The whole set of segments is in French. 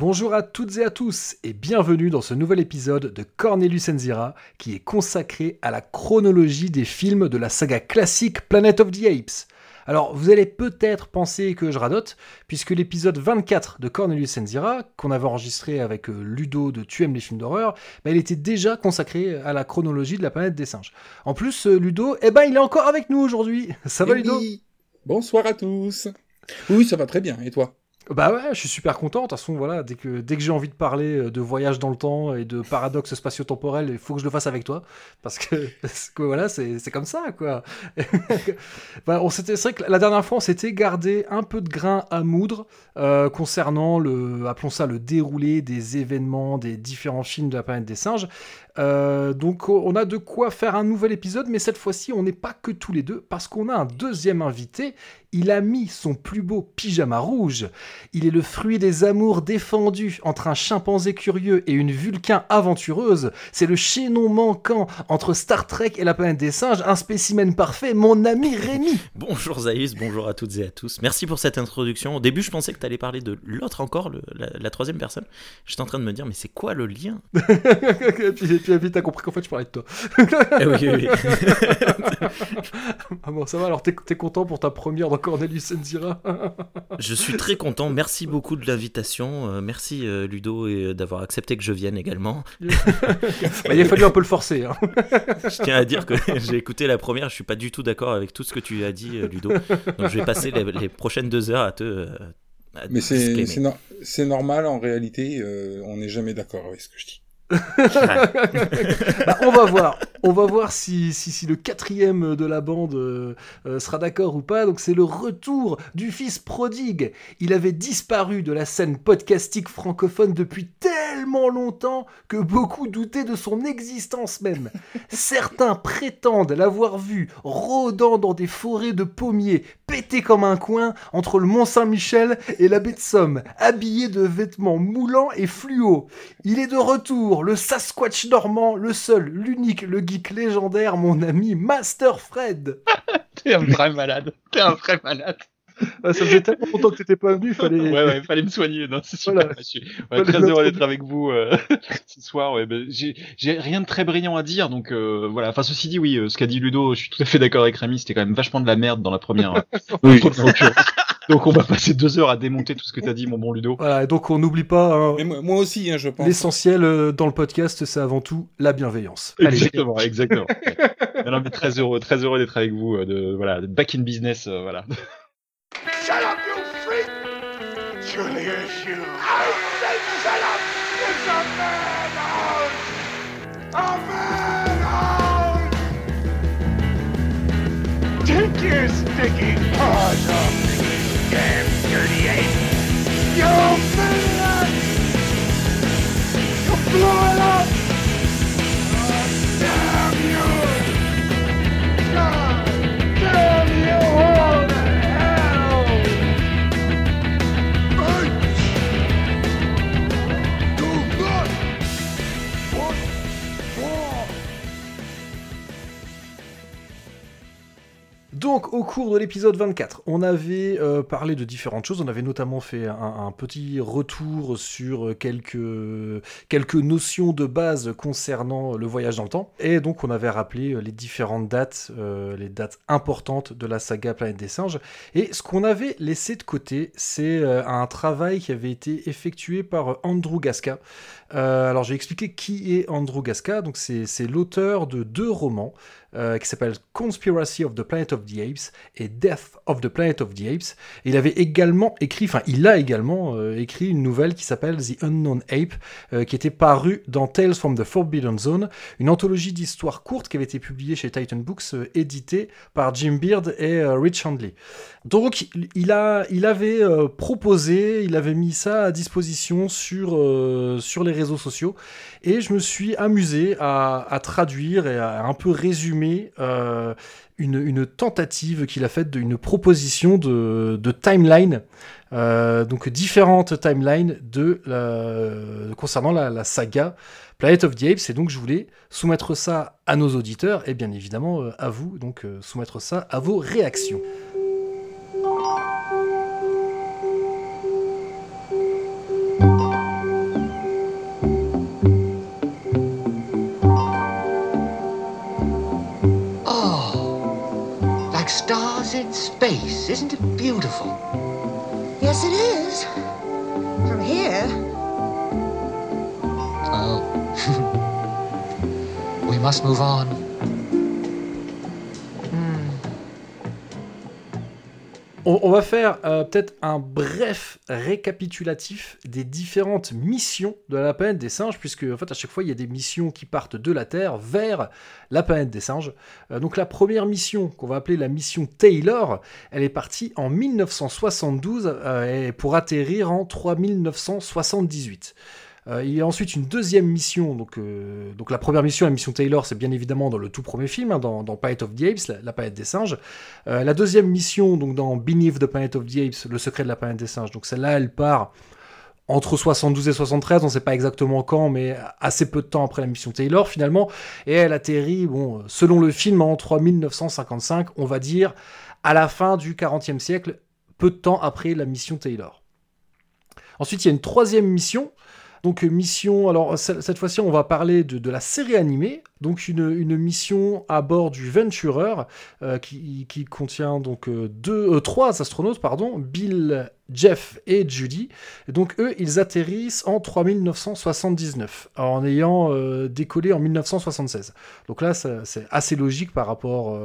Bonjour à toutes et à tous et bienvenue dans ce nouvel épisode de Cornelius Enzira qui est consacré à la chronologie des films de la saga classique Planet of the Apes. Alors vous allez peut-être penser que je radote puisque l'épisode 24 de Cornelius Enzira qu'on avait enregistré avec euh, Ludo de Tu aimes les films d'horreur, bah, il était déjà consacré à la chronologie de la planète des singes. En plus euh, Ludo, eh ben il est encore avec nous aujourd'hui. Ça va Eh Ludo? oui. Bonsoir à tous. Oui, ça va très bien. Et toi? Bah ouais, je suis super content. De toute façon, voilà, dès que, dès que j'ai envie de parler euh, de voyage dans le temps et de paradoxe spatio-temporel, il faut que je le fasse avec toi. Parce que, parce que voilà, c'est comme ça, quoi. Bah, c'est vrai que la dernière fois, on s'était gardé un peu de grain à moudre euh, concernant le, appelons ça le déroulé des événements des différents films de la planète des singes. Euh, donc on a de quoi faire un nouvel épisode, mais cette fois-ci on n'est pas que tous les deux, parce qu'on a un deuxième invité. Il a mis son plus beau pyjama rouge. Il est le fruit des amours défendus entre un chimpanzé curieux et une vulcain aventureuse. C'est le chaînon manquant entre Star Trek et la planète des singes, un spécimen parfait, mon ami Rémi. Bonjour Zaïs, bonjour à toutes et à tous. Merci pour cette introduction. Au début, je pensais que tu allais parler de l'autre encore, le- la, la troisième personne. J'étais en train de me dire, mais c'est quoi le lien? puis, puis t'as compris qu'en fait je parlais de toi. Eh oui, oui, oui. Ah bon, ça va, alors t'es content pour ta première dans Cornelius Enzira Je suis très content. Merci beaucoup de l'invitation. Euh, merci euh, Ludo et euh, d'avoir accepté que je vienne également. Bah, Il a fallu un peu le forcer. hein. Je tiens à dire que j'ai écouté la première. Je suis pas du tout d'accord avec tout ce que tu as dit, euh, Ludo. Donc je vais passer les, les prochaines deux heures à te. euh, Mais c'est normal en réalité. euh, on n'est jamais d'accord avec ce que je dis. Bah, on va voir. On va voir si, si, si le quatrième de la bande euh, euh, sera d'accord ou pas. Donc c'est le retour du fils prodigue. Il avait disparu de la scène podcastique francophone depuis tellement longtemps que beaucoup doutaient de son existence même. Certains prétendent l'avoir vu rôdant dans des forêts de pommiers, pété comme un coin entre le Mont Saint-Michel et la baie de Somme, habillé de vêtements moulants et fluo. Il est de retour, le Sasquatch normand, le seul, l'unique, le geek légendaire, mon ami Master Fred. T'es un vrai malade. T'es un vrai malade. ça faisait tellement longtemps que t'étais pas venu, il fallait. Ouais, ouais, fallait me soigner. Non, c'est super. Voilà. Je suis ouais, Fallait très heureux d'être avec vous euh, ce soir. Ouais, ben, j'ai rien de très brillant à dire, donc euh, voilà. Enfin, ceci dit, oui, euh, ce qu'a dit Ludo, je suis tout à fait d'accord avec Rémi. C'était quand même vachement de la merde dans la première. Oui. donc, on va passer deux heures à démonter tout ce que t'as dit, mon bon Ludo. Voilà, donc on n'oublie pas, hein, Mais moi, moi aussi, hein, je pense. l'essentiel euh, dans le podcast, c'est avant tout la bienveillance. Allez, Exactement, exactement. non, non, mais très heureux, très heureux d'être avec vous. De voilà, de back in business, euh, voilà. Shut up, you freak! Surely it's you. I said shut up! It's a madhouse! A madhouse! Take your sticky paws off me, you damn dirty ape! You maniac! You blew Donc, au cours de l'épisode 24, on avait euh, parlé de différentes choses. On avait notamment fait un, petit retour sur quelques, notions de base concernant le voyage dans le temps. Et donc, on avait rappelé euh, les différentes dates, euh, les dates importantes de la saga Planète des Singes. Et ce qu'on avait laissé de côté, c'est un travail qui avait été effectué par Andrew Gasca. Euh, alors, je vais expliquer qui est Andrew Gasca. Donc, c'est l'auteur de deux romans euh, qui s'appelle Conspiracy of the Planet of the Apes et Death of the Planet of the Apes. Il avait également écrit, enfin il a également euh, écrit une nouvelle qui s'appelle The Unknown Ape, qui était parue dans Tales from the Forbidden Zone, une anthologie d'histoires courtes qui avait été publiée chez Titan Books, éditée par Jim Beard et Rich Handley. Donc il- a, il avait proposé, il avait mis ça à disposition sur, sur les réseaux sociaux et je me suis amusé à, traduire et à un peu résumer euh, une, tentative qu'il a faite d'une proposition de, timeline, euh, donc différentes timelines de la- concernant la, la saga Planet of the Apes. Et donc je voulais soumettre ça à nos auditeurs et bien évidemment euh, à vous, donc soumettre ça à vos réactions. Space, isn't it beautiful? Yes, it is. From here. Oh. we must move on. On, va faire euh, peut-être un bref récapitulatif des différentes missions de la planète des singes, puisque en fait à chaque fois il y a des missions qui partent de la Terre vers la planète des singes. Euh, donc la première mission qu'on va appeler la mission Taylor, elle est partie en 1972 euh, et pour atterrir en 3978. Euh, il y a ensuite une deuxième mission. Donc, euh, donc la première mission, la mission Taylor, c'est bien évidemment dans le tout premier film, hein, dans, dans Planet of the Apes, la, la planète des singes. Euh, la deuxième mission, donc dans Beneath the Planet of the Apes, le secret de la planète des singes. Donc celle-là, elle part entre 72 et 73, on ne sait pas exactement quand, mais assez peu de temps après la mission Taylor finalement, et elle atterrit, bon, selon le film, en 3955, on va dire, à la fin du 40e siècle, peu de temps après la mission Taylor. Ensuite, il y a une troisième mission, donc euh, mission, alors ce- cette fois-ci on va parler de, la série animée, donc une, mission à bord du Venturer euh, qui, contient donc euh, deux, trois astronautes, pardon, Bill, Jeff et Judy. Donc eux, ils atterrissent en 3979 en ayant décollé en 1976. Donc là, c'est assez logique par rapport,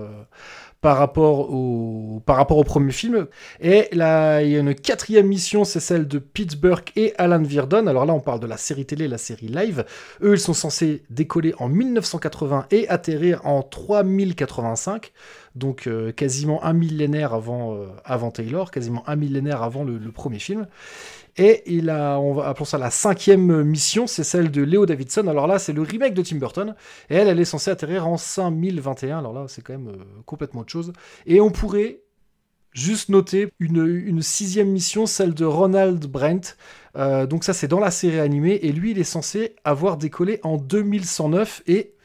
par rapport au, par rapport au premier film. Et là, il y a une quatrième mission, c'est celle de Pete Burke et Alan Virdon. Alors là, on parle de la série télé, la série live. Eux, ils sont censés décoller en 1980 et atterrir en 3085. Donc euh, quasiment un millénaire avant, euh, avant Taylor, quasiment un millénaire avant le, le premier film. Et il a, on va appelons ça la cinquième mission, c'est celle de Leo Davidson. Alors là, c'est le remake de Tim Burton. Et elle, elle est censée atterrir en 5021. Alors là, c'est quand même euh, complètement autre chose. Et on pourrait juste noter une, sixième mission, celle de Ronald Brent. Euh, donc ça, c'est dans la série animée. Et lui, il est censé avoir décollé en 2109 et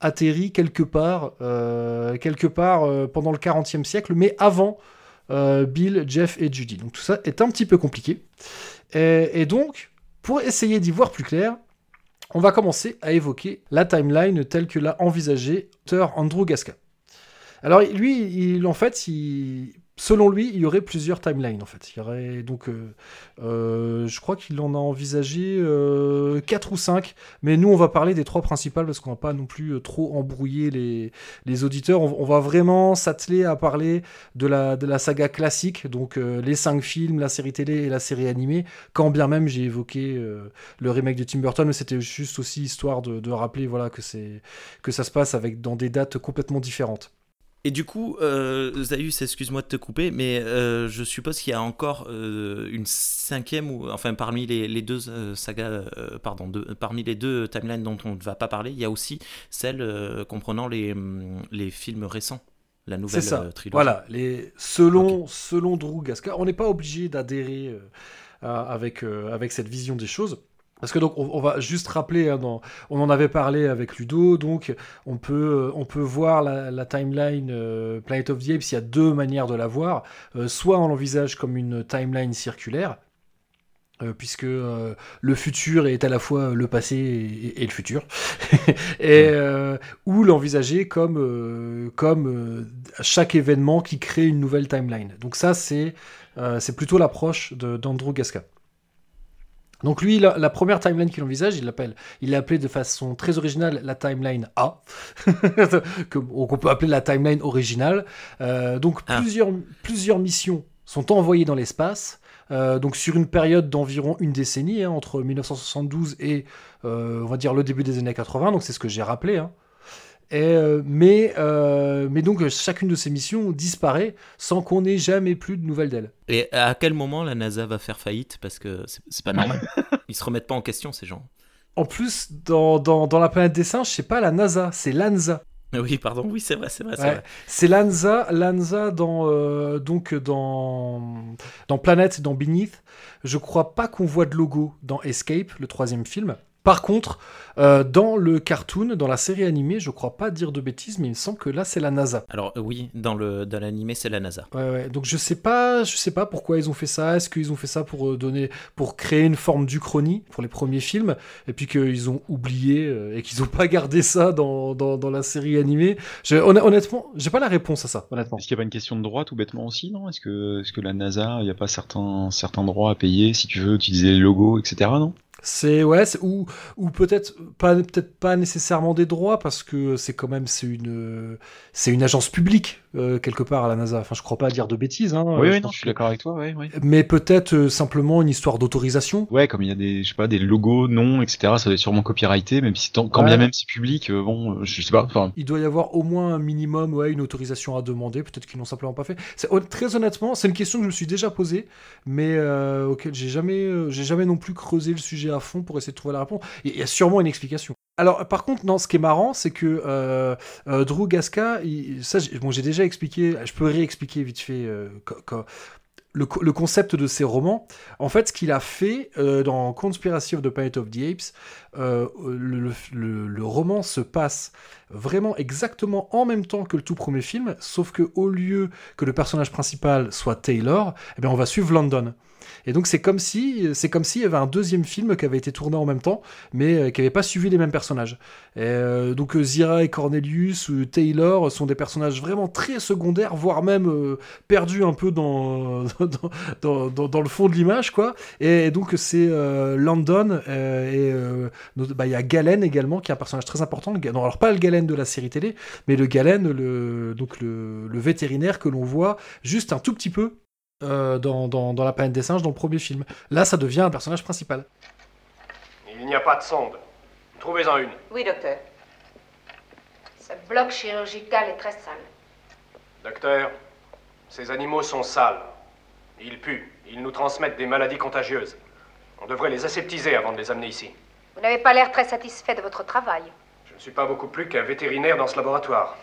atterri quelque part, euh, quelque part pendant le 40e siècle, mais avant euh, Bill, Jeff et Judy. Donc tout ça est un petit peu compliqué. Et, donc, pour essayer d'y voir plus clair, on va commencer à évoquer la timeline telle que l'a envisagé l'auteur Andrew Gasca. Alors lui, il, en fait, il- selon lui, il y aurait plusieurs timelines en fait. Il y aurait donc, euh, euh, je crois qu'il en a envisagé euh, 4 ou 5, mais nous on va parler des trois principales parce qu'on va pas non plus euh, trop embrouiller les, les auditeurs. On, va vraiment s'atteler à parler de la, de la saga classique, donc les 5 films, la série télé et la série animée, quand bien même j'ai évoqué le remake de Tim Burton, mais c'était juste aussi histoire de, rappeler voilà, que, que ça se passe avec, dans des dates complètement différentes. Et du coup, euh, Zaius, excuse-moi de te couper, mais euh, je suppose qu'il y a encore euh, une cinquième, ou enfin parmi les, les deux euh, sagas, pardon, parmi les deux timelines dont on ne va pas parler, il y a aussi celle comprenant les, hum, les films récents, la nouvelle ça. trilogie. Voilà, les, selon, selon Drew Gasca, on n'est pas obligé d'adhérer euh, avec, euh, avec cette vision des choses. Parce que donc on, on va juste rappeler, hein, dans- on en avait parlé avec Ludo, donc on peut, euh, on peut voir la, la timeline euh, Planet of the Apes, il y a deux manières de la voir. Euh, soit on l'envisage comme une timeline circulaire, euh, puisque le futur est à la fois le passé et, et le futur, et ou l'envisager comme comme chaque événement qui crée une nouvelle timeline. Donc ça c'est c'est plutôt l'approche d'Andrew Gasca. Donc lui, la, la première timeline qu'il envisage, il l'appelle, il l'a appelé de façon très originale la timeline A, qu'on peut appeler la timeline originale. Euh, donc Ah. plusieurs, plusieurs missions sont envoyées dans l'espace, euh, donc sur une période d'environ une décennie, hein, entre 1972 et euh, on va dire le début des années 80. Donc c'est ce que j'ai rappelé. hein. Et, euh, mais, euh, mais donc chacune de ces missions disparaît sans qu'on ait jamais plus de nouvelles d'elle. Et à quel moment la NASA va faire faillite? Parce que c'est pas normal. Ils se remettent pas en question, ces gens. En plus, dans, dans, dans la planète des singes, c'est pas la NASA, c'est l'ANSA. Oui, pardon, oui, c'est vrai, c'est vrai, c'est Ouais. vrai. C'est l'ANSA, l'ANSA dans euh, donc dans dans Planète, dans Beneath. Je crois pas qu'on voit de logo dans Escape, le troisième film. Par contre, euh, dans le cartoon, dans la série animée, je crois pas dire de bêtises, mais il me semble que là c'est la NASA. Alors euh, oui, dans le dans l'animé, c'est la NASA. Ouais, ouais. Donc je sais pas, je sais pas pourquoi ils ont fait ça. Est-ce qu'ils ont fait ça pour euh, donner, pour créer une forme d'Uchronie pour les premiers films, et puis qu'ils ont oublié euh, et qu'ils ont pas gardé ça dans, dans, dans la série animée? Je, honn- honnêtement, j'ai pas la réponse à ça. Honnêtement. Est-ce qu'il n'y a pas une question de droit tout bêtement aussi, non? Est-ce que, est-ce que la NASA, il n'y a pas certains, certains droits à payer si tu veux utiliser les logos, etc. Non? C'est ouais, ou ou peut-être pas peut-être pas nécessairement des droits parce que c'est quand même c'est une c'est une agence publique euh, quelque part à la NASA. Enfin, je crois pas dire de bêtises. Hein, Oui, Euh, oui, je non, je suis d'accord avec toi. Mais peut-être euh, simplement une histoire d'autorisation. Ouais, comme il y a des, je sais pas, des logos, noms, etc. Ça doit être sûrement copyrighté, même si tant, quand Ouais. bien même c'est public, euh, bon, je sais pas. Enfin, Il doit y avoir au moins un minimum, ouais, une autorisation à demander. Peut-être qu'ils n'ont simplement pas fait. Très honnêtement, c'est une question que je me suis déjà posée, mais auquel j'ai jamais, j'ai jamais non plus creusé le sujet à fond pour essayer de trouver la réponse. Il y a sûrement une explication. Alors, par contre, non, ce qui est marrant, c'est que euh, euh, Drew Gasca, il- ça, bon, j'ai déjà expliqué, je peux réexpliquer vite fait euh, le, co- le concept de ces romans. En fait, ce qu'il a fait dans Conspiracy of the Planet of the Apes, le- le roman se passe vraiment exactement en même temps que le tout premier film, sauf que au lieu que le personnage principal soit Taylor, eh bien on va suivre London. Et donc c'est comme si c'est comme s'il y avait un deuxième film qui avait été tourné en même temps, mais euh, qui n'avait pas suivi les mêmes personnages. Euh, donc euh, Zira et Cornelius, euh, Taylor sont des personnages vraiment très secondaires, voire même perdus un peu dans dans, le fond de l'image, quoi. Et, donc c'est euh, London euh, et bah, il y a Galen également qui est un personnage très important. Non, alors pas le Galen de la série télé, mais le Galen, le donc le vétérinaire que l'on voit juste un tout petit peu euh, dans, dans, dans la planète des singes dans le premier film. Là, ça devient un personnage principal. Il n'y a pas de sonde. Trouvez-en une. Oui, docteur. Ce bloc chirurgical est très sale. Docteur, ces animaux sont sales. Ils puent. Ils nous transmettent des maladies contagieuses. On devrait les aseptiser avant de les amener ici. Vous n'avez pas l'air très satisfait de votre travail. Je ne suis pas beaucoup plus qu'un vétérinaire dans ce laboratoire.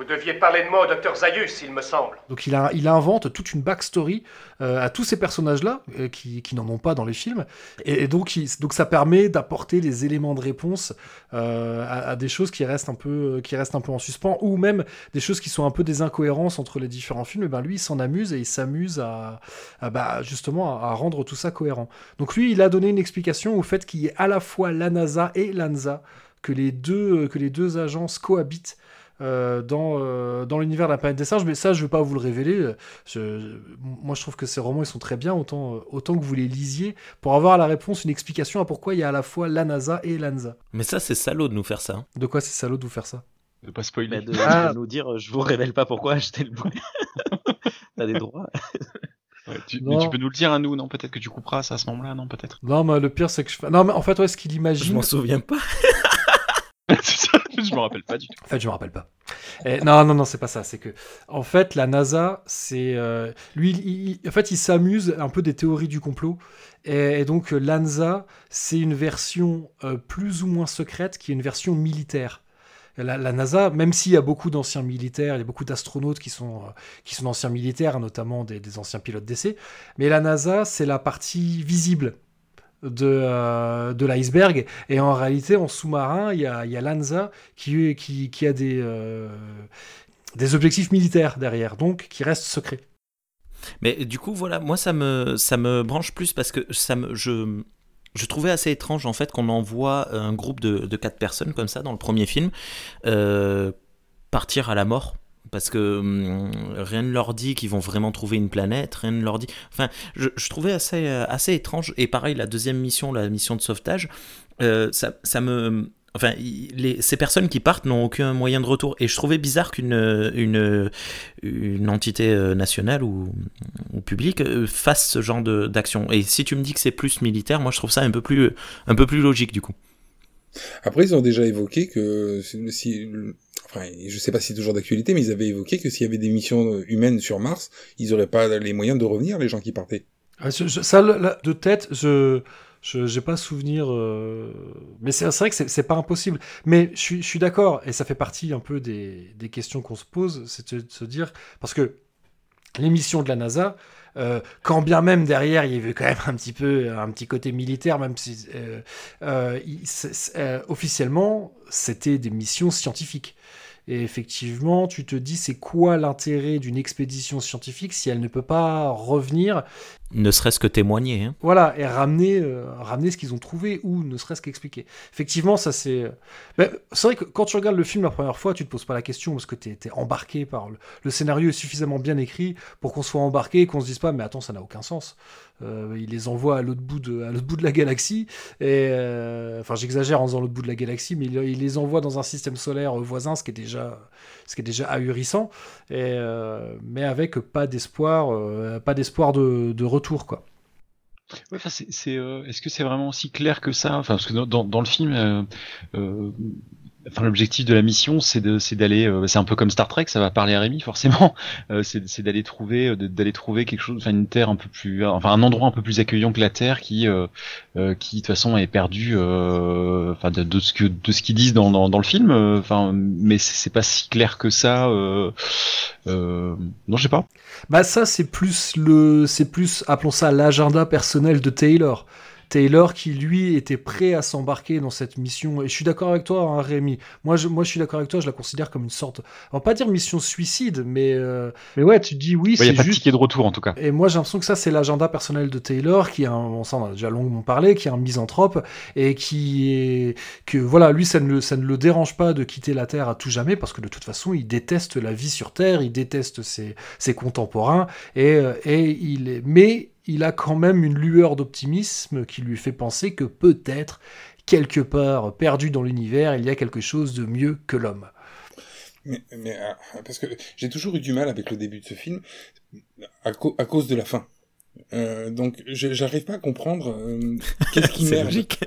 Vous deviez parler de moi au docteur Zayus, il me semble. Donc il, invente toute une backstory euh, à tous ces personnages-là, euh, qui, n'en ont pas dans les films. Et, donc, ça permet d'apporter les éléments de réponse euh, à, des choses qui restent, un peu, qui restent un peu en suspens, ou même des choses qui sont un peu des incohérences entre les différents films. Ben lui, il s'en amuse et il s'amuse à, bah, justement à, rendre tout ça cohérent. Donc lui, il a donné une explication au fait qu'il y ait à la fois la NASA et l'ANSA, que les deux agences cohabitent euh, dans, euh, dans l'univers de la planète des singes, mais ça, je ne vais pas vous le révéler. Je- moi, je trouve que ces romans, ils sont très bien, autant, euh, autant que vous les lisiez, pour avoir la réponse, une explication à pourquoi il y a à la fois la NASA et l'ANSA. Mais ça, c'est salaud de nous faire ça. hein. De quoi c'est salaud de vous faire ça? De pas spoiler. Mais de, Ah. de nous dire, je vous révèle pas pourquoi acheter le bouquin. T'as des droits. Ouais, tu, Non. mais tu peux nous le dire à nous, non? Peut-être que tu couperas ça à ce moment-là, non? Peut-être. Non, mais le pire, c'est que je... Non, mais en fait, ouais, ce qu'il Je imagine... m'en souviens pas. Me rappelle pas du tout. En fait, je me rappelle pas. Eh, non, non, non, c'est pas ça. C'est que, en fait, la NASA, c'est euh, lui, en fait, il s'amuse un peu des théories du complot. Et, et donc, euh, l'ANSA, c'est une version euh, plus ou moins secrète, qui est une version militaire. La, NASA, même s'il y a beaucoup d'anciens militaires, il y a beaucoup d'astronautes qui sont qui sont d'anciens militaires, notamment des, des anciens pilotes d'essai, mais la NASA, c'est la partie visible de, euh, de l'iceberg. Et en réalité, en sous-marin, il y a, y a l'ANSA qui, qui, qui a des, euh, des objectifs militaires derrière, donc qui restent secrets. Mais du coup, voilà, moi, ça me, ça me branche plus parce que ça me, je, je trouvais assez étrange, en fait, qu'on envoie un groupe de, de quatre personnes comme ça dans le premier film euh, partir à la mort. Parce que hum, rien ne leur dit qu'ils vont vraiment trouver une planète, rien ne leur dit. Enfin, je, trouvais assez, euh, assez étrange. Et pareil, la deuxième mission, la mission de sauvetage, euh, ça, me. Enfin, ces personnes qui partent n'ont aucun moyen de retour. Et je trouvais bizarre qu'une une, une entité euh, nationale ou, ou publique fasse ce genre d'action. Et si tu me dis que c'est plus militaire, moi je trouve ça un peu plus, un peu plus logique du coup. Après, ils ont déjà évoqué que si- enfin, je sais pas si c'est toujours d'actualité, mais ils avaient évoqué que s'il y avait des missions humaines sur Mars, ils auraient pas les moyens de revenir, les gens qui partaient. Ah, ça, là, de tête, je j'ai pas souvenir. euh, Mais c'est vrai que c'est- pas impossible. Mais je suis, d'accord, et ça fait partie un peu des, des questions qu'on se pose, c'est de, se dire. Parce que les missions de la NASA, Euh, quand bien même derrière il y avait quand même un petit peu un petit côté militaire, même si euh, euh, euh, officiellement c'était des missions scientifiques. Et effectivement, tu te dis c'est quoi l'intérêt d'une expédition scientifique si elle ne peut pas revenir Ne serait-ce que témoigner. hein. voilà, et ramener, euh, ramener ce qu'ils ont trouvé ou ne serait-ce qu'expliquer. Effectivement, ça c'est. euh, ben, c'est vrai que quand tu regardes le film la première fois, tu te poses pas la question parce que tu es, embarqué par. Le, scénario est suffisamment bien écrit pour qu'on soit embarqué et qu'on se dise pas, mais attends, ça n'a aucun sens. Euh, il les envoie à l'autre bout, de, bout de la galaxie. Et, enfin, j'exagère en disant l'autre bout de la galaxie, mais il, il les envoie dans un système solaire voisin, ce qui est déjà, ce qui est déjà ahurissant. Et, mais avec pas d'espoir, pas d'espoir de, de retour, quoi. Ouais, enfin, c'est, euh, est-ce que c'est vraiment aussi clair que ça? Enfin, parce que dans le film, euh, euh, enfin, l'objectif de la mission, c'est d'aller, euh, c'est un peu comme Star Trek, ça va parler à Rémi forcément. Euh, c'est, d'aller trouver, euh, d'aller trouver quelque chose, enfin une terre un peu plus, enfin un endroit un peu plus accueillant que la Terre, qui, euh, qui de toute façon est perdu, enfin de, ce que, de ce qu'ils disent dans, dans, dans le film. Enfin, mais c'est, pas si clair que ça. Non, je sais pas. Bah ça c'est plus le c'est plus appelons ça l'agenda personnel de Taylor. Taylor qui lui était prêt à s'embarquer dans cette mission et je suis d'accord avec toi hein, Rémi. Moi je moi je suis d'accord avec toi, je la considère comme une sorte on va pas dire mission suicide mais euh, mais ouais, tu dis oui, Il y a c'est pas de juste ticket de retour en tout cas. et moi, j'ai l'impression que ça, c'est l'agenda personnel de Taylor, qui est un, on s'en a déjà longuement parlé, qui est un misanthrope, et qui est, que voilà, lui, ça ne, le, ça ne le dérange pas de quitter la Terre à tout jamais, parce que de toute façon, il déteste la vie sur Terre, il déteste ses, ses contemporains, et, euh, et il est, mais il a quand même une lueur d'optimisme qui lui fait penser que peut-être, quelque part perdu dans l'univers, il y a quelque chose de mieux que l'homme. Mais, mais euh, parce que j'ai toujours eu du mal avec le début de ce film à, cause de la fin. Euh, donc j'arrive pas à comprendre euh, qu'est-ce qui C'est merde. logique.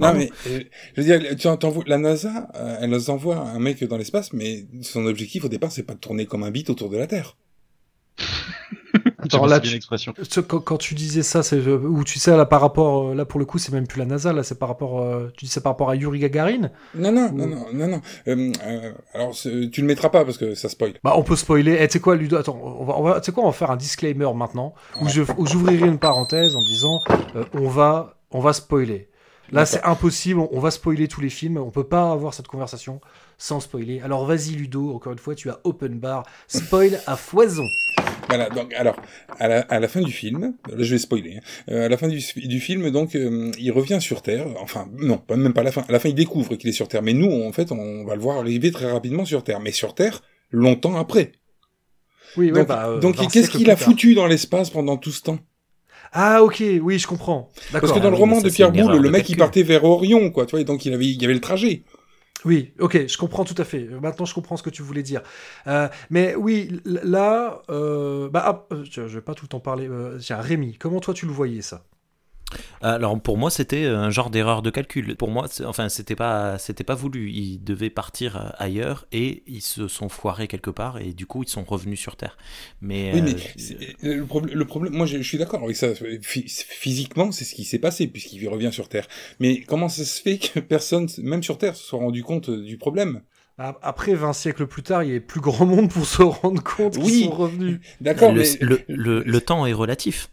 Non mais euh, je veux dire, tu en- t'envoies- la NASA, elle nous envoie un mec dans l'espace, mais son objectif au départ c'est pas de tourner comme un bit autour de la Terre. J'aime là, tu- Quand, quand tu disais ça, c'est euh, ou tu sais là par rapport euh, là pour le coup c'est même plus la NASA là c'est par rapport euh, tu dis c'est par rapport à Yuri Gagarin. Non non Ou- non non non non. Euh, euh, alors tu le mettras pas parce que ça spoil. Bah on peut spoiler. Eh, tu sais quoi Ludo Attends, on va, on va tu sais quoi on va faire un disclaimer maintenant où je où j'ouvrirai une parenthèse en disant euh, on va on va spoiler. Là c'est impossible, on, on va spoiler tous les films, on peut pas avoir cette conversation sans spoiler. Alors vas-y Ludo, encore une fois tu as open bar, spoil à foison. Voilà, donc alors à la, à la fin du film, là je vais spoiler. hein. Euh, à la fin du, du film, donc euh, il revient sur Terre. Enfin non, pas même pas à la fin. À la fin, il découvre qu'il est sur Terre. Mais nous, en fait, on va le voir arriver très rapidement sur Terre. Mais sur Terre, longtemps après. Oui, ouais, donc, bah, euh, donc qu'est-ce qu'il a foutu dans l'espace pendant tout ce temps? Ah ok, oui je comprends. Parce que dans le oui, roman ça, de Pierre erreur le mec il partait vers Orion, quoi. Tu vois, et donc il avait, il y avait le trajet. Oui, ok, je comprends tout à fait. Euh, Maintenant, je comprends ce que tu voulais dire. Euh, mais oui, là, euh, bah, ah, euh, je vais pas tout le temps parler. Rémi, comment toi tu le voyais ça? Alors pour moi c'était un genre d'erreur de calcul. Pour moi, enfin c'était pas c'était pas voulu. Ils devaient partir euh, ailleurs et ils se sont foirés quelque part et du coup ils sont revenus sur Terre. Mais, Oui, euh, mais le, problème, le problème, moi je, je suis d'accord avec ça. Phy- Physiquement, c'est ce qui s'est passé puisqu'il revient sur Terre. Mais comment ça se fait que personne, même sur Terre, se soit rendu compte du problème? Après 20 siècles plus tard, il y avait plus grand monde pour se rendre compte qu'ils Oui. sont revenus. D'accord, le, mais le, le- le temps est relatif.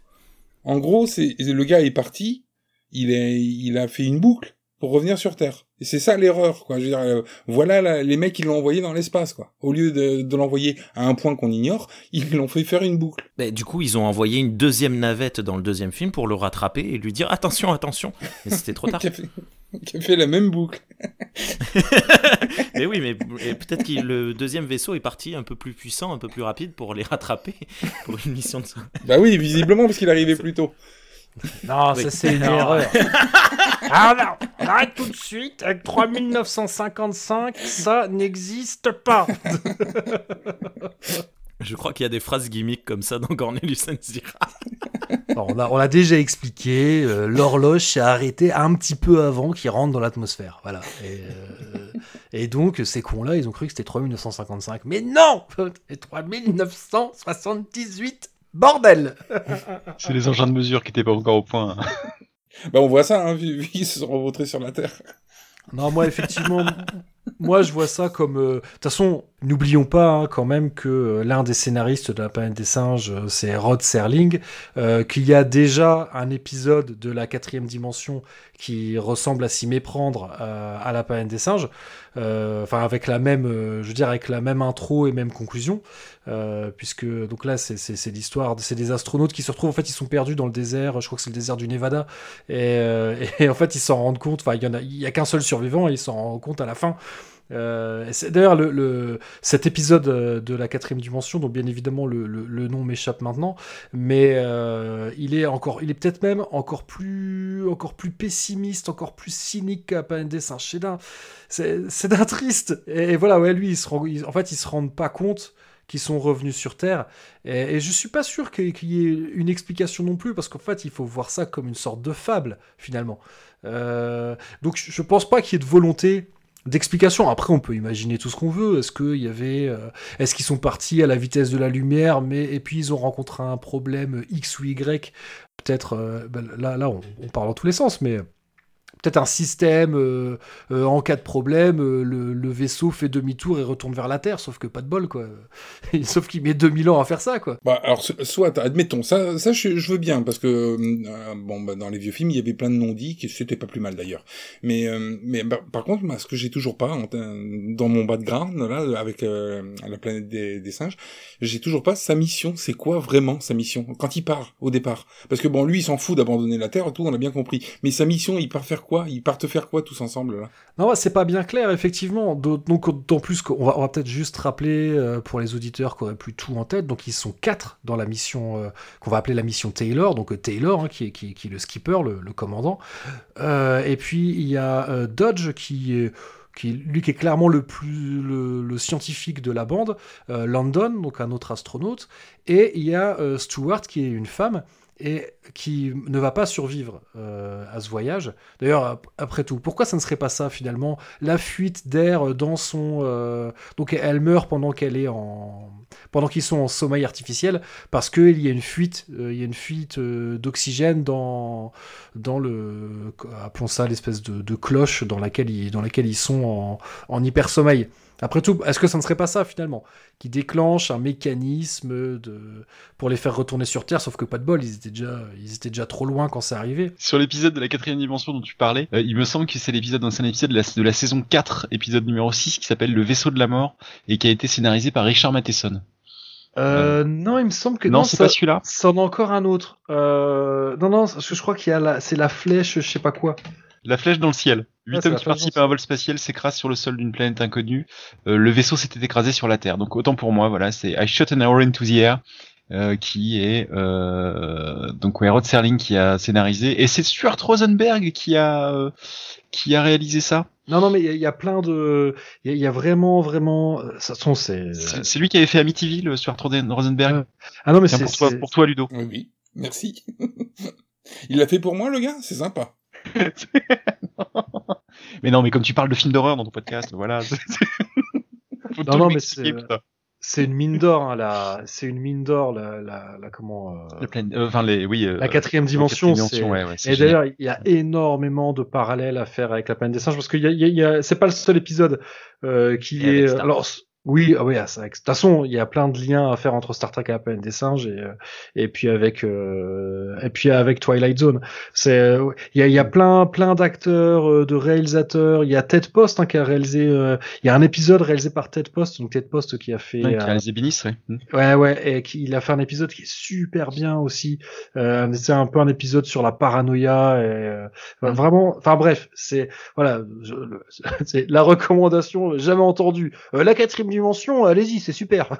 En gros, c'est le gars est parti, il est, il a fait une boucle pour revenir sur Terre. Et c'est ça l'erreur, quoi. Je veux dire, euh, voilà la- les mecs qui l'ont envoyé dans l'espace, quoi. Au lieu de, de l'envoyer à un point qu'on ignore, ils l'ont fait faire une boucle. Mais du coup, ils ont envoyé une deuxième navette dans le deuxième film pour le rattraper et lui dire attention, attention. Mais c'était trop tard. qui, a fait, qui a fait la même boucle. mais oui, mais peut-être que le deuxième vaisseau est parti un peu plus puissant, un peu plus rapide pour les rattraper pour une mission de. Bah oui, visiblement parce qu'il arrivait plus tôt. Non, Oui. ça c'est une erreur. ah non, on arrête tout de suite. Avec 3955, ça n'existe pas. Je crois qu'il y a des phrases gimmicks comme ça dans Cornelius Enzira. Bon, on, l'a déjà expliqué. euh, l'horloge s'est arrêtée un petit peu avant qu'il rentre dans l'atmosphère. Voilà. Et, euh, et donc, ces cons-là, ils ont cru que c'était 3955. Mais non C'est 3978 Bordel C'est les engins de mesure qui étaient pas encore au point. Bah on voit ça, hein, vu, vu qu'ils se sont revautrés sur la Terre. Non, moi, effectivement, moi, je vois ça comme. euh, De toute façon, n'oublions pas hein, quand même que euh, l'un des scénaristes de La planète des singes, euh, c'est Rod Serling, euh, qu'il y a déjà un épisode de la quatrième dimension qui ressemble à s'y méprendre euh, à La planète des singes. Euh, Enfin, avec la même, euh, je veux dire, avec la même intro et même conclusion. Euh, puisque donc là, c'est- l'histoire, c'est des astronautes qui se retrouvent. En fait, ils sont perdus dans le désert. Je crois que c'est le désert du Nevada. Et, euh, en fait, ils s'en rendent compte. Enfin, il y a, il qu'un seul survivant et ils s'en rendent compte à la fin. Euh, D'ailleurs, le, le- cet épisode de la quatrième dimension, dont bien évidemment le, nom m'échappe maintenant, mais il est encore, il est peut-être même encore plus, encore plus pessimiste, encore plus cynique qu'à Singes. C'est d'un, triste. Et, voilà, ouais, lui, il se rend- il- en fait, ils se rendent pas compte qu'ils sont revenus sur Terre. Et, et je suis pas sûr qu'il y ait une explication non plus, parce qu'en fait, il faut voir ça comme une sorte de fable, finalement. Euh, donc, je je pense pas qu'il y ait de volonté d'explication. Après, on peut imaginer tout ce qu'on veut. Est-ce qu'il y avait, euh, est-ce qu'ils sont partis à la vitesse de la lumière, mais et puis ils ont rencontré un problème X ou Y? Peut-être, euh, ben, là, là, on, on parle dans tous les sens, mais peut-être un système euh, euh, en cas de problème, euh, le, le vaisseau fait demi-tour et retourne vers la Terre, sauf que pas de bol, quoi. sauf qu'il met 2000 ans à faire ça, quoi. Bah, alors, so- soit, admettons, ça, ça je, je veux bien, parce que, euh, bon, bah, dans les vieux films, il y avait plein de non-dits, qui c'était pas plus mal d'ailleurs. Mais, euh, mais bah, par contre, moi, ce que j'ai toujours pas, dans mon background, là, avec euh, la planète des, des singes, j'ai toujours pas sa mission. C'est quoi vraiment sa mission? Quand il part, au départ Parce que bon, lui, il s'en fout d'abandonner la Terre, tout, on a bien compris. Mais sa mission, il part faire quoi Ils partent faire quoi tous ensemble, Non, c'est pas bien clair, effectivement. Donc, d'autant plus qu'on va, on va peut-être juste rappeler euh, pour les auditeurs qui auraient plus tout en tête. Donc, ils sont quatre dans la mission euh, qu'on va appeler la mission Taylor. Donc, euh, Taylor, hein, qui, est, qui, est- le skipper, le, commandant. Et puis, il y a Dodge, qui est. Qui, est clairement le plus le, scientifique de la bande, Landon, donc un autre astronaute, et il y a Stewart qui est une femme et qui ne va pas survivre euh, à ce voyage. D'ailleurs, ap- après tout, pourquoi ça ne serait pas ça finalement? La fuite d'air dans son... euh, Donc elle meurt pendant qu'elle est en... pendant qu'ils sont en sommeil artificiel, parce qu'il y a une fuite, euh, il y d'oxygène dans, dans le... appelons ça l'espèce de, de cloche dans laquelle ils, dans laquelle ils sont en, en hypersommeil. Après tout, est-ce que ça ne serait pas ça finalement Qui déclenche un mécanisme de... pour les faire retourner sur Terre, sauf que pas de bol, ils étaient déjà, ils étaient déjà trop loin quand c'est arrivé. Sur l'épisode de la quatrième dimension dont tu parlais, euh, il me semble que c'est l'épisode, un épisode de la, de la saison 4, épisode numéro 6, qui s'appelle Le vaisseau de la mort, et qui a été scénarisé par Richard Matheson. Euh, non, il me semble que Non, c'est pas celui-là. Ça en a encore un autre. Euh, non, non, parce que je crois qu'il y a la, c'est la flèche, je sais pas quoi. La flèche dans le ciel. Huit Ah, hommes qui participent à un vol spatial s'écrasent sur le sol d'une planète inconnue. Euh, le vaisseau s'était écrasé sur la Terre. Donc autant pour moi, voilà, c'est I Shot an Arrow into the Air, euh, qui est euh, donc ouais, Rod Serling qui a scénarisé, et c'est Stuart Rosenberg qui a euh, qui a réalisé ça. Non, non, mais il y, a- il y a plein de, il y, a- il y a vraiment, vraiment, euh, ça sont c'est. C'est c'est lui qui avait fait Amityville, Stuart Rosenberg. Ah non, mais c'est pour toi, c'est- pour toi, Ludo. Oui, oui, merci. il l'a fait pour moi, le gars? C'est sympa. Mais non, mais comme tu parles de films d'horreur dans ton podcast, voilà. Non, non, mais c'est- une mine d'or, hein, la, c'est une mine d'or, la, la, la comment. euh, La pleine- Enfin, les, oui. euh, La quatrième la dimension, quatrième c'est. dimension, ouais, ouais, c'est Et d'ailleurs, il y a énormément de parallèles à faire avec la planète des singes parce qu'il y a, il y a- il y a- c'est pas le seul épisode euh, qui Et avec est. Alors, oui, ah oui, ah, c'est avec- de toute façon, il y a plein de liens à faire entre Star Trek et la planète des singes et euh, et puis avec euh, et puis avec Twilight Zone. C'est euh, il y a, il y a plein plein d'acteurs, euh, de réalisateurs. Il y a Ted Post hein, qui a réalisé. euh, il y a un épisode réalisé par Ted Post, donc Ted Post qui a fait. Ouais, qui a réalisé Bénis, ouais. Hmm. Ouais, ouais, et qui, il a fait un épisode qui est super bien aussi. Euh, c'est un peu un épisode sur la paranoïa et euh, enfin, vraiment. Enfin bref, c'est voilà, c'est la recommandation jamais entendue. La quatrième dimension, allez-y, c'est super.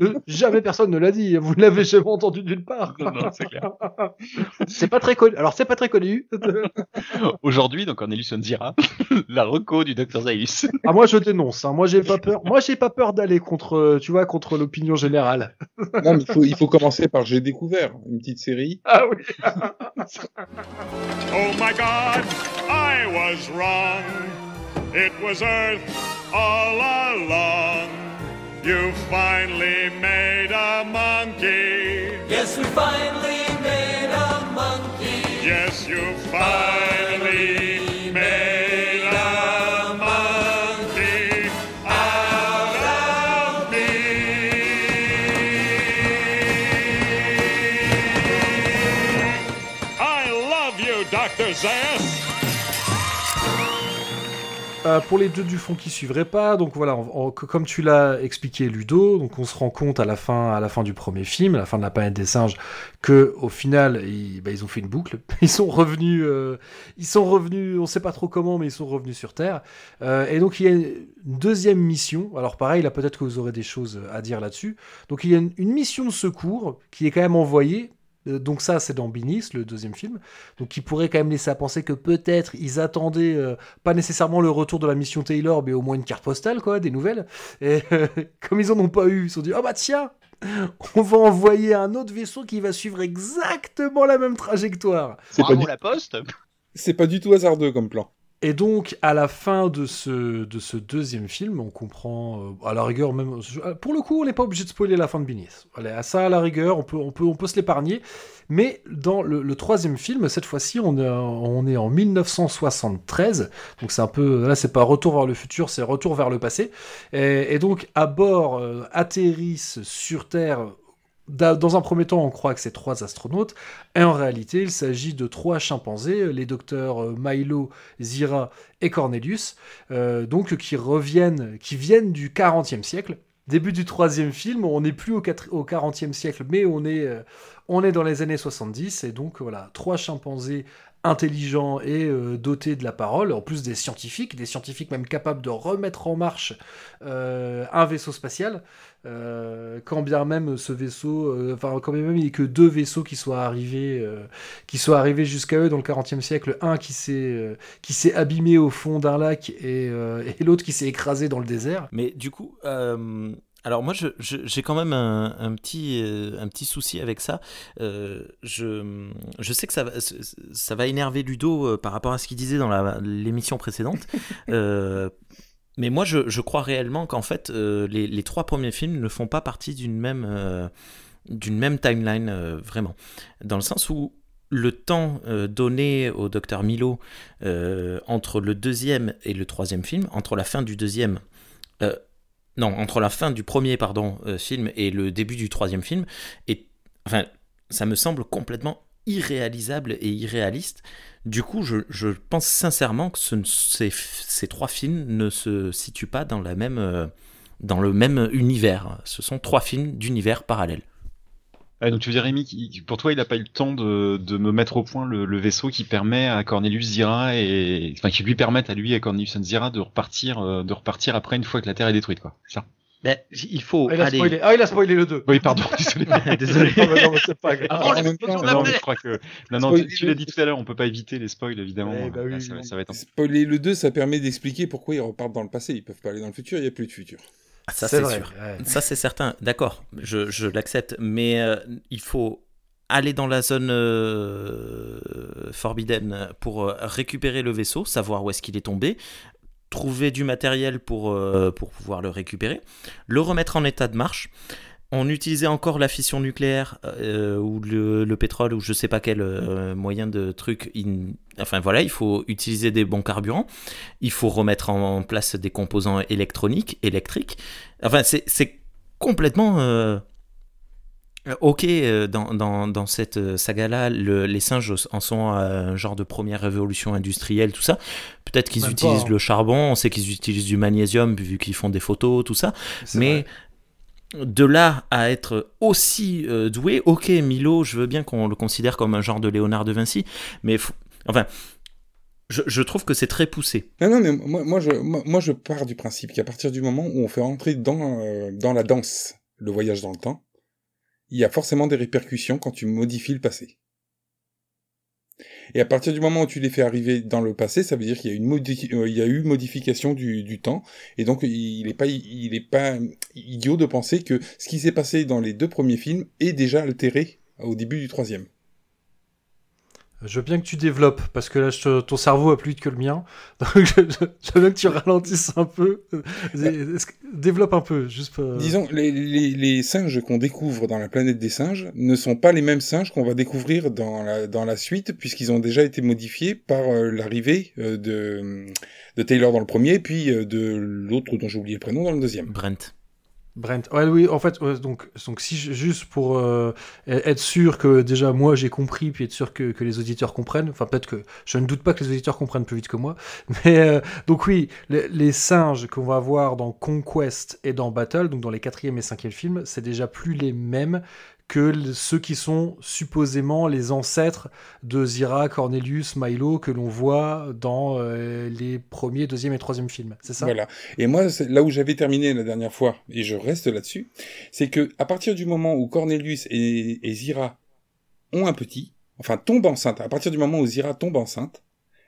Euh, jamais personne ne l'a dit. Vous ne l'avez jamais entendu nulle part. Non, non, c'est clair. c'est pas très connu. Alors c'est pas très connu. Aujourd'hui, donc en Elus Zira, la reco du Dr Zaius. ah moi je dénonce. Hein. Moi j'ai pas peur. Moi j'ai pas peur d'aller contre, tu vois, contre l'opinion générale. Non, mais il faut, il faut commencer par J'ai découvert, une petite série. Ah oui. Oh my god, I was wrong. It was Earth all along. You finally made a monkey. Yes, we finally made a monkey. Yes, you finally Euh, pour les deux du fond qui suivraient pas, donc voilà, comme tu l'as expliqué Ludo, on se rend compte à la fin, du premier film, à la fin de la planète des singes, que au final, ils, bah, ont fait une boucle. Ils sont revenus, euh, ils sont revenus, on sait pas trop comment, mais ils sont revenus sur Terre. Euh, et donc il y a une deuxième mission. Alors pareil, là peut-être que vous aurez des choses à dire là-dessus. Donc il y a une mission de secours qui est quand même envoyée. Euh, Donc ça, c'est dans Binis, le deuxième film. Donc qui pourrait quand même laisser à penser que peut-être ils attendaient euh, pas nécessairement le retour de la mission Taylor, mais au moins une carte postale, quoi, des nouvelles. Et euh, comme ils en ont pas eu, ils se sont dit, ah bah tiens, on va envoyer un autre vaisseau qui va suivre exactement la même trajectoire. C'est pas, du... la poste c'est pas du tout hasardeux comme plan. Et donc, à la fin de ce, de ce deuxième film, on comprend, euh, à la rigueur, même, pour le coup, on n'est pas obligé de spoiler la fin de Binis. Allez, à ça, à la rigueur, on peut, on peut, on peut se l'épargner. Mais dans le, troisième film, cette fois-ci, on on est en 1973. Donc, c'est un peu, là, c'est pas retour vers le futur, c'est retour vers le passé. Et, et donc, à bord, euh, atterrissent sur Terre dans un premier temps, on croit que c'est trois astronautes, et en réalité, il s'agit de trois chimpanzés, les docteurs euh, Milo, Zira et Cornelius, euh, donc qui reviennent, qui viennent du 40e siècle. Début du troisième film, on n'est plus au, 4, au 40e siècle, mais on est, euh, on est dans les années 70, et donc voilà, trois chimpanzés intelligents et dotés de la parole, en plus des scientifiques, des scientifiques même capables de remettre en marche un vaisseau spatial, euh, quand bien même ce vaisseau, enfin quand bien même il n'y a que deux vaisseaux qui soient arrivés, euh, qui soient arrivés jusqu'à eux dans le 40e siècle, un qui s'est euh, qui s'est abîmé au fond d'un lac et, euh, et l'autre qui s'est écrasé dans le désert. Mais du coup, euh, alors moi, j'ai quand même un, un petit, euh, un petit souci avec ça. Euh, je, je sais que ça va, ça va énerver Ludo euh, par rapport à ce qu'il disait dans l'émission précédente. Euh, mais moi, je, crois réellement qu'en fait, euh, les, trois premiers films ne font pas partie d'une même, euh, timeline, euh, vraiment. Dans le sens où le temps donné au docteur Milo entre le deuxième et le troisième film, entre la fin du deuxième, non, entre la fin du premier pardon film et le début du troisième film, et enfin, ça me semble complètement irréalisable et irréaliste. Du coup, je, je pense sincèrement que ce ces, ces trois films ne se situent pas dans la même euh, dans le même univers. Ce sont trois films d'univers parallèles. Ah, donc tu veux dire Rémi, pour toi il n'a pas eu le temps de, me mettre au point le, vaisseau qui permet à Cornelius Zira et enfin qui lui permettent à lui et à Cornelius Zira de repartir euh, de repartir après une fois que la Terre est détruite quoi. Ça? Ben, il faut Ah, il a aller. spoilé, ah, il a spoilé le 2. Oui pardon désolé. Désolé. Non, mais non, mais c'est pas grave. Ah, même temps, non, mais je crois que non non Spoiler tu, tu l'as le- dit tout à l'heure on peut pas éviter les spoils évidemment. Eh bah Là, oui, ça, va- oui. ça va être un- Spoiler le 2, ça permet d'expliquer pourquoi ils repartent dans le passé. Ils peuvent pas aller dans le futur, il n'y a plus de futur. Ah, Ça C'est sûr. ouais. Ça c'est certain. D'accord, je, je l'accepte. Mais euh, il faut aller dans la zone euh, forbidden pour euh, récupérer le vaisseau, savoir où est-ce qu'il est tombé, trouver du matériel pour, euh, pour pouvoir le récupérer, le remettre en état de marche. On utilisait encore la fission nucléaire euh, ou le, le pétrole ou je sais pas quel euh, moyen de truc. in- Enfin voilà, il faut utiliser des bons carburants. Il faut remettre en place des composants électroniques, électriques. Enfin, c'est complètement ok euh, dans, dans, dans cette euh, saga-là. le- les singes en sont un genre de première révolution industrielle, tout ça. Peut-être qu'ils Même pas, utilisent hein. le charbon, on sait qu'ils utilisent du magnésium vu qu'ils font des photos, tout ça. C'est Mais de là à être aussi euh, doué, ok, Milo, je veux bien qu'on le considère comme un genre de Léonard de Vinci, mais enfin, je, je trouve que c'est très poussé. Non, non, mais moi, moi, je, moi, moi, je pars du principe qu'à partir du moment où on fait rentrer dans, euh, dans la danse le voyage dans le temps, il y a forcément des répercussions quand tu modifies le passé. Et à partir du moment où tu les fais arriver dans le passé, ça veut dire qu'il y a, une euh, eu modification du, temps, et donc il n'est pas idiot de penser que ce qui s'est passé dans les deux premiers films est déjà altéré au début du troisième. Je veux bien que tu développes, parce que là, je ton cerveau a plus vite que le mien. Donc, je, je- je veux bien que tu ralentisses un peu. Développe un peu, juste. euh, Disons, les, les, les singes qu'on découvre dans la planète des singes ne sont pas les mêmes singes qu'on va découvrir dans la, dans la suite, puisqu'ils ont déjà été modifiés par euh, l'arrivée euh, de, de Taylor dans le premier, puis euh, de l'autre dont j'ai oublié le prénom dans le deuxième. Brent. Brent. Ouais, oui, en fait, donc, donc si juste pour euh, être sûr que déjà moi j'ai compris, puis être sûr que, que les auditeurs comprennent. Enfin, peut-être que je ne doute pas que les auditeurs comprennent plus vite que moi. Mais euh, donc oui, les, les singes qu'on va voir dans Conquest et dans Battle, donc dans les quatrième et cinquième films, c'est déjà plus les mêmes que ceux qui sont supposément les ancêtres de Zira, Cornelius, Milo que l'on voit dans euh, les premiers, deuxième et troisième films. C'est ça? Voilà. Et moi, c'est là où j'avais terminé la dernière fois, et je reste là-dessus, c'est que à partir du moment où Cornelius et, et Zira ont un petit, enfin tombent enceinte, à partir du moment où Zira tombe enceinte,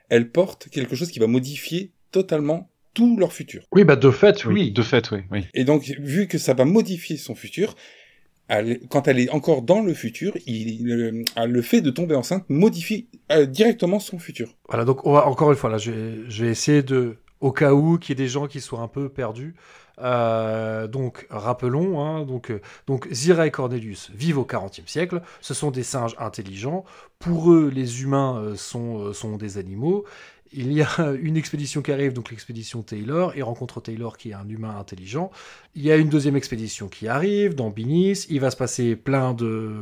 elle porte quelque chose qui va modifier totalement tout leur futur. Oui, bah de fait, oui. De fait, oui. oui. Et donc, vu que ça va modifier son futur, quand elle est encore dans le futur, il, le, le fait de tomber enceinte modifie euh, directement son futur. Voilà, donc encore une fois, là, je vais, essayer de, au cas où qu'il y ait des gens qui soient un peu perdus. Euh, donc, rappelons, hein, donc, euh, donc Zira et Cornelius vivent au XXe siècle. Ce sont des singes intelligents. Pour eux, les humains euh, sont, euh, sont des animaux. Il y a une expédition qui arrive, donc l'expédition Taylor. Ils rencontrent Taylor qui est un humain intelligent. Il y a une deuxième expédition qui arrive dans Binis. Il va se passer plein de,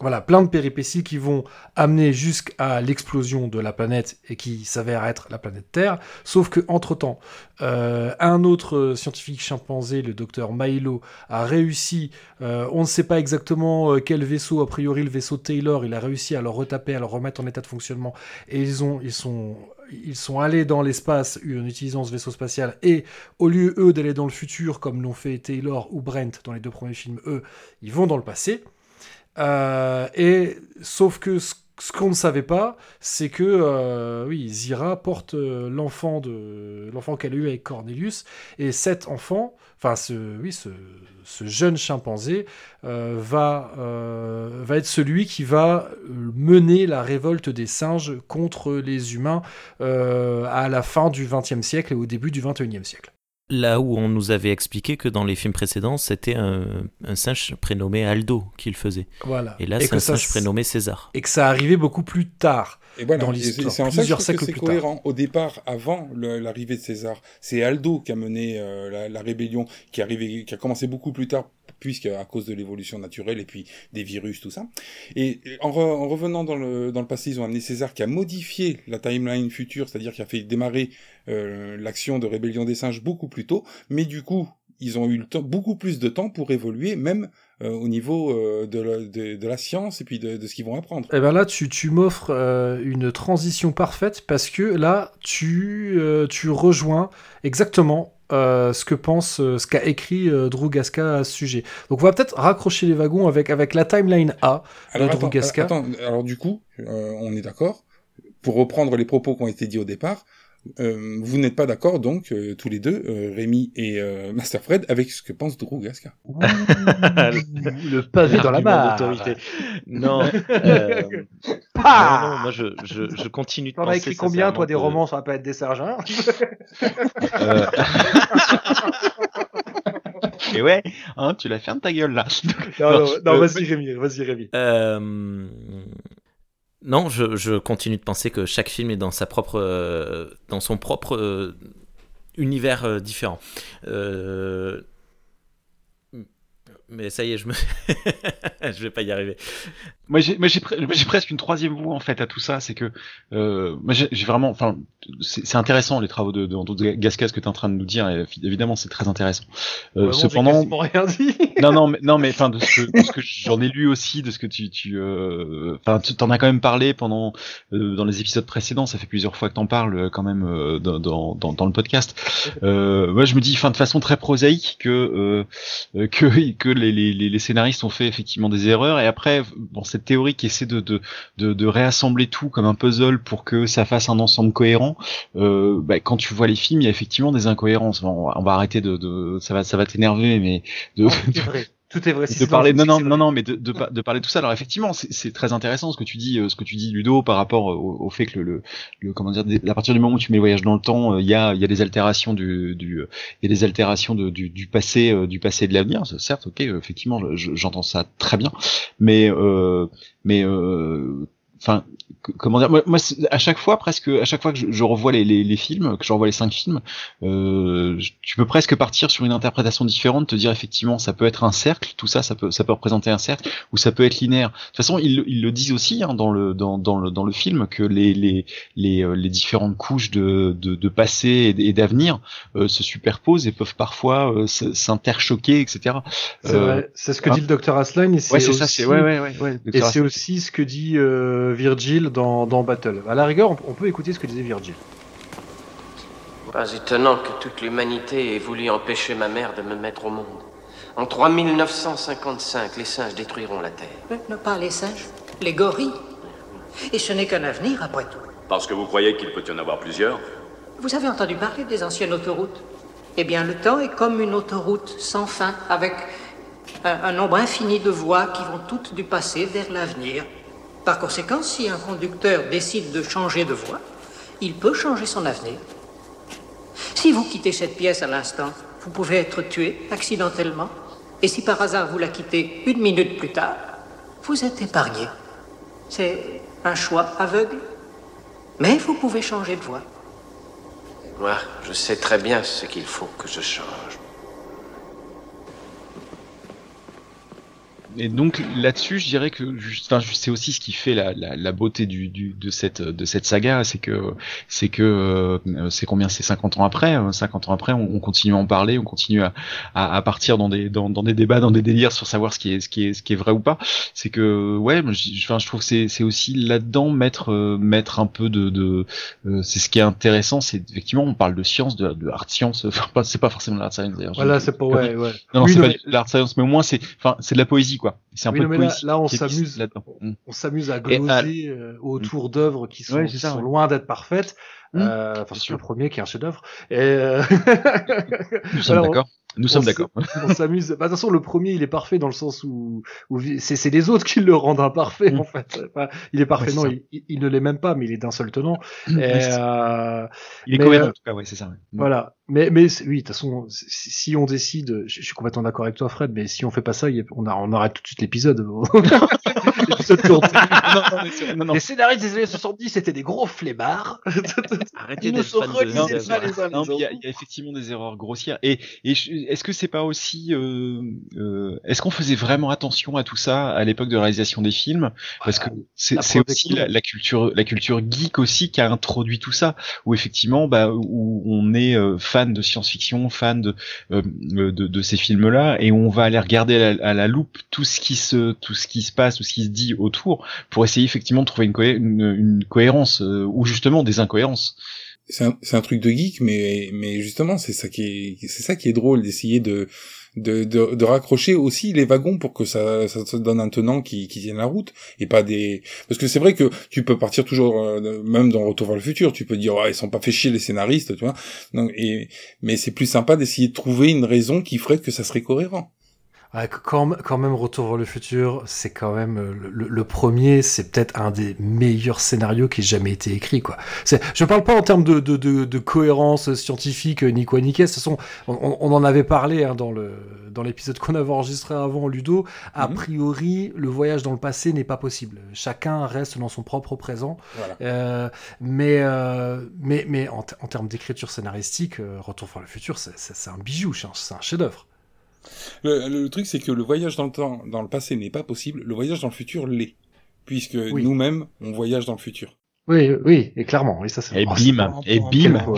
voilà, plein de péripéties qui vont amener jusqu'à l'explosion de la planète et qui s'avère être la planète Terre. Sauf que entre temps, un autre scientifique chimpanzé, le docteur Milo, a réussi. euh, on ne sait pas exactement euh, quel vaisseau, a priori le vaisseau Taylor, il a réussi à le retaper, à le remettre en état de fonctionnement. Et ils ont, ils sont, ils sont allés dans l'espace en utilisant ce vaisseau spatial. Et au lieu eux d'aller dans le futur comme l'ont fait Taylor ou Brent dans les deux premiers films, eux, ils vont dans le passé. Euh, et sauf que ce, ce qu'on ne savait pas, c'est que euh, oui, Zira porte euh, l'enfant de l'enfant qu'elle a eu avec Cornelius, et cet enfant, enfin ce oui ce, jeune chimpanzé euh, va va être celui qui va mener la révolte des singes contre les humains à la fin du XXe siècle et au début du XXIe siècle. Là où on nous avait expliqué que dans les films précédents, c'était un, un singe prénommé Aldo qui le faisait. Voilà. Et là, c'est un ça singe prénommé César. Et que ça arrivait beaucoup plus tard Et voilà, dans l'histoire, c'est en ça plusieurs trouve que siècles c'est plus tard. cohérent. Au départ, avant l'arrivée de César, c'est Aldo qui a mené euh, la, la rébellion, qui a commencé beaucoup plus tard, puisque à cause de l'évolution naturelle et puis des virus, tout ça. Et en, re- en revenant dans le, dans le passé, ils ont amené César qui a modifié la timeline future, c'est-à-dire qui a fait démarrer euh, l'action de rébellion des singes beaucoup plus tôt, mais du coup, ils ont eu beaucoup plus de temps pour évoluer, même euh, au niveau euh, de, la, science et puis de, ce qu'ils vont apprendre. Et ben là, tu, tu m'offres une transition parfaite parce que là, tu, tu rejoins exactement euh, ce que pense, euh, ce qu'a écrit euh, Drew Gasca à ce sujet. Donc on va peut-être raccrocher les wagons avec, avec la timeline A Alors, de Drew attends, Gasca. attends, alors du coup, on est d'accord. Pour reprendre les propos qui ont été dits au départ, euh, vous n'êtes pas d'accord donc euh, tous les deux, euh, Rémi et euh, Master Fred, avec ce que pense Drew Gasca. le pavé dans la mare. d'autorité. Non, euh, Ah non, non, moi je, je, je continue de T'en as écrit combien, toi, des que- romans sur la planète des singes hein Euh, Et ouais, hein, tu la fermes ta gueule là. Non, non, non, vas-y Rémi, vas-y Rémi. Euh, Non, je, continue de penser que chaque film est dans sa propre, euh, dans son propre euh, univers euh, différent. Mais ça y est, je me, je vais pas y arriver. Moi, j'ai, moi, j'ai, presque une troisième voie en fait à tout ça, c'est que euh, moi, j'ai, vraiment, enfin, c'est, c'est intéressant les travaux de, de, de ce que tu es en train de nous dire. Et évidemment, c'est très intéressant. Euh, j'ai cependant, rien dit. non, non, mais non, mais enfin, de ce que, que j'en ai lu aussi, de ce que tu, tu, euh, enfin, tu t'en as quand même parlé pendant euh, dans les épisodes précédents. Ça fait plusieurs fois que t'en parles euh, quand même euh, dans, dans, dans, dans le podcast. Euh, moi, je me dis, enfin, de façon très prosaïque, que euh, euh, que que les, les, les scénaristes ont fait effectivement des erreurs. Et après, bon, cette théorie qui essaie de de, de, de réassembler tout comme un puzzle pour que ça fasse un ensemble cohérent. Euh, bah, quand tu vois les films, il y a effectivement des incohérences. Bon, on va- on va arrêter de, de ça va ça va t'énerver, mais de. Tout est vrai. Si de parler le non non non non mais de, de, de parler tout ça. Alors effectivement c'est très intéressant ce que tu dis euh, ce que tu dis Ludo par rapport au, au fait que le, le, le- comment dire à partir du moment où tu mets le voyage dans le temps euh, il y a il y a des altérations du du euh, il y a des altérations de, du, du passé euh, du passé et de l'avenir. Certes ok euh, effectivement je- je- j'entends ça très bien. Mais euh, mais euh, enfin, comment dire, moi, moi, à chaque fois, presque, à chaque fois que je, je revois les, les, les, films, que je revois les cinq films, euh, tu peux presque partir sur une interprétation différente, te dire effectivement, ça peut être un cercle, tout ça, ça peut, ça peut représenter un cercle, ou ça peut être linéaire. De toute façon, ils, ils le disent aussi hein, dans le dans, dans le dans le film que les les les, euh, les différentes couches de de, de passé et d'avenir euh, se superposent et peuvent parfois euh, s'interchoquer, etc. C'est vrai, c'est ce que hein dit le docteur Asline. Ouais, c'est ça, c'est ouais, ouais, ouais, ouais Et c'est aussi ce que dit euh, Virgil dans, dans Battle. À la rigueur, on, on, peut écouter ce que disait Virgil. Pas étonnant que toute l'humanité ait voulu empêcher ma mère de me mettre au monde. En 3955, les singes détruiront la Terre. Mais non pas les singes, les gorilles. Et ce n'est qu'un avenir, après tout. Parce que vous croyez qu'il peut y en avoir plusieurs Vous avez entendu parler des anciennes autoroutes? Eh bien, le temps est comme une autoroute sans fin, avec un, un nombre infini de voies qui vont toutes du passé vers l'avenir. Par conséquent, si un conducteur décide de changer de voie, il peut changer son avenir. Si vous quittez cette pièce à l'instant, vous pouvez être tué accidentellement. Et si par hasard vous la quittez une minute plus tard, vous êtes épargné. C'est un choix aveugle. Mais vous pouvez changer de voie. Moi, je sais très bien ce qu'il faut que je change. Et donc là-dessus, je dirais que enfin, c'est aussi ce qui fait la, la, la beauté du, du, de cette de cette saga, c'est que c'est que euh, c'est combien c'est 50 ans après, 50 ans après, on, on, continue à en parler, on continue à, à, à partir dans des dans, dans, des débats, dans des délires sur savoir ce qui est ce qui est ce qui est vrai ou pas. C'est que ouais, je, enfin, je trouve que c'est c'est aussi là-dedans mettre euh, mettre un peu de, de euh, c'est ce qui est intéressant, c'est effectivement on parle de science, de, de art science, enfin c'est pas forcément l'art science d'ailleurs. Voilà, c'est pas ouais, ouais. Non, non oui, c'est pas l'art science, mais au moins c'est enfin c'est de la poésie quoi. C'est un oui, peu mais de là, on s'amuse, là-dedans. Mm. on s'amuse à à- gloser euh, autour d'œuvres qui sont, Ouais, c'est qui ça, sont ouais. loin d'être parfaites. Mm. Euh, enfin, C'est le premier qui est un chef-d'œuvre. Et euh, Nous sommes on- d'accord. Nous on sommes d'accord. On s'amuse. Bah, de toute façon, le premier, il est parfait dans le sens où, où c'est c'est les autres qui le rendent imparfait, Mm. en fait. Enfin, il est parfait, Ouais, non, il, il- ne l'est même pas, mais il est d'un seul tenant. Et, euh, Il est mais, cohérent euh, en tout cas, ouais, c'est ça. ouais. Mm. voilà. Mais, mais oui, de toute façon, si, on décide, je, suis complètement d'accord avec toi, Fred, mais si on fait pas ça, on, a, on arrête tout de suite l'épisode. Non, non, non. Les scénaristes des années 70 c'était des gros flemmards. Arrêtez Ils ne d'être se fan de il y, a- autres. il y a effectivement des erreurs grossières. Et, et je- est-ce que c'est pas aussi, euh, euh, est-ce qu'on faisait vraiment attention à tout ça à l'époque de réalisation des films Parce que c'est la c'est aussi la, culture, la culture geek aussi qui a introduit tout ça, où effectivement, bah, où on est euh, fan de science-fiction, fan de, euh, de de ces films-là, et on va aller regarder à la, à la loupe tout ce qui se, tout ce qui se passe, tout ce qui se dit autour, pour essayer effectivement de trouver une, cohé- une, une cohérence euh, ou justement des incohérences. C'est un, un truc de geek, mais mais justement c'est ça qui est c'est ça qui est drôle d'essayer de de, de raccrocher aussi les wagons pour que ça ça donne un tenant qui qui tienne la route et pas des parce que c'est vrai que tu peux partir toujours euh, même dans Retour vers le futur tu peux dire ouais ils sont pas fait chier les scénaristes tu vois. Donc et mais c'est plus sympa d'essayer de trouver une raison qui ferait que ça serait cohérent Ouais, quand, quand même, Retour vers le futur, c'est quand même euh, le, premier, c'est peut-être un des meilleurs scénarios qui ait jamais été écrit, quoi. Je parle pas en termes de, de, de, de cohérence scientifique, euh, ni quoi ni qu'est. De toute façon, on, on en avait parlé hein, dans l'épisode qu'on avait enregistré avant, Ludo. A Mhm. priori, le voyage dans le passé n'est pas possible. Chacun reste dans son propre présent. voilà Euh, mais, euh, mais, mais en, termes d'écriture scénaristique, Retour vers le futur, c'est, un bijou, c'est un, c'est un chef-d'œuvre. Le, le truc c'est que le voyage dans le temps dans le passé n'est pas possible le voyage dans le futur l'est puisque Oui. nous-mêmes on voyage dans le futur Oui, oui, et clairement, et ça c'est Et bim, un- et un- bim.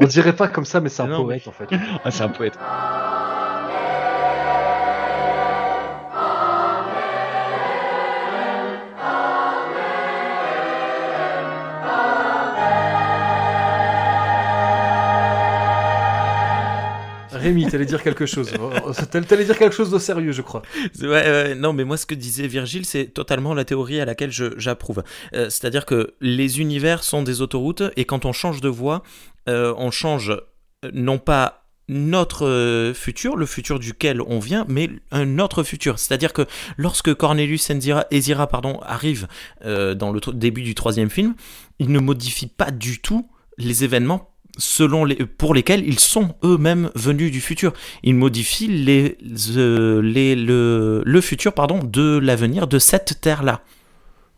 On dirait pas comme ça, mais c'est un Non, poète en fait. Ah, c'est un poète. Rémi, t'allais dire quelque chose. Oh, T'allais t'allais dire quelque chose de sérieux, je crois. Ouais, ouais, non, mais moi, ce que disait Virgile, c'est totalement la théorie à laquelle j'approuve. Euh, C'est-à-dire que les univers sont des autoroutes, et quand on change de voie, euh, on change euh, non pas notre euh, futur, le futur duquel on vient, mais un autre futur. C'est-à-dire que lorsque Cornelius Ezira, Ezira pardon, arrive euh, dans le début du troisième film, il ne modifie pas du tout les événements selon les, pour lesquels ils sont eux-mêmes venus du futur. Il modifie les, euh, les, le, le futur pardon, de l'avenir de cette terre-là.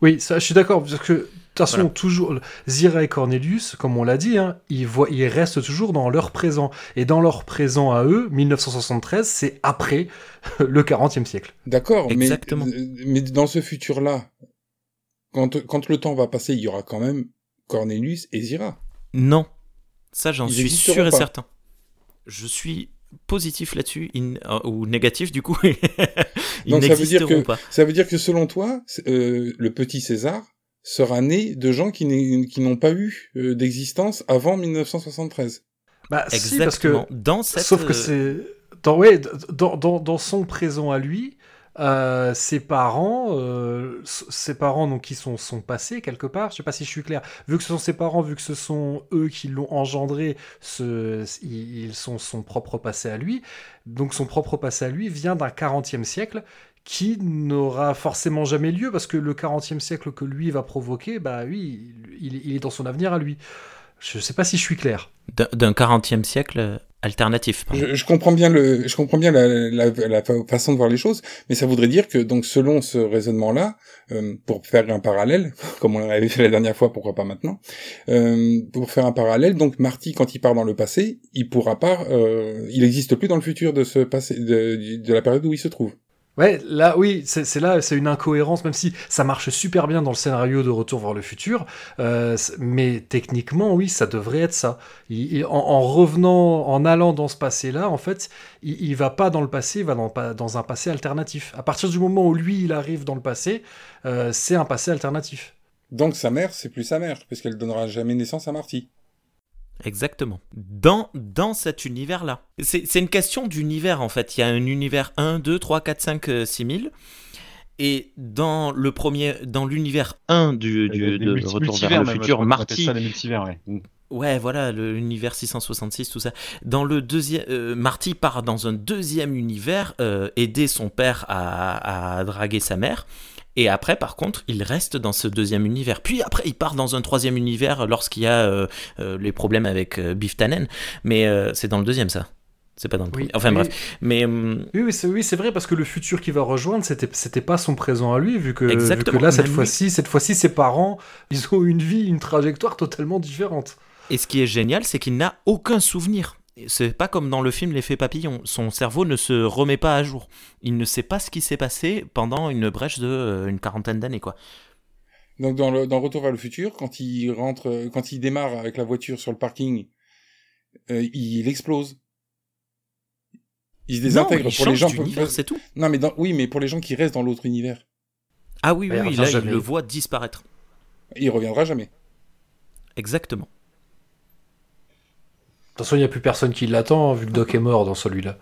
Oui, ça, je suis d'accord, parce que de toute façon, Voilà. toujours, Zira et Cornelius, comme on l'a dit, hein, ils, voient, ils restent toujours dans leur présent. Et dans leur présent à eux, 1973, c'est après le 40e siècle. D'accord, mais, Exactement. euh, mais dans ce futur-là, quand, quand le temps va passer, il y aura quand même Cornelius et Zira. Non, ça j'en suis sûr et pas. certain. Je suis positif là-dessus, in- euh, ou négatif du coup. Ils Donc ça veut dire n'existeront que pas. ça veut dire que selon toi, euh, le petit César sera né de gens qui n'ont pas eu euh, d'existence avant 1973. Bah, si, parce que, Exactement. Dans cette, sauf que c'est dans, ouais, dans, dans, dans son présent à lui, euh, ses parents, euh, ses parents donc qui sont sont passés quelque part. Je sais pas si je suis clair. Vu que ce sont ses parents, vu que ce sont eux qui l'ont engendré, ils sont son propre passé à lui. Donc son propre passé à lui vient d'un 40e siècle qui n'aura forcément jamais lieu parce que le 40e siècle que lui va provoquer, bah oui, il est dans son avenir à lui. Je sais pas si je suis clair. d'un- d'un 40e siècle euh, alternatif. Je, je comprends bien le, je comprends bien la, la, la fa- façon de voir les choses, mais ça voudrait dire que donc selon ce raisonnement-là, euh, pour faire un parallèle, comme on l'avait fait la dernière fois, pourquoi pas maintenant, euh, pour faire un parallèle, donc Marty quand il part dans le passé, il pourra pas, euh, il n'existe plus dans le futur de ce passé, de, de la période où il se trouve. Ouais, là, oui, c'est là, c'est une incohérence, même si ça marche super bien dans le scénario de Retour vers le futur. euh, mais techniquement, oui, ça devrait être ça. En, en revenant, en allant dans ce passé-là, en fait, il, il va pas dans le passé, il va dans, un passé alternatif. À partir du moment où lui, il arrive dans le passé, euh, c'est un passé alternatif. Donc sa mère, c'est plus sa mère, parce qu'elle donnera jamais naissance à Marty. Exactement. Dans, dans cet univers-là. C'est c'est une question d'univers en fait. Il y a un univers 1, 2, 3, 4, 5, euh, 6 000. Et dans le premier, dans l'univers 1 du, du- Des de multi- Retour vers le même, futur, Marty. ça ouais. Mm. Ouais, voilà, l'univers 666, tout ça. Dans le deuxième, euh, Marty part dans un deuxième univers, euh, aider son père à, à draguer sa mère. Et après, par contre, il reste dans ce deuxième univers. Puis après, il part dans un troisième univers lorsqu'il y a euh, euh, les problèmes avec euh, Biff Tannen. Mais c'est dans le deuxième, ça. C'est pas dans le Oui, premier. Enfin oui. bref. Mais Oui, oui, c'est oui, vrai parce que le futur qu'il va rejoindre, c'était pas son présent à lui, vu que, vu que là cette fois-ci, cette fois-ci, ses parents, ils ont une vie, une trajectoire totalement différente. Et ce qui est génial, c'est qu'il n'a aucun souvenir. C'est pas comme dans le film L'effet papillon. Son cerveau ne se remet pas à jour. Il ne sait pas ce qui s'est passé pendant une brèche de euh, une quarantaine d'années, quoi. Donc dans le dans Retour vers le futur, quand il rentre, quand il démarre avec la voiture sur le parking, euh, il explose. Il se désintègre Non, il pour les gens. c'est tout. Non mais dans- oui, mais pour les gens qui restent dans l'autre univers, Ah oui, Bah, il oui, oui, revient là, il le voit disparaître. il reviendra jamais. Exactement. De toute façon, il n'y a plus personne qui l'attend, hein, vu que Doc est mort dans celui-là.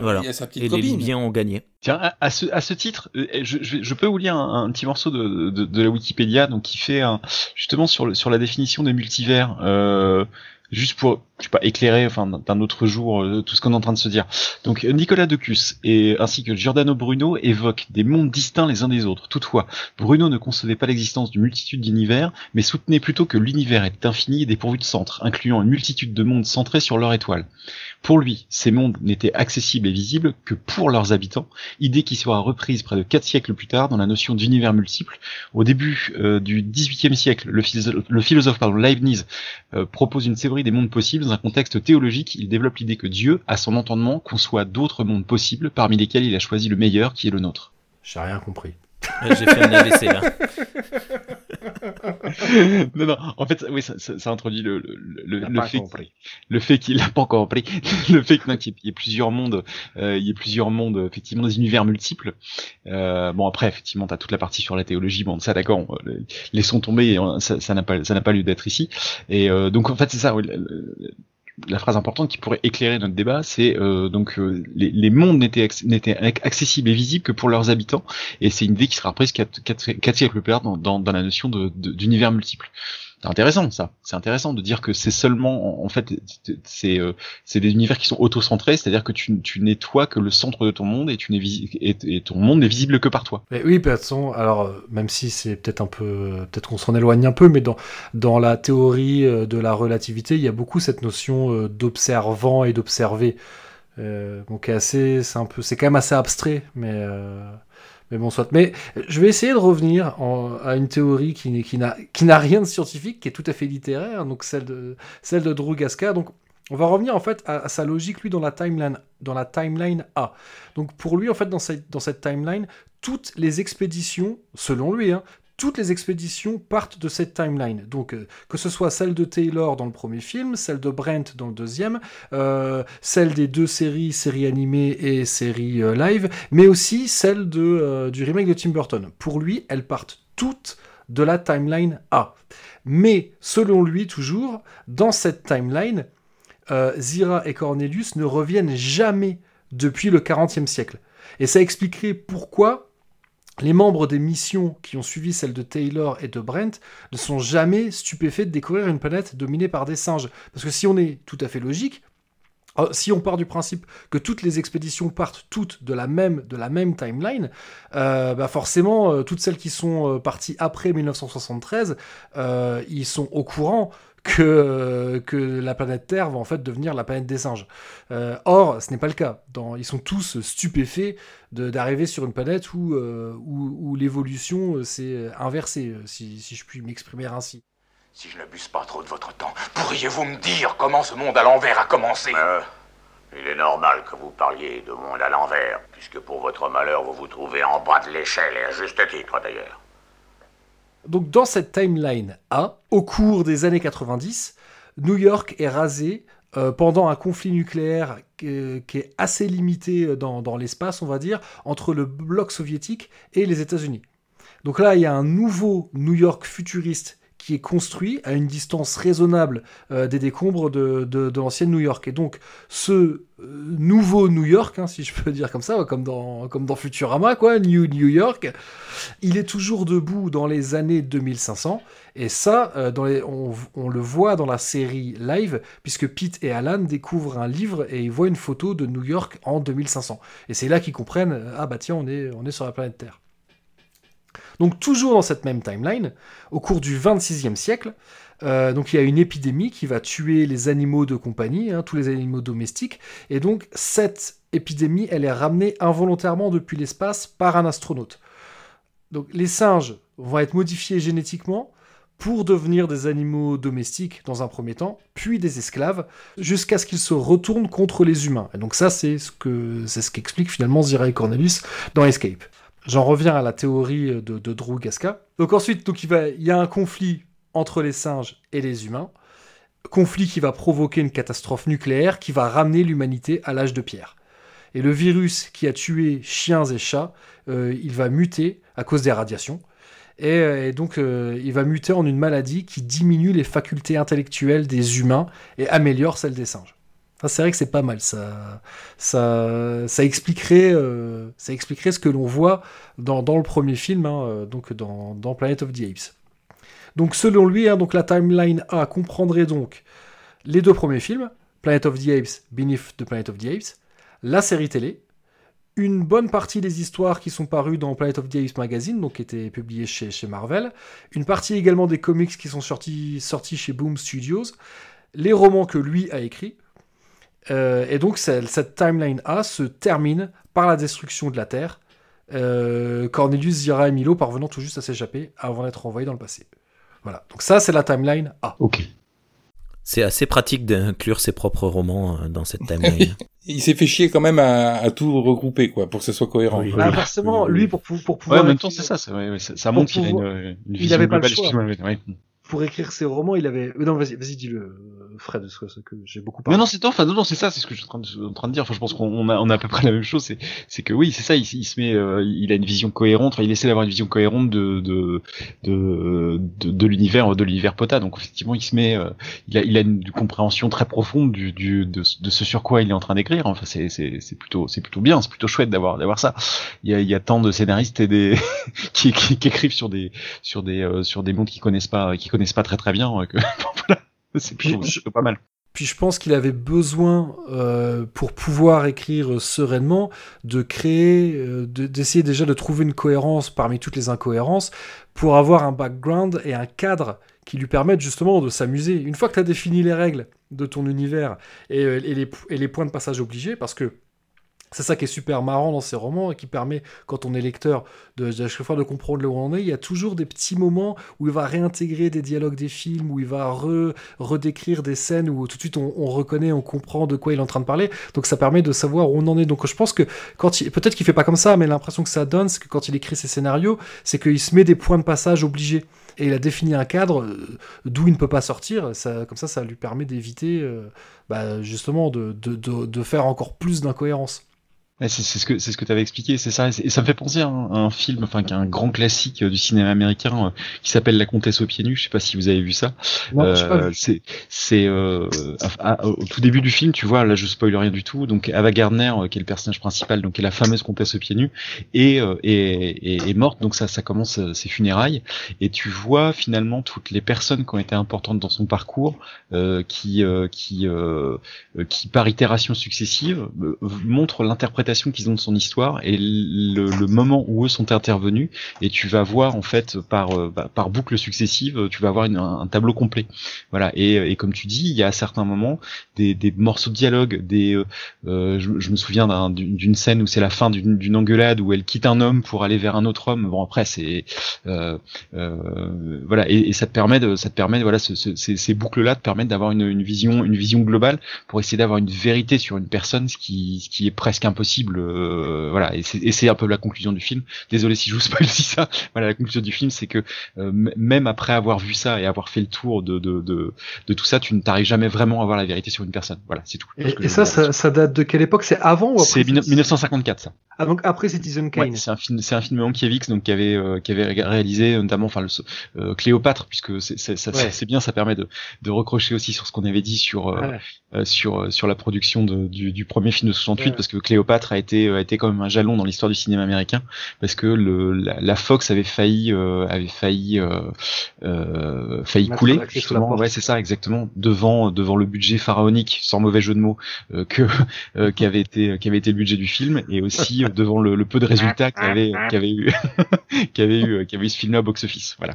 Voilà. Il y a sa petite Et les. Libyens ont gagné. Tiens, à, à ce, à ce titre, euh, je, je, peux vous lire un, un petit morceau de, de, de la Wikipédia, donc qui fait un, justement sur, le, sur la définition des multivers, euh, juste pour, je pas, éclairer, enfin, d'un- autre jour, euh, tout ce qu'on est en train de se dire. Donc, Nicolas Decus et ainsi que Giordano Bruno évoquent des mondes distincts les uns des autres. Toutefois, Bruno ne concevait pas l'existence d'une multitude d'univers, mais soutenait plutôt que l'univers est infini et dépourvu de centre, incluant une multitude de mondes centrés sur leur étoile. Pour lui, ces mondes n'étaient accessibles et visibles que pour leurs habitants, idée qui sera reprise près de quatre siècles plus tard dans la notion d'univers multiple. Au début euh, du XVIIIe siècle, le, philosophe, le philosophe pardon, Leibniz euh, propose une théorie des mondes possibles dans un contexte théologique. Il développe l'idée que Dieu, à son entendement, conçoit d'autres mondes possibles, parmi lesquels il a choisi le meilleur, qui est le nôtre. J'ai rien compris. J'ai fait un AVC là. non, non, en fait, oui, ça, ça, ça introduit le, le, fait, le fait qu'il a pas encore compris, le fait qu'il y ait- il y ait plusieurs mondes, euh, il y ait plusieurs mondes, effectivement, des univers multiples. Euh, bon, après, effectivement, t'as toute la partie sur la théologie, bon, ça, d'accord, laissons tomber, ça n'a pas, ça n'a pas lieu d'être ici. Et euh, donc, en fait, c'est ça, oui, le- le- la phrase importante qui pourrait éclairer notre débat, c'est euh, donc euh, les, mondes n'étaient acc- n'étaient ac- accessibles et visibles que pour leurs habitants, et c'est une idée qui sera reprise quatre, quatre, quatre siècles plus tard dans, dans, la notion de- de- d'univers multiple. C'est intéressant ça. C'est intéressant de dire que c'est seulement, en fait, c'est euh, c'est des univers qui sont auto-centrés, c'est-à-dire que tu, tu n'es toi que le centre de ton monde et tu n'es et, ton monde n'est visible que par toi. Oui, de alors, euh, même si c'est peut-être un peu. Peut-être qu'on s'en éloigne un peu, mais dans, dans la théorie euh, de la relativité, il y a beaucoup cette notion euh, d'observant et d'observer. Euh, donc, est assez, c'est un peu, c'est quand même assez abstrait, mais, euh, Mais bon, soit. Mais je vais essayer de revenir en- à une théorie qui, n'a rien de scientifique, qui est tout à fait littéraire, donc celle de, celle Drew Gasca. Donc, on va revenir en fait à, à sa logique, lui, dans la timeline, dans la timeline A. Donc, pour lui, en fait, dans cette, dans cette timeline, toutes les expéditions, selon lui, hein, toutes les expéditions partent de cette timeline. Donc, euh, que ce soit celle de Taylor dans le premier film, celle de Brent dans le deuxième, euh, celle des deux séries, série animée et série euh, live, mais aussi celle du remake de Tim Burton. Pour lui, elles partent toutes de la timeline A. Mais, selon lui, toujours, dans cette timeline, Zira et Cornelius ne reviennent jamais depuis le 40e siècle. Et ça expliquerait pourquoi les membres des missions qui ont suivi celle de Taylor et de Brent ne sont jamais stupéfaits de découvrir une planète dominée par des singes. Parce que si on est tout à fait logique, euh, si on part du principe que toutes les expéditions partent toutes de la même, timeline, euh, bah forcément, euh, toutes celles qui sont parties après 1973, euh, ils sont au courant que, que la planète Terre va en fait devenir la planète des singes. Euh, or, ce n'est pas le cas. Dans, ils sont tous stupéfaits d'arriver sur une planète où, euh, où, où l'évolution euh, s'est inversée, euh, si, si je puis m'exprimer ainsi. Si je n'abuse pas trop de votre temps, pourriez-vous me dire comment ce monde à l'envers a commencé? Euh, il est normal que vous parliez de monde à l'envers, puisque pour votre malheur, vous vous trouvez en bas de l'échelle, et à juste titre d'ailleurs. Donc dans cette timeline A, au cours des années 90, New York est rasé euh, pendant un conflit nucléaire qui, qui est assez limité dans, dans l'espace, on va dire, entre le bloc soviétique et les États-Unis. Donc là, il y a un nouveau New York futuriste qui est construit à une distance raisonnable euh, des décombres de, l'ancienne New York. Et donc, ce euh, nouveau New York, hein, si je peux dire comme ça, comme dans, Futurama, quoi, New New York, il est toujours debout dans les années 2500. Et ça, euh, on, on le voit dans la série live, puisque Pete et Alan découvrent un livre et ils voient une photo de New York en 2500. Et c'est là qu'ils comprennent, ah bah tiens, on est, on est sur la planète Terre. Donc toujours dans cette même timeline, au cours du 26e siècle, euh, donc il y a une épidémie qui va tuer les animaux de compagnie, hein, tous les animaux domestiques, et donc cette épidémie, elle est ramenée involontairement depuis l'espace par un astronaute. Donc les singes vont être modifiés génétiquement pour devenir des animaux domestiques dans un premier temps, puis des esclaves, jusqu'à ce qu'ils se retournent contre les humains. Et donc ça, c'est ce que c'est ce qu'explique finalement Zira et Cornelius dans Escape. J'en reviens à la théorie de, Drew Gasca. Donc ensuite, donc il, y a un conflit entre les singes et les humains. Conflit qui va provoquer une catastrophe nucléaire qui va ramener l'humanité à l'âge de pierre. Et le virus qui a tué chiens et chats, euh, il va muter à cause des radiations. Et, euh, donc, euh, il va muter en une maladie qui diminue les facultés intellectuelles des humains et améliore celles des singes. Ça, c'est vrai que c'est pas mal. Ça, ça, ça, expliquerait, euh, ça expliquerait ce que l'on voit dans, le premier film, hein, euh, donc dans, Planet of the Apes. Donc, selon lui, hein, donc la timeline A comprendrait donc les deux premiers films, Planet of the Apes, Beneath the Planet of the Apes, la série télé, une bonne partie des histoires qui sont parues dans Planet of the Apes Magazine, donc qui étaient publiées chez, chez Marvel, une partie également des comics qui sont sortis, sortis chez Boom Studios, les romans que lui a écrits, euh, et donc cette timeline A se termine par la destruction de la Terre, euh, Cornelius, Zira et Milo parvenant tout juste à s'échapper avant d'être envoyés dans le passé. Voilà, donc ça c'est la timeline A. Ok. C'est assez pratique d'inclure ses propres romans euh, dans cette timeline. Il s'est fait chier quand même à, à, tout regrouper, quoi, pour que ce soit cohérent. Oui, bah, forcément, lui, pour, pour pouvoir. Ouais, en même temps, c'est ça, ça, ça, montre qu'il a une, une vision il avait globale. Pas le choix. Ouais. Pour écrire ses romans, il avait. Non, vas-y, vas-y, dis-le, Fred, ce que j'ai beaucoup parlé. Non, non, c'est enfin, non, non, c'est ça, c'est ce que je suis en train de, en train de dire. Enfin, je pense qu'on a, on a à peu près la même chose. C'est, c'est que oui, c'est ça. Il, il, se met, euh, il a une vision cohérente. Enfin, il essaie d'avoir une vision cohérente de de de, de, l'univers, de l'univers Pota. Donc effectivement, il se met, euh, il a, il a une, une compréhension très profonde du, du de, de, ce sur quoi il est en train d'écrire. Enfin, c'est, c'est, c'est plutôt, c'est plutôt bien. C'est plutôt chouette d'avoir, d'avoir ça. Il y a, il y a tant de scénaristes et des qui, qui, qui, écrivent sur des, sur des, euh, sur des mondes qui connaissent pas, qui connaissent pas très très bien. Que, voilà. C'est plutôt, pas mal. Puis je pense qu'il avait besoin, euh, pour pouvoir écrire sereinement, de créer, euh, d'essayer déjà de trouver une cohérence parmi toutes les incohérences, pour avoir un background et un cadre qui lui permettent justement de s'amuser. Une fois que tu as défini les règles de ton univers et, et, les, et, les, points de passage obligés, parce que C'est ça qui est super marrant dans ces romans et qui permet, quand on est lecteur, de, de chaque fois de comprendre où on est. Il y a toujours des petits moments où il va réintégrer des dialogues des films, où il va re- redécrire des scènes où tout de suite on, on reconnaît, on comprend de quoi il est en train de parler. Donc ça permet de savoir où on en est. Donc je pense que quand il, peut-être qu'il fait pas comme ça, mais l'impression que ça donne, c'est que quand il écrit ses scénarios, c'est qu'il se met des points de passage obligés. Et il a défini un cadre euh, d'où il ne peut pas sortir. Ça, comme ça, ça lui permet d'éviter euh, bah, justement de, de faire encore plus d'incohérences. Ouais, c'est ce que c'est ce que tu avais expliqué, c'est ça. Et ça me fait penser à un, à un film, enfin, qui est un grand classique euh, du cinéma américain, euh, qui s'appelle La Comtesse aux pieds nus. Je sais pas si vous avez vu ça. Vu. c'est c'est euh, à- au tout début du film, tu vois, là je spoil rien du tout. Donc Ava Gardner, euh, qui est le personnage principal, donc qui est la fameuse comtesse aux pieds nus, est euh, est, est, est morte. Donc ça ça commence euh, ses funérailles et tu vois finalement toutes les personnes qui ont été importantes dans son parcours, euh, qui euh, qui euh, euh, qui par itération successive euh, montrent l'interprétation qu'ils ont de son histoire et le, moment où eux sont intervenus et tu vas voir en fait par euh, bah, par boucle successive tu vas avoir un, tableau complet. Voilà. Et, et comme tu dis il y a à certains moments des, des morceaux de dialogue des euh, euh, je, me souviens d'un- d'une scène où c'est la fin d'une engueulade où elle quitte un homme pour aller vers un autre homme. Bon après c'est euh, euh, voilà. Et, ça te permet de ça te permet voilà ce- ce- ces, ces boucles là te permettent d'avoir une, une vision une vision globale pour essayer d'avoir une vérité sur une personne ce qui ce qui est presque impossible euh, voilà et c'est un peu la conclusion du film désolé si je vous spoil si ça voilà la conclusion du film c'est que euh, même après avoir vu ça et avoir fait le tour de de de, de tout ça tu ne t'arrives jamais vraiment à voir la vérité sur une personne voilà c'est tout Et, et ça, ça, ça date de quelle époque? C'est avant ou après c'est 1954 ça Ah, donc après Citizen Kane. Ouais, c'est un film, c'est un film Mankiewicz donc qui avait euh, qui avait ré- réalisé notamment enfin le Cléopâtre puisque c'est c'est ça- Ouais. c'est bien ça permet de de recrocher aussi sur ce qu'on avait dit sur Ouais. euh, sur sur la production de, du, du premier film de 68 Ouais. parce que Cléopâtre a été a été quand même un jalon dans l'histoire du cinéma américain parce que le la, la Fox avait failli euh, avait failli euh, euh, failli couler justement. ouais c'est ça exactement. Devant devant le budget pharaonique sans mauvais jeu de mots euh, que euh, qui avait été qui avait été le budget du film et aussi euh, devant le, le peu de résultats qu'avait qu'avait eu qu'avait eu qu'avait eu ce film là au box office voilà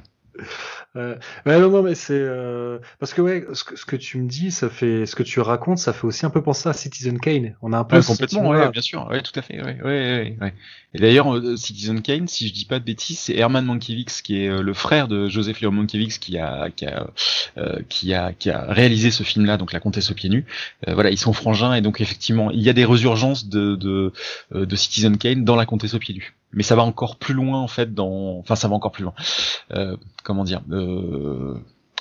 Euh, non, non, mais c'est euh, parce que ouais, ce que, ce que tu me dis, ça fait, ce que tu racontes, ça fait aussi un peu penser à Citizen Kane. On a un peu Ouais, complètement, ouais, bien sûr, ouais, tout à fait, ouais, ouais, ouais, ouais. Et d'ailleurs, euh, Citizen Kane, si je dis pas de bêtises, c'est Herman Mankiewicz qui est euh, le frère de Joseph Léon Mankiewicz qui a, qui a, euh, qui a, qui a réalisé ce film-là, donc La Comtesse aux pieds nus. Euh, voilà, ils sont frangins et donc effectivement, il y a des résurgences de, de, de Citizen Kane dans La Comtesse aux pieds nus. Mais ça va encore plus loin en fait dans, enfin ça va encore plus loin. Euh, comment dire euh,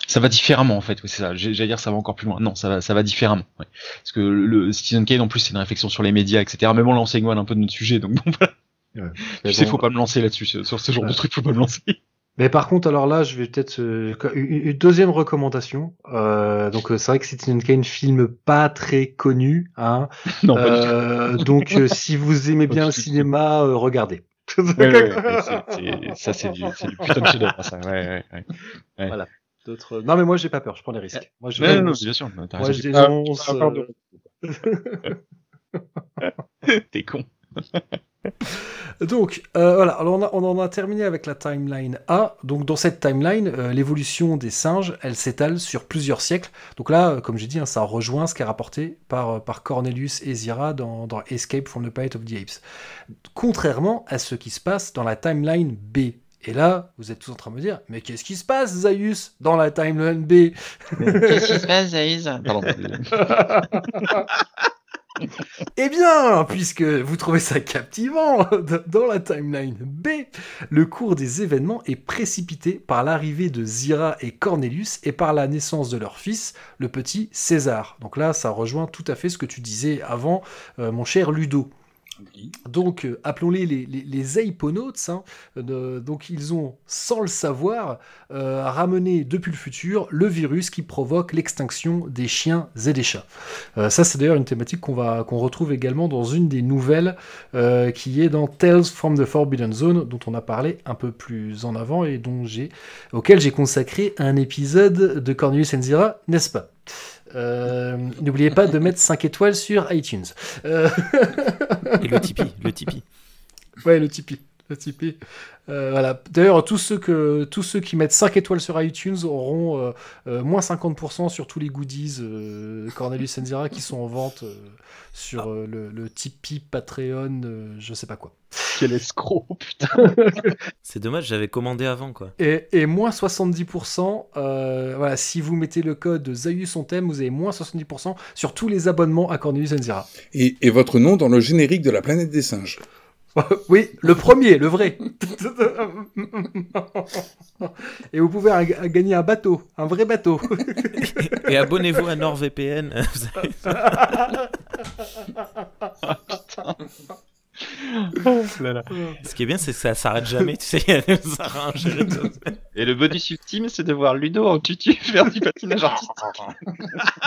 ça va différemment en fait, oui, c'est ça. J'allais dire ça va encore plus loin. Non, ça va, ça va différemment. ouais. Parce que le Citizen Kane en plus c'est une réflexion sur les médias, etc. Mais bon là on s'éloigne un peu de notre sujet, donc bon. Voilà. Ouais. Tu sais, bon. faut pas me lancer là-dessus sur ce genre de truc, faut pas me lancer. Mais par contre, alors là, je vais peut-être euh, une, deuxième recommandation. Euh, donc euh, c'est vrai que Citizen Kane, film pas très connu, hein. Non, pas du Euh, donc euh, si vous aimez bien le cinéma, euh, regardez. Ça c'est du, putain de chef-d'œuvre, ça. Ouais, ouais, ouais. ouais. Voilà. D'autres. Non mais moi j'ai pas peur, je prends des risques. Moi je. Non, non, non, bien sûr, t'as Moi raison. je dénonce. Ah, euh, T'es con. Donc, euh, voilà, alors on, a- on en a terminé avec la timeline A. Donc, dans cette timeline, euh, l'évolution des singes, elle s'étale sur plusieurs siècles. Donc là, euh, comme j'ai dit, hein, ça rejoint ce qui est rapporté par, euh, par Cornelius et Zira dans, dans Escape from the Planet of the Apes. Contrairement à ce qui se passe dans la timeline B. Et là, vous êtes tous en train de me dire, mais qu'est-ce qui se passe, Zaius, dans la timeline B? Qu'est-ce qui se passe, Zaïs Pardon. Eh bien, puisque vous trouvez ça captivant, dans la timeline B, le cours des événements est précipité par l'arrivée de Zira et Cornelius et par la naissance de leur fils, le petit César. Donc là, ça rejoint tout à fait ce que tu disais avant, euh, mon cher Ludo. Donc, euh, appelons-les les, les, hein. Euh, donc, ils ont, sans le savoir, euh, ramené depuis le futur le virus qui provoque l'extinction des chiens et des chats. Ça, c'est d'ailleurs une thématique qu'on retrouve également dans une des nouvelles qui est dans Tales from the Forbidden Zone, dont on a parlé un peu plus en avant et dont auquel j'ai consacré un épisode de Cornelius Enzira, n'est-ce pas? Euh, N'oubliez pas de mettre 5 étoiles sur iTunes. Euh, Et le Tipeee, le Tipeee. Ouais, le Tipeee. Le Tipeee. Euh, voilà. D'ailleurs, tous ceux, que, tous ceux qui mettent 5 étoiles sur iTunes auront euh, euh, moins 50% sur tous les goodies euh, Cornelius Enzira qui sont en vente euh, sur euh, le, le Tipeee, Patreon, euh, je sais pas quoi. Quel escroc, putain. C'est dommage, j'avais commandé avant, quoi. Et, et moins 70%, euh, voilà, si vous mettez le code Zaius on vous avez moins 70% sur tous les abonnements à Cornelius Enzira. Et, et votre nom dans le générique de la planète des singes. oui, le premier, le vrai. Et vous pouvez un- gagner un bateau, un vrai bateau. Et abonnez-vous à NordVPN. Ce qui est bien, c'est que ça s'arrête jamais, tu sais, il y a des. Et le bonus ultime, c'est de voir Ludo en tutu faire du patinage artistique.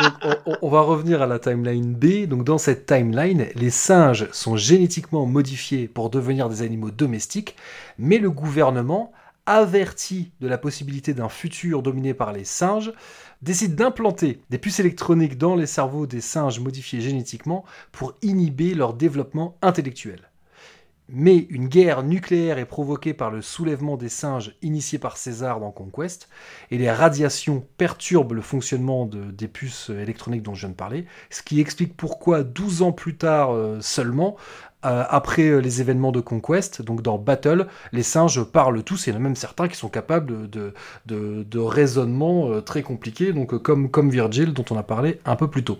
Donc, on, on- on va revenir à la timeline B. Donc, dans cette timeline, les singes sont génétiquement modifiés pour devenir des animaux domestiques, mais le gouvernement, averti de la possibilité d'un futur dominé par les singes, décide d'implanter des puces électroniques dans les cerveaux des singes modifiés génétiquement pour inhiber leur développement intellectuel. Mais une guerre nucléaire est provoquée par le soulèvement des singes initié par César dans Conquest, et les radiations perturbent le fonctionnement de- des puces électroniques dont je viens de parler, ce qui explique pourquoi 12 ans plus tard euh, seulement, après euh, les événements de Conquest, donc dans Battle, les singes parlent tous, et il y en a même certains qui sont capables de, de, de raisonnement euh, très compliqué, donc euh, comme, comme Virgil dont on a parlé un peu plus tôt.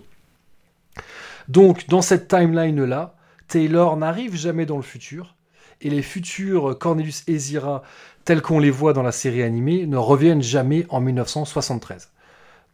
Donc, dans cette timeline-là, Taylor n'arrive jamais dans le futur, et les futurs Cornelius et Zira, tels qu'on les voit dans la série animée, ne reviennent jamais en 1973.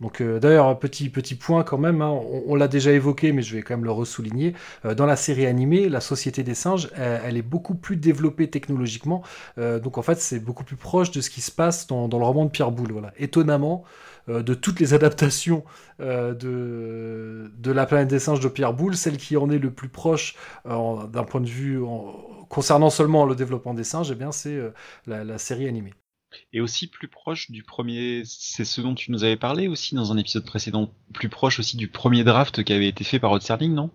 Donc euh, d'ailleurs, un petit, petit point quand même, hein, on, l'a déjà évoqué, mais je vais quand même le ressouligner. Euh, dans la série animée, la société des singes, elle, est beaucoup plus développée technologiquement. Euh, donc en fait, c'est beaucoup plus proche de ce qui se passe dans, le roman de Pierre Boulle. Voilà. Étonnamment, de toutes les adaptations de, La planète des singes de Pierre Boulle, celle qui en est le plus proche d'un point de vue concernant seulement le développement des singes, eh bien c'est la série animée. Et aussi plus proche du premier, c'est ce dont tu nous avais parlé aussi dans un épisode précédent, plus proche aussi du premier draft qui avait été fait par Rod Serling, non?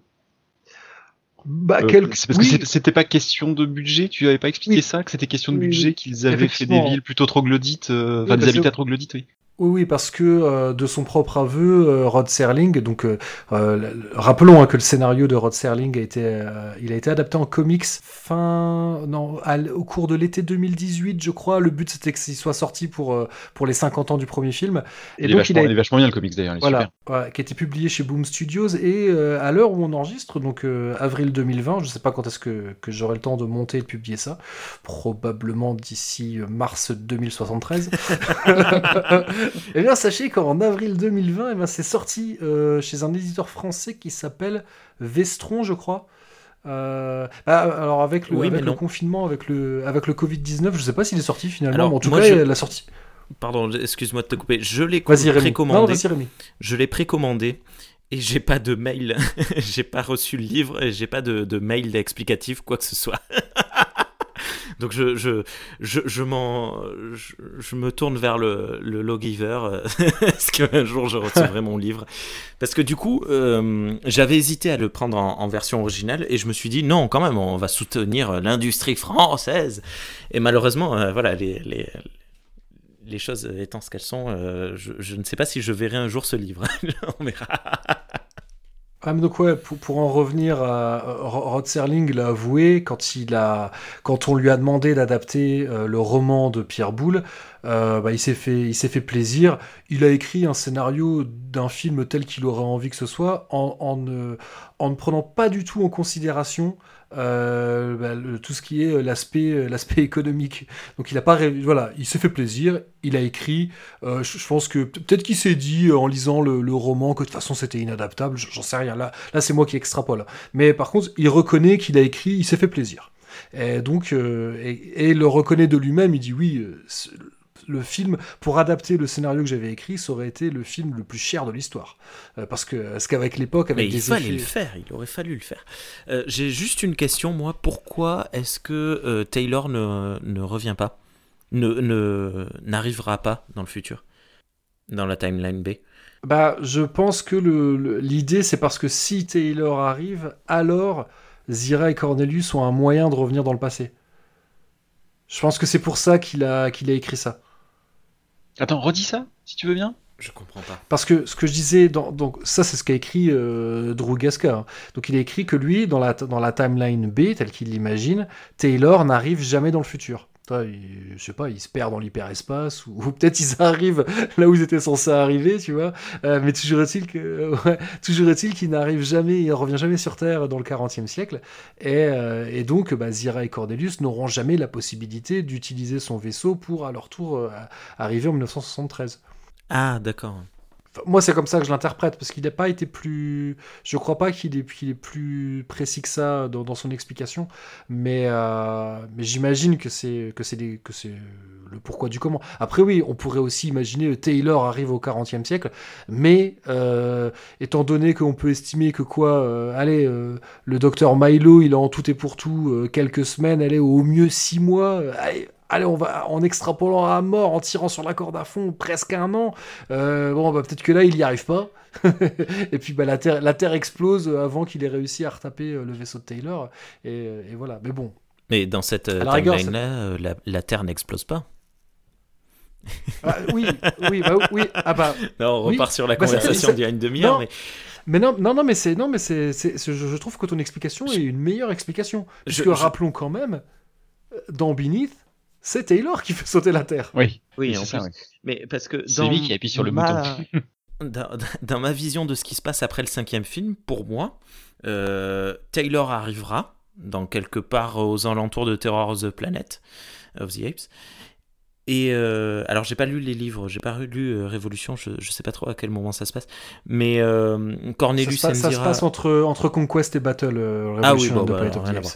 Bah, Euh, quel- parce oui. que c'était- pas question de budget, tu avais pas expliqué ça, que c'était question de budget, qu'ils avaient fait des villes plutôt troglodytes, euh, Oui, enfin des habitats troglodytes, oui. Oui, oui, parce que euh, de son propre aveu, euh, Rod Serling, donc euh, euh, rappelons hein, que le scénario de Rod Serling a été, euh, il a été adapté en comics fin, non, à au cours de l'été 2018, je crois. Le but c'était qu'il soit sorti pour euh, pour les 50 ans du premier film. Il est vachement- il est vachement bien, le comics, d'ailleurs, il est Voilà, voilà, qui a été publié chez Boom Studios et euh, à l'heure où on enregistre, donc euh, avril 2020, je sais pas quand est-ce que, que j'aurai le temps de monter et de publier ça, probablement d'ici mars 2073. Eh bien, sachez qu'en avril 2020, eh ben, c'est sorti euh, chez un éditeur français qui s'appelle Vestron, je crois. Euh, bah, alors avec le, Oui, avec mais le non. confinement, avec le, avec le Covid-19, je sais pas s'il est sorti finalement, Alors, mais en tout moi, cas, je- la sortie. Pardon, excuse-moi de te couper. Je l'ai précommandé. Non. Je l'ai précommandé et j'ai pas de mail. j'ai pas reçu le livre et j'ai pas de, de mail explicatif, quoi que ce soit. Donc je, je, je, je, je, je me tourne vers le, le lawgiver. euh, Est-ce qu'un jour je recevrai mon livre Parce que du coup, euh, j'avais hésité à le prendre en, version originale et je me suis dit non, quand même, on va soutenir l'industrie française. Et malheureusement, euh, voilà, les, les, les choses étant ce qu'elles sont, euh, je, je ne sais pas si je verrai un jour ce livre. on verra. Ah, donc ouais, pour, en revenir à euh, Rod Serling l'a avoué quand il a quand on lui a demandé d'adapter euh, le roman de Pierre Boulle, euh, bah, il s'est fait il s'est fait plaisir. Il a écrit un scénario d'un film tel qu'il aurait envie que ce soit, en, en ne prenant pas du tout en considération euh, bah, tout ce qui est l'aspect euh, l'aspect économique. Donc il a pas voilà, il s'est fait plaisir, il a écrit. euh, je, pense que peut- peut-être qu'il s'est dit euh, en lisant le, roman que de toute façon c'était inadaptable. J'en sais rien. Là, là c'est moi qui extrapole. Mais par contre, il reconnaît qu'il a écrit, il s'est fait plaisir. Et donc, euh, et, et il le reconnaît de lui-même. Il dit oui. Le film, pour adapter le scénario que j'avais écrit, ça aurait été le film le plus cher de l'histoire. Euh, parce que, parce qu'avec l'époque, avec Mais des il fallait le faire, il aurait fallu le faire. Euh, J'ai juste une question, moi. Pourquoi est-ce que euh, Taylor ne, ne revient pas? Ne ne- n'arrivera pas dans le futur? Dans la timeline B? Bah, je pense que le- le- l'idée, c'est parce que si Taylor arrive, alors Zira et Cornelius ont un moyen de revenir dans le passé. Je pense que c'est pour ça qu'il a, qu'il a écrit ça. Attends, redis ça, si tu veux bien. Je comprends pas. Parce que ce que je disais, dans, donc ça c'est ce qu'a écrit euh, Drew Gasca. hein. Donc il a écrit que lui, dans la, dans la timeline B, telle qu'il l'imagine, Taylor n'arrive jamais dans le futur. Je sais pas, ils se perdent dans l'hyperespace, ou, peut-être ils arrivent là où ils étaient censés arriver, tu vois. Euh, mais toujours est-il que, ouais, toujours est-il qu'il n'arrive jamais, il revient jamais sur Terre dans le 40e siècle. Et, euh, donc, bah, Zira et Cordelius n'auront jamais la possibilité d'utiliser son vaisseau pour, à leur tour, euh, arriver en 1973. Ah, d'accord. Moi, c'est comme ça que je l'interprète, parce qu'il n'a pas été plus. Je crois pas qu'il est, plus précis que ça dans, son explication, mais, euh, mais j'imagine que c'est que que le pourquoi du comment. Après, oui, on pourrait aussi imaginer euh, Taylor arrive au 40e siècle, mais euh, étant donné qu'on peut estimer que quoi, euh, allez, euh, le docteur Milo, il a en tout et pour tout euh, quelques semaines, allez, au mieux six mois, euh. Allez, on va en extrapolant à mort, en tirant sur la corde à fond, presque un an. Euh, bon, bah, peut-être que là, il n'y arrive pas. et puis, bah, la, Terre, la Terre explose avant qu'il ait réussi à retaper euh, le vaisseau de Taylor. Et, euh, et voilà. Mais bon. Mais dans cette timeline-là, la, la Terre n'explose pas. Ah, oui, oui, bah, oui. Ah bah. Non, on oui. repart sur la conversation d'il y a une demi-heure, mais- Mais non, non, non, mais c'est, non, mais c'est, je, trouve que ton explication est une meilleure explication. Puisque je- rappelons quand même, dans Beneath, c'est Taylor qui fait sauter la Terre. Oui. Oui, c'est en ça, ouais. Mais parce que C'est dans lui qui appuie sur le ma- dans, dans ma vision de ce qui se passe après le cinquième film, pour moi, euh, Taylor arrivera dans quelque part aux alentours de Terror of the Planet of the Apes. Et euh, alors j'ai pas lu les livres, j'ai pas lu euh, Révolution, je, je sais pas trop à quel moment ça se passe, mais euh, Ça Cornelius se, passe, ça se passe entre, entre Conquest et Battle. euh, ah oui, Revolution bon, bah, Planet of rien the à Apes. voir.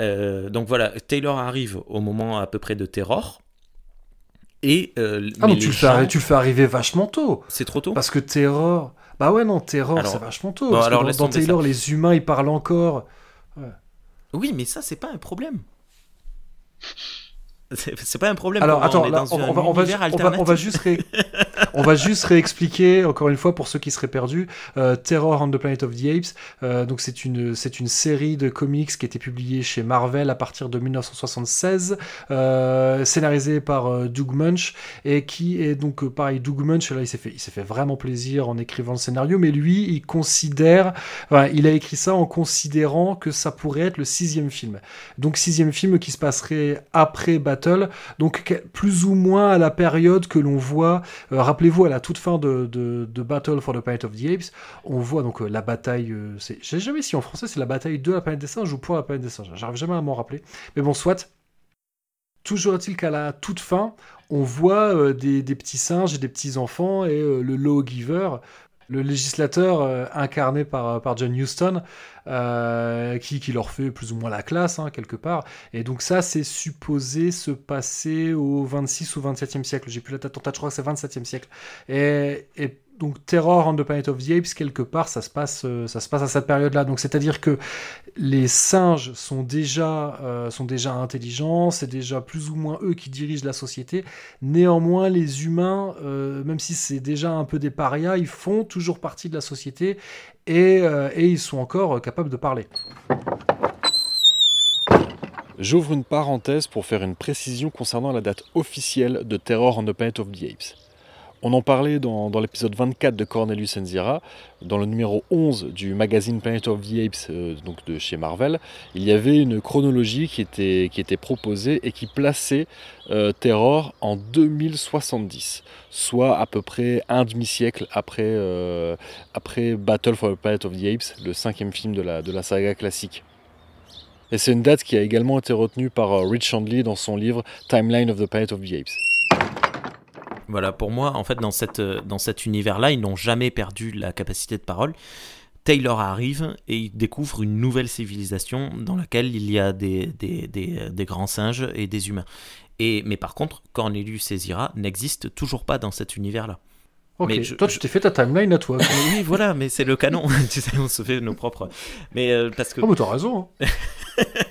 Euh, donc voilà, Taylor arrive au moment à peu près de Terror. Et euh, Ah mais tu le, fais gens- arri- tu le fais arriver vachement tôt. C'est trop tôt Parce que Terror. Bah ouais, non, Terror, c'est vachement tôt. bon, parce que alors, dans, Taylor, ça. les humains, ils parlent encore. Ouais. Oui, mais ça, c'est pas un problème. C'est pas un problème. Alors attends, on là, va, on, va, on, juste ré- on va juste réexpliquer encore une fois pour ceux qui seraient perdus. euh, Terror on the Planet of the Apes. euh, donc c'est une c'est une série de comics qui a été publiée chez Marvel à partir de 1976, euh, scénarisée par Doug Munch et qui est donc pareil. Doug Munch là il s'est fait il s'est fait vraiment plaisir en écrivant le scénario, mais lui il considère, il a écrit ça en considérant que ça pourrait être le sixième film. Donc sixième film qui se passerait après Battle, donc plus ou moins à la période que l'on voit. Rappelez-vous à la toute fin de, de- Battle for the Planet of the Apes, on voit donc euh, la bataille. euh, je sais jamais si en français c'est la bataille de la planète des singes ou pour la planète des singes. J'arrive jamais à m'en rappeler. Mais bon, soit. Toujours est-il qu'à la toute fin, on voit euh, des, petits singes et des petits enfants et le lawgiver, le législateur euh, incarné par, par John Huston, euh, qui, qui leur fait plus ou moins la classe, hein, quelque part. Et donc ça, c'est supposé se passer au 26 ou 27e siècle. J'ai plus la date en tête, je crois que c'est 27e siècle. Et donc Terror on the Planet of the Apes, quelque part, ça se passe, euh, ça se passe à cette période-là. Donc c'est-à-dire que les singes sont déjà, euh, sont déjà intelligents, c'est déjà plus ou moins eux qui dirigent la société. Néanmoins, les humains, euh, même si c'est déjà un peu des parias, ils font toujours partie de la société et, et ils sont encore capables de parler. J'ouvre une parenthèse pour faire une précision concernant la date officielle de Terror on the Planet of the Apes. On en parlait dans, l'épisode 24 de Cornelius Enzira, dans le numéro 11 du magazine Planet of the Apes, euh, donc de chez Marvel. Il y avait une chronologie qui était, qui était proposée et qui plaçait euh, Terror en 2070, soit à peu près un demi-siècle après, euh, après Battle for the Planet of the Apes, le cinquième film de la, de la saga classique. Et c'est une date qui a également été retenue par Rich Handley dans son livre Timeline of the Planet of the Apes. Voilà, pour moi, en fait, dans, cette, euh, dans cet univers-là, ils n'ont jamais perdu la capacité de parole. Taylor arrive et il découvre une nouvelle civilisation dans laquelle il y a des, des, des, des grands singes et des humains. Et, mais par contre, Cornelius et Zira n'existent toujours pas dans cet univers-là. Ok, Mais je- toi tu t'es fait ta timeline à toi. oui, voilà, mais c'est le canon. tu sais, on se fait nos propres. Mais euh, parce que. Oh, mais t'as raison. hein.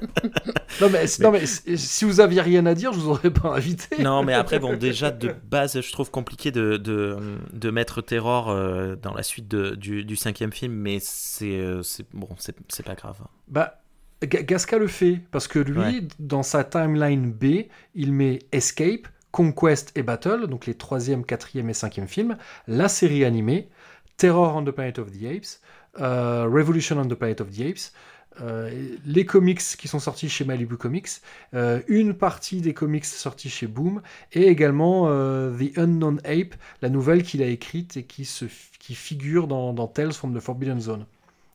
non, mais, non, mais si vous aviez rien à dire, je vous aurais pas invité. Non, mais après, bon, déjà, de base, je trouve compliqué de, de, de mettre Terror euh, dans la suite de- du, du cinquième film, mais c'est euh, bon, c'est pas grave. Bah, Ga- Gasca le fait, parce que lui, Ouais. dans sa timeline B, il met Escape, Conquest et Battle, donc les troisième, quatrième et cinquième films, la série animée, Terror on the Planet of the Apes, euh, Revolution on the Planet of the Apes, euh, les comics qui sont sortis chez Malibu Comics, euh, une partie des comics sortis chez Boom, et également euh, The Unknown Ape, la nouvelle qu'il a écrite et qui, figure dans, dans Tales from the Forbidden Zone.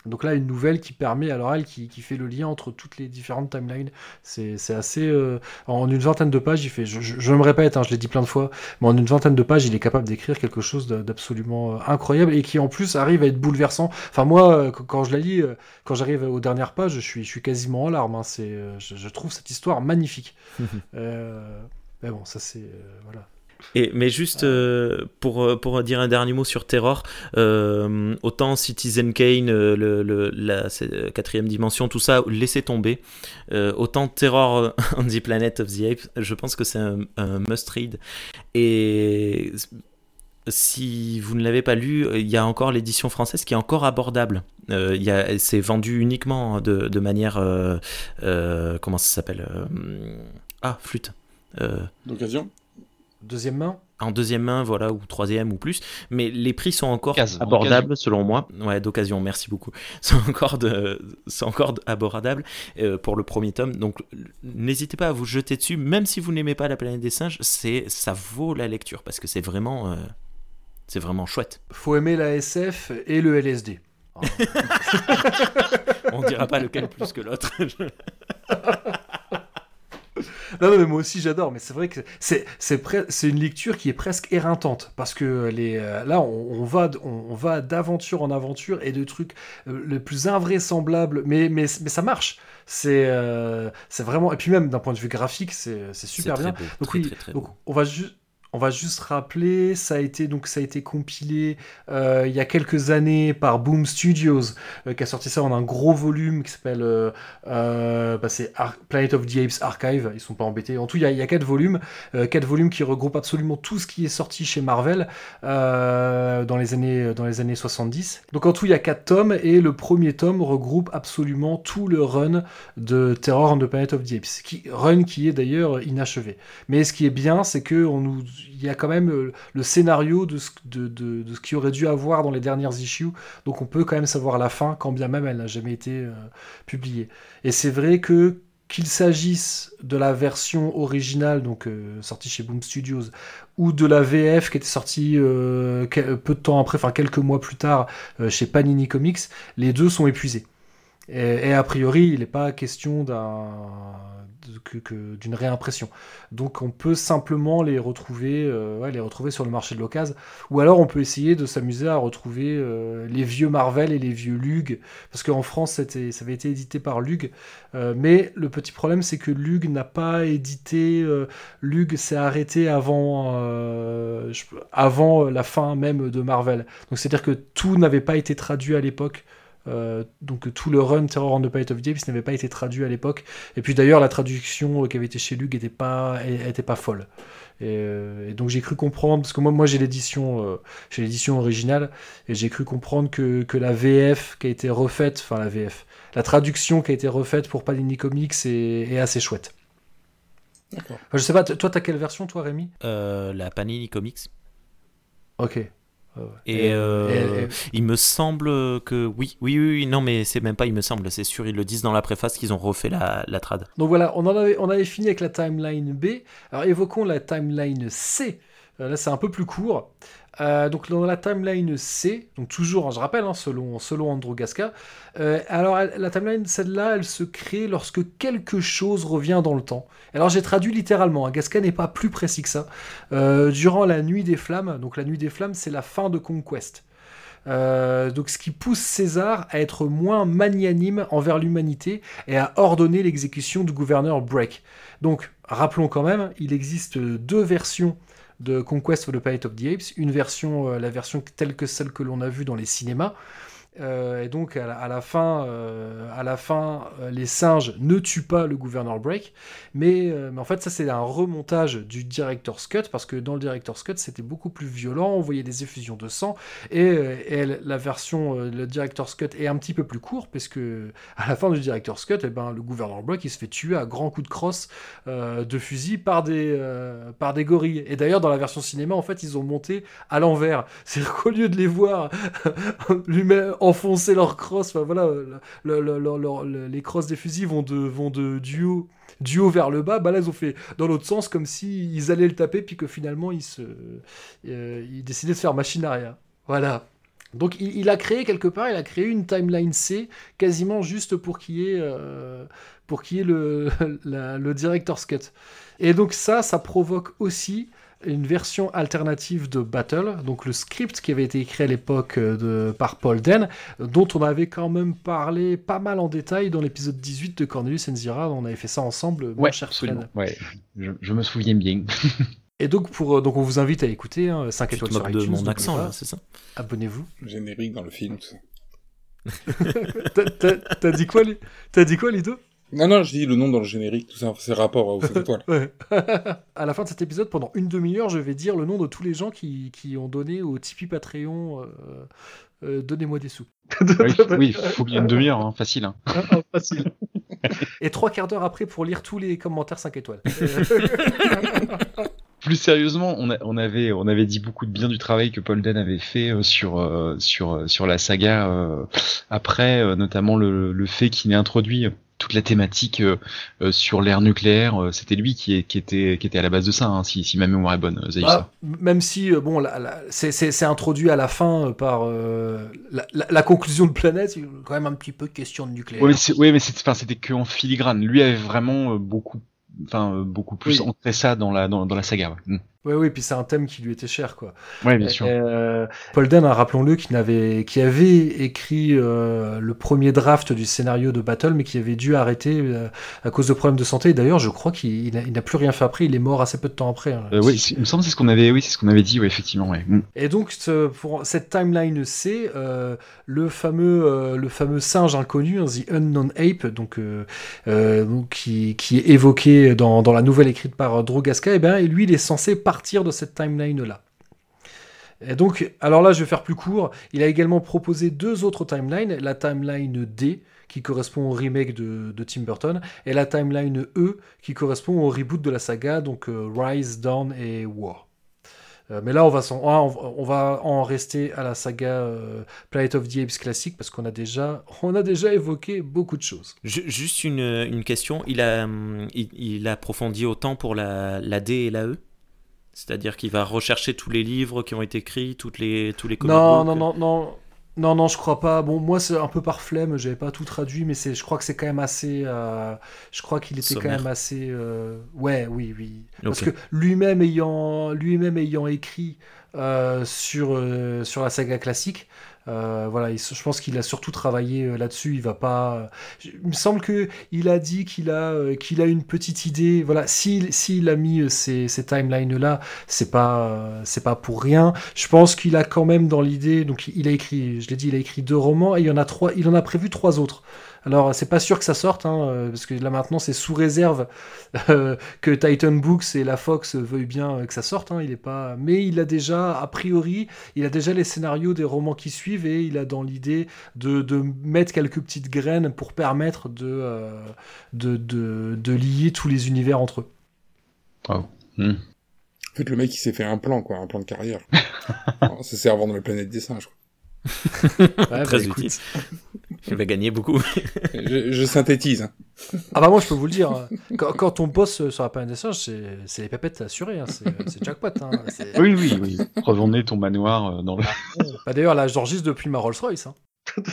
Donc là, une nouvelle qui permet à l'oral, qui, qui fait le lien entre toutes les différentes timelines. C'est assez... euh, en une vingtaine de pages, il fait... Je, je- je me répète, hein, je l'ai dit plein de fois, mais en une vingtaine de pages, il est capable d'écrire quelque chose d'absolument euh, incroyable et qui en plus arrive à être bouleversant. Enfin moi, euh, qu- quand je la lis, quand j'arrive aux dernières pages, je suis, je suis quasiment en larmes. hein. Je, je trouve cette histoire magnifique. Euh, mais bon, ça c'est... euh, voilà. Et, mais juste euh, pour, euh, pour dire un dernier mot sur Terror, euh, autant Citizen Kane, le, le- la quatrième dimension, tout ça, laissez tomber. Euh, autant Terror on the Planet of the Apes, je pense que c'est un, un must-read. Et si vous ne l'avez pas lu, il y a encore l'édition française qui est encore abordable. Euh, c'est vendu uniquement de, de manière... euh, euh, comment ça s'appelle Ah, flûte. D'occasion? Deuxième main en deuxième main, voilà, ou troisième ou plus. Mais les prix sont encore Case, en abordables selon moi. Ouais, d'occasion, merci beaucoup. Sont encore, de, sont encore abordables euh, pour le premier tome. Donc n'hésitez pas à vous jeter dessus, même si vous n'aimez pas la planète des singes, c'est ça vaut la lecture parce que c'est vraiment, euh, c'est vraiment chouette. Faut aimer la SF et le LSD. On dira pas lequel plus que l'autre. Non, non, mais moi aussi j'adore, mais c'est vrai que c'est c'est pre- c'est une lecture qui est presque éreintante parce que les euh, là on, on va on, on va d'aventure en aventure et de trucs euh, le plus invraisemblables, mais mais mais ça marche. C'est euh, c'est vraiment et puis même d'un point de vue graphique c'est c'est super bien. beau, donc très, oui, très, très donc beau. on va juste on va juste rappeler, ça a été compilé euh, il y a quelques années par Boom Studios euh, qui a sorti ça en un gros volume qui s'appelle euh, bah, Planet of the Apes Archive. Ils sont pas embêtés. En tout, il y a, quatre volumes, quatre volumes qui regroupent absolument tout ce qui est sorti chez Marvel dans les années dans les années 70. Donc en tout, il y a quatre tomes et le premier tome regroupe absolument tout le run de Terror on the Planet of the Apes, run qui est d'ailleurs inachevé. Mais ce qui est bien, c'est que on nous il y a quand même euh, le scénario de ce, de, de, ce qu'il aurait dû avoir dans les dernières issues, donc on peut quand même savoir la fin, quand bien même elle n'a jamais été euh, publiée. Et c'est vrai que qu'il s'agisse de la version originale, donc euh, sortie chez Boom Studios, ou de la VF qui était sortie peu de temps après, enfin quelques mois plus tard, chez Panini Comics, les deux sont épuisés. Et, a priori, il n'est pas question d'un que- d'une réimpression. Donc on peut simplement les retrouver, euh, les retrouver sur le marché de l'occasion. Ou alors on peut essayer de s'amuser à retrouver euh, les vieux Marvel et les vieux Lug, parce qu'en France ça avait été édité par Lug. Euh, mais le petit problème c'est que Lug n'a pas édité, Lug s'est arrêté avant, avant la fin même de Marvel. Donc c'est-à-dire que tout n'avait pas été traduit à l'époque. Euh, donc tout le run Terror on the Planet of the Apes n'avait pas été traduit à l'époque. Et puis d'ailleurs la traduction euh, qui avait été chez Lug était pas, était pas folle. Et, euh, et donc j'ai cru comprendre, parce que moi, moi j'ai l'édition euh, j'ai l'édition originale, et j'ai cru comprendre que, que la VF qui a été refaite, enfin la VF, la traduction qui a été refaite pour Panini Comics est, est assez chouette. D'accord. Enfin, je sais pas, toi t'as quelle version toi Rémi? Euh, la Panini Comics. Ok. Et, euh, et- il me semble que oui, oui, oui, oui, non, mais c'est même pas, il me semble, c'est sûr, ils le disent dans la préface qu'ils ont refait la, la trad. Donc voilà, on, en avait, on avait fini avec la timeline B. Alors évoquons la timeline C. Euh, là, c'est un peu plus court. Euh, donc dans la timeline C, donc toujours, hein, je rappelle, hein, selon, Andrew Gasca, euh, alors la timeline, celle-là, elle se crée lorsque quelque chose revient dans le temps. Alors j'ai traduit littéralement, hein, Gasca n'est pas plus précis que ça. Euh, durant la nuit des flammes, donc la nuit des flammes, c'est la fin de Conquest. Donc ce qui pousse César à être moins magnanime envers l'humanité et à ordonner l'exécution du gouverneur Break. Donc rappelons quand même, il existe deux versions de Conquest of the Planet of the Apes, une version, euh, la version telle que celle que l'on a vue dans les cinémas, Euh, et donc à la, fin, euh, à la fin euh, les singes ne tuent pas le gouverneur Break, mais, euh, en fait ça c'est un remontage du director's cut parce que dans le director's cut c'était beaucoup plus violent, on voyait des effusions de sang. Et, euh, la version euh, le director's cut est un petit peu plus court parce que à la fin du director's cut, eh ben le gouverneur Break il se fait tuer à grands coups de crosse euh, de fusil par des euh, par des gorilles. Et d'ailleurs dans la version cinéma en fait ils ont monté à l'envers, c'est-à-dire qu'au lieu de les voir lui mettre- enfoncer leur crosse. Enfin voilà, le- le- le- le- le- les crosses des fusils vont de, du haut, du haut vers le bas. Bah là, ils ont fait dans l'autre sens, comme si ils allaient le taper, puis que finalement, ils se, euh, décidaient de faire machine arrière. Voilà. Donc il, a créé quelque part, il a créé une timeline C quasiment juste pour qu'il y ait, euh, pour le, la- le director's cut. Et donc ça, ça provoque aussi une version alternative de Battle, donc le script qui avait été écrit à l'époque euh, de- par Paul Den, dont on avait quand même parlé pas mal en détail dans l'épisode 18 de Cornelius Enzira, on avait fait ça ensemble, mon Ouais, cher absolument. Fred. Ouais, je, je me souviens bien. Et donc, pour, euh, donc on vous invite à écouter hein, 5 Tu te étoiles sur moques de iTunes. mon accent, là, c'est ça? Abonnez-vous. Générique dans le film, tout ça. T'as- T'as t'as dit quoi, Li- Non, non, je dis le nom dans le générique, tout ça, c'est rapport aux 5 étoiles. À la fin de cet épisode, pendant une demi-heure, je vais dire le nom de tous les gens qui, qui ont donné au Tipeee Patreon. euh, euh, Donnez-moi des sous. oui, oui, il faut bien une demi-heure, hein, facile. hein. Facile. Et trois quarts d'heure après pour lire tous les commentaires 5 étoiles. Plus sérieusement, on, a- on avait on avait dit beaucoup de bien du travail que Paul Den avait fait euh, sur euh, sur sur la saga euh, après, euh, notamment le, le fait qu'il ait introduit toute la thématique euh, euh, sur l'ère nucléaire. euh, C'était lui qui, est- qui était qui était à la base de ça, hein, si, si ma mémoire est bonne. euh, Zaïssa. Ah, même si, bon, la- la- c'est- c'est c'est introduit à la fin euh, par euh, la, conclusion de Planète, a quand même un petit peu question de nucléaire. Ouais, mais c'est- ouais, mais c'est- enfin, c'était que en filigrane. Lui avait vraiment beaucoup, enfin, beaucoup plus Oui. ancré ça dans la dans, dans la saga. ouais. Oui, oui, puis c'est un thème qui lui était cher, quoi. Ouais, bien sûr. euh, Paul Den, hein, rappelons-le, qui, n'avait- qui avait écrit euh, le premier draft du scénario de Battle, mais qui avait dû arrêter euh, à cause de problèmes de santé. Et D'ailleurs, je crois qu'il il n'a plus rien fait après. Il est mort assez peu de temps après. hein. Oui, il me semble que c'est ce qu'on avait, oui, c'est ce qu'on avait dit, ouais, effectivement, ouais. Mm. Et donc, ce- pour cette timeline C, le, fameux, le fameux singe inconnu, hein, The Unknown Ape, donc, donc, qui, qui est évoqué dans, dans la nouvelle écrite par Drogaska, et bien, lui, il est censé partir de cette timeline-là. Et donc, alors là, je vais faire plus court. Il a également proposé deux autres timelines. La timeline D, qui correspond au remake de, Tim Burton, et la timeline E, qui correspond au reboot de la saga, donc euh, Rise, Dawn et War. Euh, mais là, on va, ah, on va- en rester à la saga euh, Planet of the Apes classique parce qu'on a déjà, a déjà évoqué beaucoup de choses. Ju- Juste une, question, il a, hum, il, il approfondit autant pour la D et la E? C'est-à-dire qu'il va rechercher tous les livres qui ont été écrits, toutes les, tous les comic Non, non, non, non. Non, non, je crois pas. Bon, moi, c'est un peu par flemme, j'avais pas tout traduit, mais c'est, je crois que c'est quand même assez. euh, je crois qu'il était quand même assez. euh, ouais, oui, oui. Parce que lui-même ayant, lui-même ayant écrit euh, sur, sur la saga classique, euh, voilà, il- je pense qu'il a surtout travaillé euh, là-dessus. Il va pas. Il me semble que il a dit qu'il a, euh, qu'il a une petite idée. Voilà, s'il, s'il a mis euh, ces, ces timelines-là, c'est pas, euh, c'est pas pour rien. Je pense qu'il a quand même dans l'idée. Donc, il a écrit, je l'ai dit, il a écrit deux romans et il y en a trois. Il en a prévu trois autres. Alors, c'est pas sûr que ça sorte, hein, euh, parce que là maintenant, c'est sous réserve euh, que Titan Books et la Fox veuillent bien euh, que ça sorte. Hein, il est pas, mais il a déjà, a priori, il a déjà les scénarios des romans qui suivent et il a dans l'idée de, de mettre quelques petites graines pour permettre de, euh, de, de, de lier tous les univers entre eux. Oh. En fait, le mec, il s'est fait un plan, quoi, un plan de carrière. Ça sert à vendre la planète des singes, quoi. Ouais, Très bah, écoute. utile. Il va gagner beaucoup. je, je synthétise. hein. Ah bah moi je peux vous le dire, hein. quand, quand on bosse sur la planète des c'est, c'est les pépettes assurées, hein. c'est, c'est jackpot. Hein. C'est- Oui, oui, oui. Revendez ton manoir euh, dans le. Bah, d'ailleurs là j'enregistre depuis ma Rolls Royce. Hein.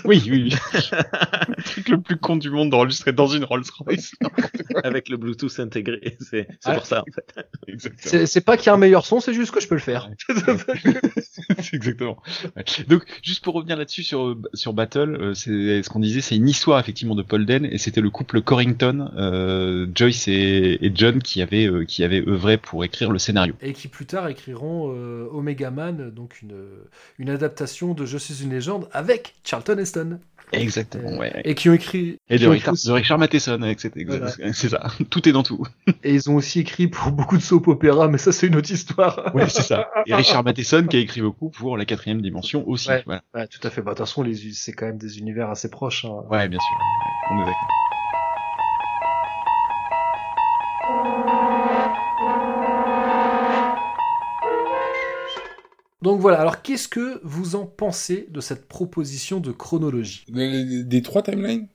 Oui, oui, le truc le plus con du monde d'enregistrer dans une Rolls Royce. Avec le Bluetooth intégré, c'est pour ça en fait. Exactement. C'est, pas qu'il y a un meilleur son, c'est juste que je peux le faire. C'est exactement. Ouais. Donc, juste pour revenir là-dessus sur sur Battle, euh, c'est ce qu'on disait, c'est une histoire effectivement de Paul Den et c'était le couple Corrington, euh, Joyce et, et John qui avaient euh, qui avaient œuvré pour écrire le scénario. Et qui plus tard écriront euh, Omega Man, donc une, une adaptation de Je suis une légende avec Charlton Charlton Heston. Exactement, ouais. Et qui ont écrit. Et de Richard, écrit de Richard Matheson, avec cette- Voilà. c'est ça. Tout est dans tout. Et ils ont aussi écrit pour beaucoup de soap opéra, mais ça c'est une autre histoire. Ouais, c'est ça. Et Richard Matheson qui a écrit beaucoup pour la quatrième dimension aussi. Ouais, Voilà. ouais, tout à fait. Bah, de toute façon, les- c'est quand même des univers assez proches. hein. Ouais, bien sûr. Ouais, On est d'accord. Donc voilà, alors qu'est-ce que vous en pensez de cette proposition de chronologie? Des, des trois timelines?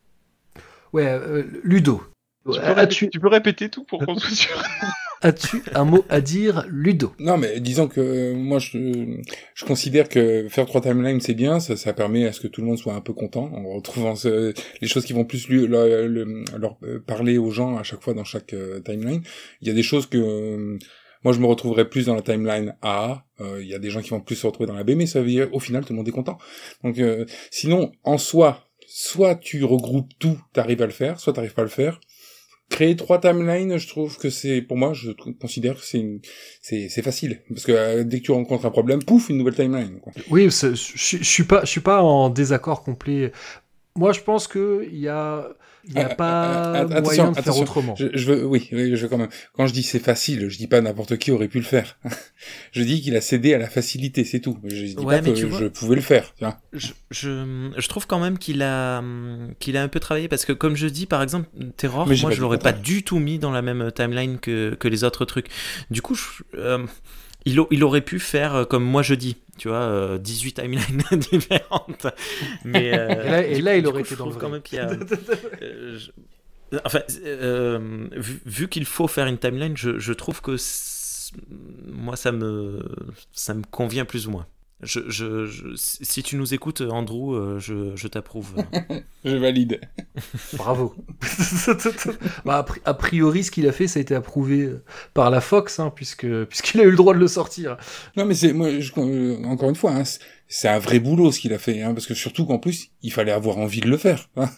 Ouais, euh, Ludo. Tu peux, tu peux répéter tout pour qu'on soit sûr? As-tu un mot à dire, Ludo? Non, mais disons que euh, moi, je, je considère que faire trois timelines, c'est bien. Ça, ça permet à ce que tout le monde soit un peu content en retrouvant ce- les choses qui vont plus lui, leur, le- leur, parler aux gens à chaque fois dans chaque euh, timeline. Il y a des choses que euh, moi, je me retrouverais plus dans la timeline A. Euh, Il y a des gens qui vont plus se retrouver dans la B, mais ça veut dire au final, tout le monde est content. Donc, euh, sinon, en soi, soit tu regroupes tout, t'arrives à le faire, soit t'arrives pas à le faire. Créer trois timelines, je trouve que c'est, pour moi, je considère que c'est une, c'est, facile. Parce que euh, dès que tu rencontres un problème, pouf, une nouvelle timeline, quoi. Oui, je suis pas, je suis pas en désaccord complet. Moi, je pense que il y a, il y a Ah, pas ah, ah, moyen de faire autrement. Je, je veux, oui, oui, je veux quand même. Quand je dis c'est facile, je dis pas n'importe qui aurait pu le faire. je dis qu'il a cédé à la facilité, c'est tout. Je dis Ouais, pas que tu vois- je pouvais le faire. tu vois. Je, je, je trouve quand même qu'il a, qu'il a un peu travaillé parce que, comme je dis, par exemple, Terror, moi je l'aurais pas du tout mis dans la même timeline que, que les autres trucs. Du coup, je- euh, il, au- il aurait pu faire euh, comme moi je dis, tu vois, euh, 18 timelines différentes. Mais, euh, Et là- et il aurait coup, été dans le quand vrai. même qu'il y a. euh, je- Enfin, euh, vu, vu qu'il faut faire une timeline, je, je trouve que moi ça me ça me convient plus ou moins. Je, je, je- si tu nous écoutes, Andrew, euh, je, je t'approuve. Je valide. Bravo. bah, a pri- a priori, ce qu'il a fait, ça a été approuvé par la Fox, hein, puisque puisqu'il a eu le droit de le sortir. Non, mais c'est, moi, je- euh, encore une fois, hein, c'est- un vrai boulot ce qu'il a fait, hein, parce que surtout qu'en plus, il fallait avoir envie de le faire, hein,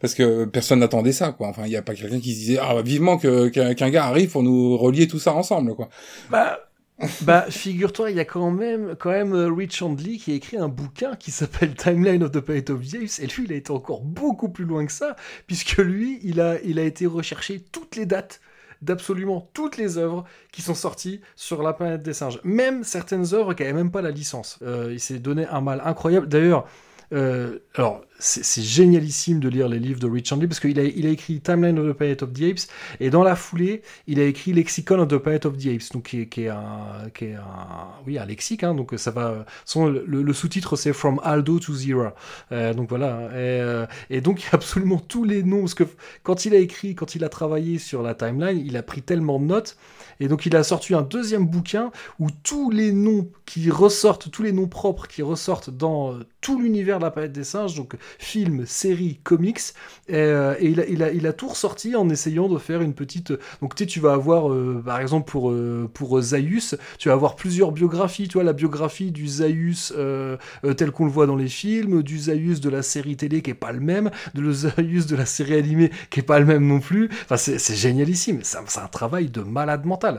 parce que personne n'attendait ça, quoi. Enfin, il n'y a pas quelqu'un qui se disait, ah, bah, vivement que, qu'un, qu'un gars arrive pour nous relier tout ça ensemble, quoi. Bah, bah figure-toi, il y a quand même, quand même euh, Rich Handley qui a écrit un bouquin qui s'appelle Timeline of the Planet of the et lui, il a été encore beaucoup plus loin que ça, puisque lui, il a, il a été rechercher toutes les dates d'absolument toutes les œuvres qui sont sorties sur la planète des singes. Même certaines œuvres qui n'avaient même pas la licence. Euh, il s'est donné un mal incroyable. D'ailleurs, alors, c'est génialissime de lire les livres de Rich Handley parce qu'il a, il a écrit Timeline of the Planet of the Apes et dans la foulée, il a écrit Lexicon of the Planet of the Apes, donc qui est, un, qui est un, oui, un lexique, hein, donc ça va. Son, le, sous-titre c'est From Aldo to Zero. Euh, donc voilà. Et, euh, et donc il y a absolument tous les noms parce que quand il a écrit, quand il a travaillé sur la timeline, il a pris tellement de notes et donc il a sorti un deuxième bouquin où tous les noms qui ressortent, tous les noms propres qui ressortent dans euh, tout l'univers de la planète des singes, donc films, séries, comics, et, euh, il, a, tout ressorti en essayant de faire une petite... Donc tu sais, tu vas avoir, euh, par exemple pour, euh, Zaius, tu vas avoir plusieurs biographies, tu vois, la biographie du Zaius euh, euh, tel qu'on le voit dans les films, du Zaius de la série télé qui est pas le même, de le Zaius de la série animée qui est pas le même non plus. Enfin, c'est génialissime, c'est un travail de malade mental.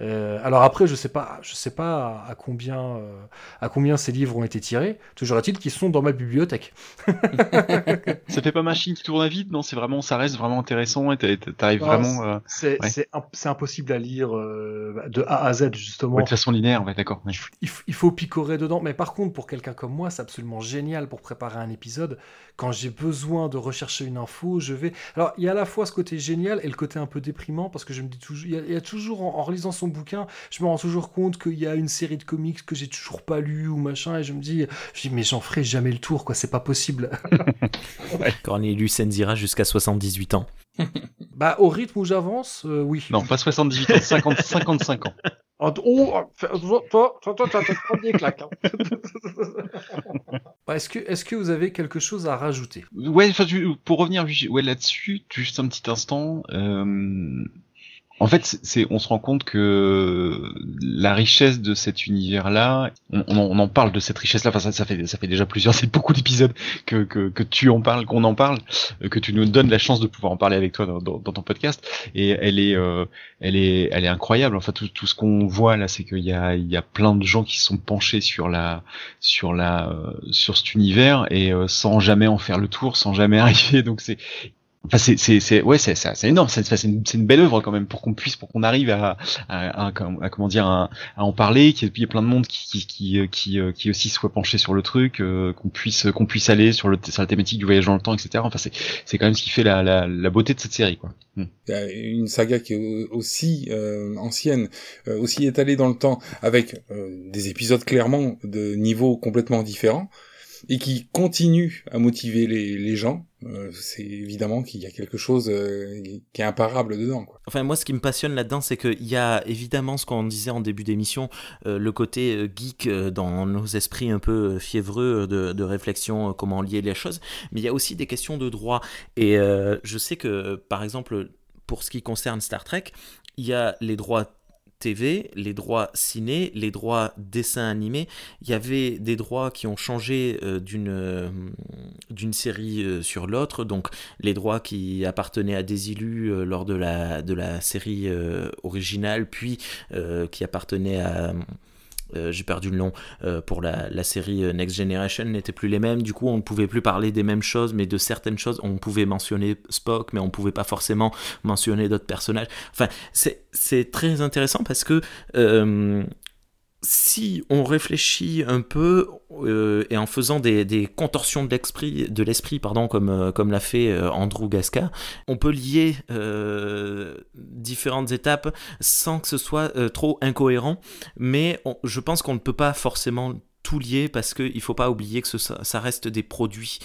Euh, alors après, je sais pas, je sais pas à combien, euh, à combien ces livres ont été tirés. Toujours est-il qu'ils sont dans ma bibliothèque. ça fait pas machine qui tourne à vide, non C'est vraiment, ça reste vraiment intéressant et t'arrives vraiment. euh, C'est ouais. imp- impossible à lire de A à Z justement. Ouais, de façon linéaire, ouais, d'accord. il, faut picorer dedans. Mais par contre, pour quelqu'un comme moi, c'est absolument génial pour préparer un épisode. Quand j'ai besoin de rechercher une info, je vais. Alors, il y a à la fois ce côté génial et le côté un peu déprimant parce que je me dis toujours, il y y a toujours en, en relisant son bouquin, je me rends toujours compte qu'il y a une série de comics que j'ai toujours pas lu ou machin, et je me dis, je dis mais j'en ferai jamais le tour, quoi. C'est pas possible. Cornelius Enzira jusqu'à 78 ans. bah, au rythme où j'avance, euh, oui. Non, pas 78 ans, 50, 55 ans. Oh, toi, toi, toi, toi, t'as le premier claque. hein. Bah, Est-ce que, est-ce que vous avez quelque chose à rajouter? Ouais, pour revenir ouais, là-dessus, juste un petit instant. euh, En fait, c'est, on se rend compte que la richesse de cet univers-là, on, en parle de cette richesse-là. Enfin, ça, fait, ça fait déjà plusieurs, c'est beaucoup d'épisodes que, que, que tu en parles, qu'on en parle, que tu nous donnes la chance de pouvoir en parler avec toi dans, ton podcast. Et elle est, euh, elle est, elle est incroyable. Enfin, tout, tout ce qu'on voit là, c'est qu'il y a, il y a plein de gens qui sont penchés sur la, sur la, euh, sur cet univers et euh, sans jamais en faire le tour, sans jamais arriver. Donc c'est Enfin, c'est, c'est, c'est, ouais, c'est, c'est, énorme. C'est, c'est, une, c'est une belle œuvre quand même pour qu'on puisse, pour qu'on arrive à, à, à, comment dire, à, en parler, qu'il y ait plein de monde qui, qui, qui, qui, qui aussi soit penché sur le truc, euh, qu'on puisse, qu'on puisse aller sur le, sur la thématique du voyage dans le temps, etc. Enfin, c'est, c'est quand même ce qui fait la, la, la beauté de cette série, quoi. Hmm. Une saga qui est aussi euh, ancienne, euh, aussi étalée dans le temps, avec des épisodes clairement de niveaux complètement différents et qui continue à motiver les, gens, euh, c'est évidemment qu'il y a quelque chose euh, qui est imparable dedans. Enfin, moi, ce qui me passionne là-dedans, c'est qu'il y a évidemment ce qu'on disait en début d'émission, euh, le côté geek dans nos esprits un peu fiévreux de, de réflexion, comment lier les choses, mais il y a aussi des questions de droit. Et je sais que, par exemple, pour ce qui concerne Star Trek, il y a les droits TV, les droits ciné, les droits dessin animé. Il y avait des droits qui ont changé euh, d'une euh, d'une série euh, sur l'autre. Donc les droits qui appartenaient à des élus lors de la, de la série originale, puis qui appartenaient à euh, j'ai perdu le nom euh, pour la, série euh, Next Generation n'étaient plus les mêmes. Du coup, on ne pouvait plus parler des mêmes choses, mais de certaines choses, on pouvait mentionner Spock, mais on ne pouvait pas forcément mentionner d'autres personnages. Enfin, c'est très intéressant parce que si on réfléchit un peu euh, et en faisant des, contorsions de l'esprit, de l'esprit pardon, comme, euh, comme l'a fait euh, Andrew Gasca, on peut lier différentes étapes sans que ce soit trop incohérent. Mais je pense qu'on ne peut pas forcément tout lier parce qu'il ne faut pas oublier que ça reste des produits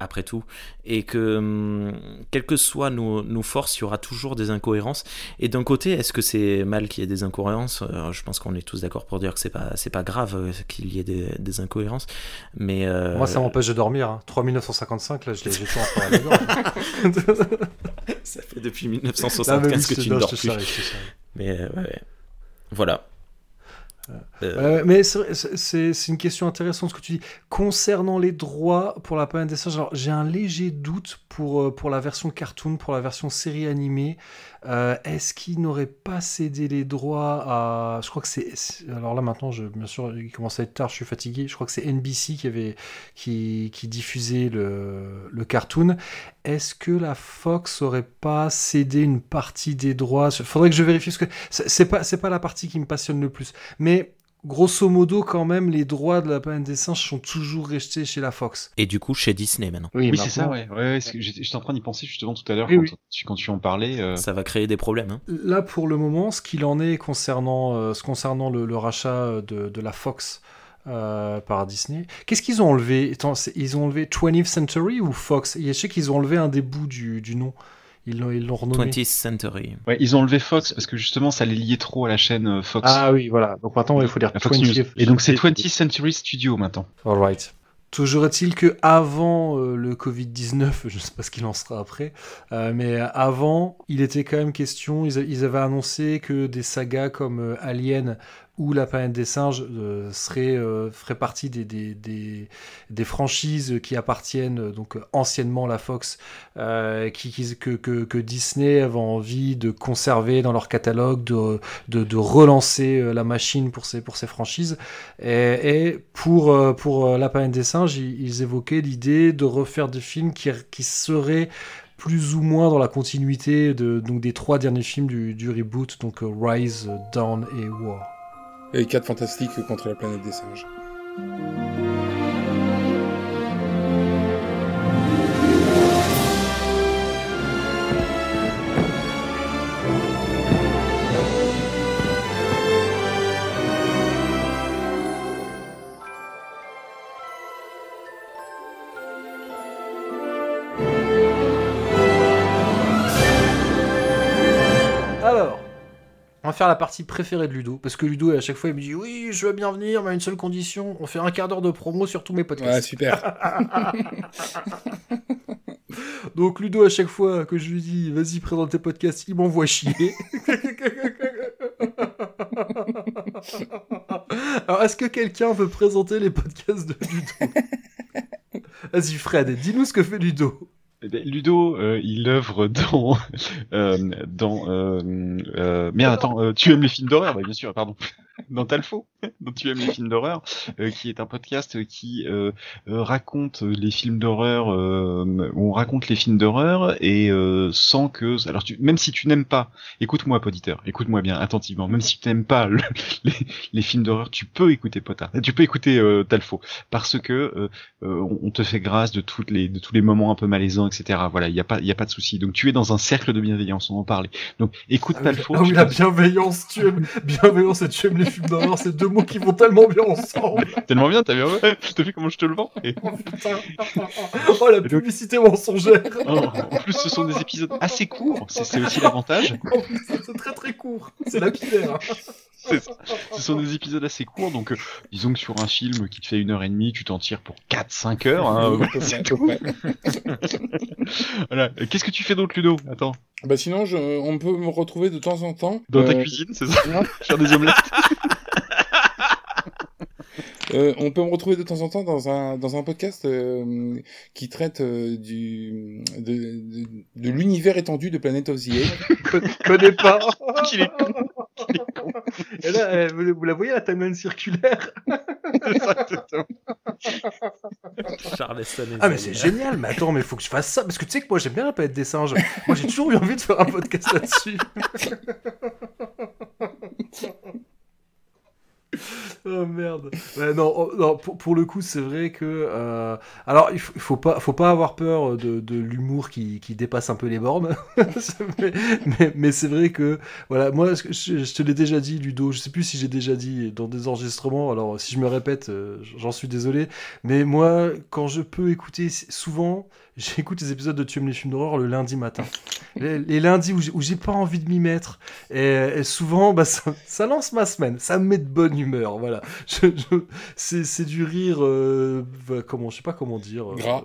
après tout, et que hum, quelles que soient nos, nos, forces, il y aura toujours des incohérences. Et d'un côté, est-ce que c'est mal qu'il y ait des incohérences? Euh, Je pense qu'on est tous d'accord pour dire que c'est pas c'est pas grave euh, qu'il y ait des, des, incohérences. Mais euh, moi, ça m'empêche de dormir. Hein. 3955, là, je l'ai toujours en Ça fait depuis 1975 que tu ne dors plus. Mais ouais. voilà. Euh, mais c'est une question intéressante ce que tu dis. Concernant les droits pour la planète des singes, j'ai un léger doute pour, euh, pour la version cartoon, pour la version série animée. Euh, est-ce qu'il n'aurait pas cédé les droits à. Je crois que c'est. Alors là maintenant, je, bien sûr, il commence à être tard, je suis fatigué. Je crois que c'est NBC qui, avait, qui, diffusait le, le cartoon. Est-ce que la Fox aurait pas cédé une partie des droits? Faudrait que je vérifie, parce que c'est pas, pas la partie qui me passionne le plus. Mais grosso modo, quand même, les droits de la planète des singes sont toujours restés chez la Fox. Et du coup, chez Disney maintenant. Oui, c'est ça, ouais. ouais, J'étais en train d'y penser justement tout à l'heure quand, tu en parlais. Euh. Ça va créer des problèmes. Hein. Là, pour le moment, ce qu'il en est concernant, euh, ce concernant le, rachat de, de, la Fox. Euh, par Disney. Qu'est-ce qu'ils ont enlevé? Ils ont enlevé 20th Century ou Fox? Je sais qu'ils ont enlevé un des bouts du, du nom. Ils l'ont, ils l'ont renommé. 20th Century. Ouais, ils ont enlevé Fox parce que justement ça les liait trop à la chaîne euh, Fox. Ah oui, voilà. Donc maintenant il faut dire Fox News. Et donc c'est 20th Century Studio maintenant. Alright. Toujours est-il que avant euh, le Covid-19, je ne sais pas ce qu'il en sera après, euh, mais avant, il était quand même question, ils, ils avaient annoncé que des sagas comme Alien où la planète des singes euh, serait, euh, ferait partie des, des, des, franchises qui appartiennent euh, donc anciennement à la Fox, qui, que, que, Disney avait envie de conserver dans leur catalogue, de, de, de relancer la machine pour ces, pour ces franchises. Et, pour, pour la planète des singes, ils, évoquaient l'idée de refaire des films qui, qui seraient plus ou moins dans la continuité de, donc des trois derniers films du, du reboot, donc Rise, Dawn et War. Et 4 fantastiques contre la planète des singes. Faire la partie préférée de Ludo, parce que Ludo, à chaque fois, il me dit Oui, je veux bien venir, mais à une seule condition on fait un quart d'heure de promo sur tous mes podcasts. Ouais, super. Donc Ludo, à chaque fois que je lui dis vas-y présente tes podcasts, il m'envoie chier. Alors est-ce que quelqu'un veut présenter les podcasts de Ludo? Vas-y Fred, dis-nous ce que fait Ludo. Eh Ludo, euh, il œuvre dans euh, dans euh, euh, attends, euh, tu aimes les films d'horreur, bien sûr, pardon, dans Talfo, dont tu aimes les films d'horreur, euh, qui est un podcast qui euh, euh, raconte les films d'horreur, euh, où on raconte les films d'horreur et euh, sans que, alors tu, même si tu n'aimes pas, écoute-moi poditeur, écoute-moi bien attentivement, même si tu n'aimes pas le- les, les films d'horreur, tu peux écouter Potard, tu peux écouter euh, Talfo parce que on te fait grâce de toutes les de tous les moments un peu malaisants, etc. Voilà, il y a pas il y a pas de souci. Donc tu es dans un cercle de bienveillance, on en parlait. Donc écoute Ah Talfo. ah oui, la bienveillance, tu aimes, bienveillance et tu aimes les films d'horreur, c'est deux mots qui vont tellement bien ensemble. Tellement bien, t'as vu, ouais, je te fais comment je te le vends. Et- Oh la publicité mensongère. Oh, en plus, ce sont des épisodes assez courts, c'est c'est aussi l'avantage. En plus, c'est très très court, c'est lapidaire. C'est ça. Ce sont des épisodes assez courts, donc euh, disons que sur un film qui te fait une heure et demie, tu t'en tires pour 4-5 heures. Hein, voilà. Qu'est-ce que tu fais d'autre, Ludo? Attends. Bah sinon, je, on peut me retrouver de temps en temps. Dans ta euh, cuisine, c'est ça? Faire des omelettes? Euh, on peut me retrouver de temps en temps dans un, dans un podcast euh, qui traite euh, du, de, de, de l'univers étendu de Planet of the Apes. connais pas. Qu'il est con. Et là, euh, vous, vous la voyez la timeline circulaire? Charleston Ah mais c'est génial, mais attends, mais faut que je fasse ça parce que tu sais que moi j'aime bien la planète des singes. Moi j'ai toujours eu envie de faire un podcast là-dessus. Oh merde. Non, oh, non, pour, le coup, c'est vrai que. euh, alors, il faut, faut pas, faut pas avoir peur de, l'humour qui, dépasse un peu les bornes. mais c'est vrai que. Voilà, moi, je, je te l'ai déjà dit, Ludo. Je sais plus si j'ai déjà dit dans des enregistrements. Alors, si je me répète, euh, j'en suis désolé. Mais moi, quand je peux écouter, souvent, j'écoute les épisodes de Tu aimes les films d'horreur le lundi matin. Les, les lundis où j'ai- pas envie de m'y mettre. Et, et souvent, bah, ça, ça lance ma semaine. Ça me met de bonne humeur. Voilà. Je- je- c'est c'est du rire. euh, bah, comment, je sais pas comment dire. euh, Gras.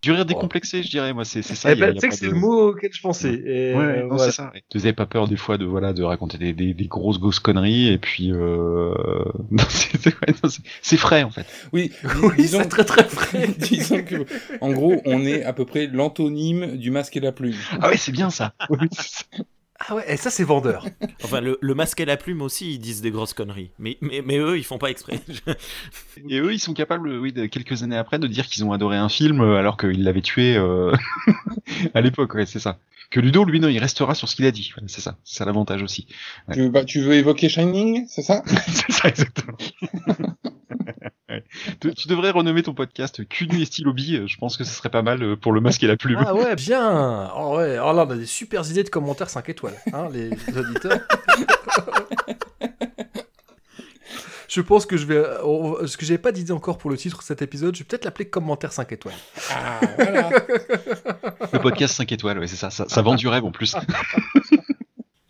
Du rire décomplexé, je dirais, moi, c'est c'est ça. Eh ben, tu sais que c'est de- le mot auquel je pensais. Et, Ouais, euh, non, voilà. c'est ça. ouais. Vous avez pas peur des fois de voilà de raconter des, des, des grosses grosses conneries et puis euh... non, c'est c'est- ouais, non, c'est- c'est frais en fait. Oui, Oui, disons, très très frais. disons que, en gros, on est à peu près l'antonyme du masque et la plume. Ah ouais, c'est bien. Oui, ça. Ah ouais, et ça c'est vendeur. Enfin, le, le masque et la plume aussi, ils disent des grosses conneries. Mais, mais, mais eux, ils font pas exprès. Et eux, ils sont capables, oui, de, quelques années après, de dire qu'ils ont adoré un film euh, alors qu'ils l'avaient tué euh, à l'époque. Ouais, c'est ça. Que Ludo, lui, non, il restera sur ce qu'il a dit. C'est ça. C'est ça l'avantage aussi. Ouais. Tu, veux, bah, tu veux évoquer Shining, c'est ça? C'est ça, exactement. Tu, tu devrais renommer ton podcast Cunu et Stylo Bille, euh, Je pense que ce serait pas mal euh, pour le masque et la plume. Ah ouais, bien. Oh ouais, alors là on a des super idées de commentaires 5 étoiles, hein, les, auditeurs. Je pense que je vais. va- Ce que j'avais pas d'idée encore pour le titre de cet épisode, je vais peut-être l'appeler commentaire 5 étoiles. Ah, voilà. Le podcast 5 étoiles, ouais, c'est ça, ça. Ça vend du rêve en plus.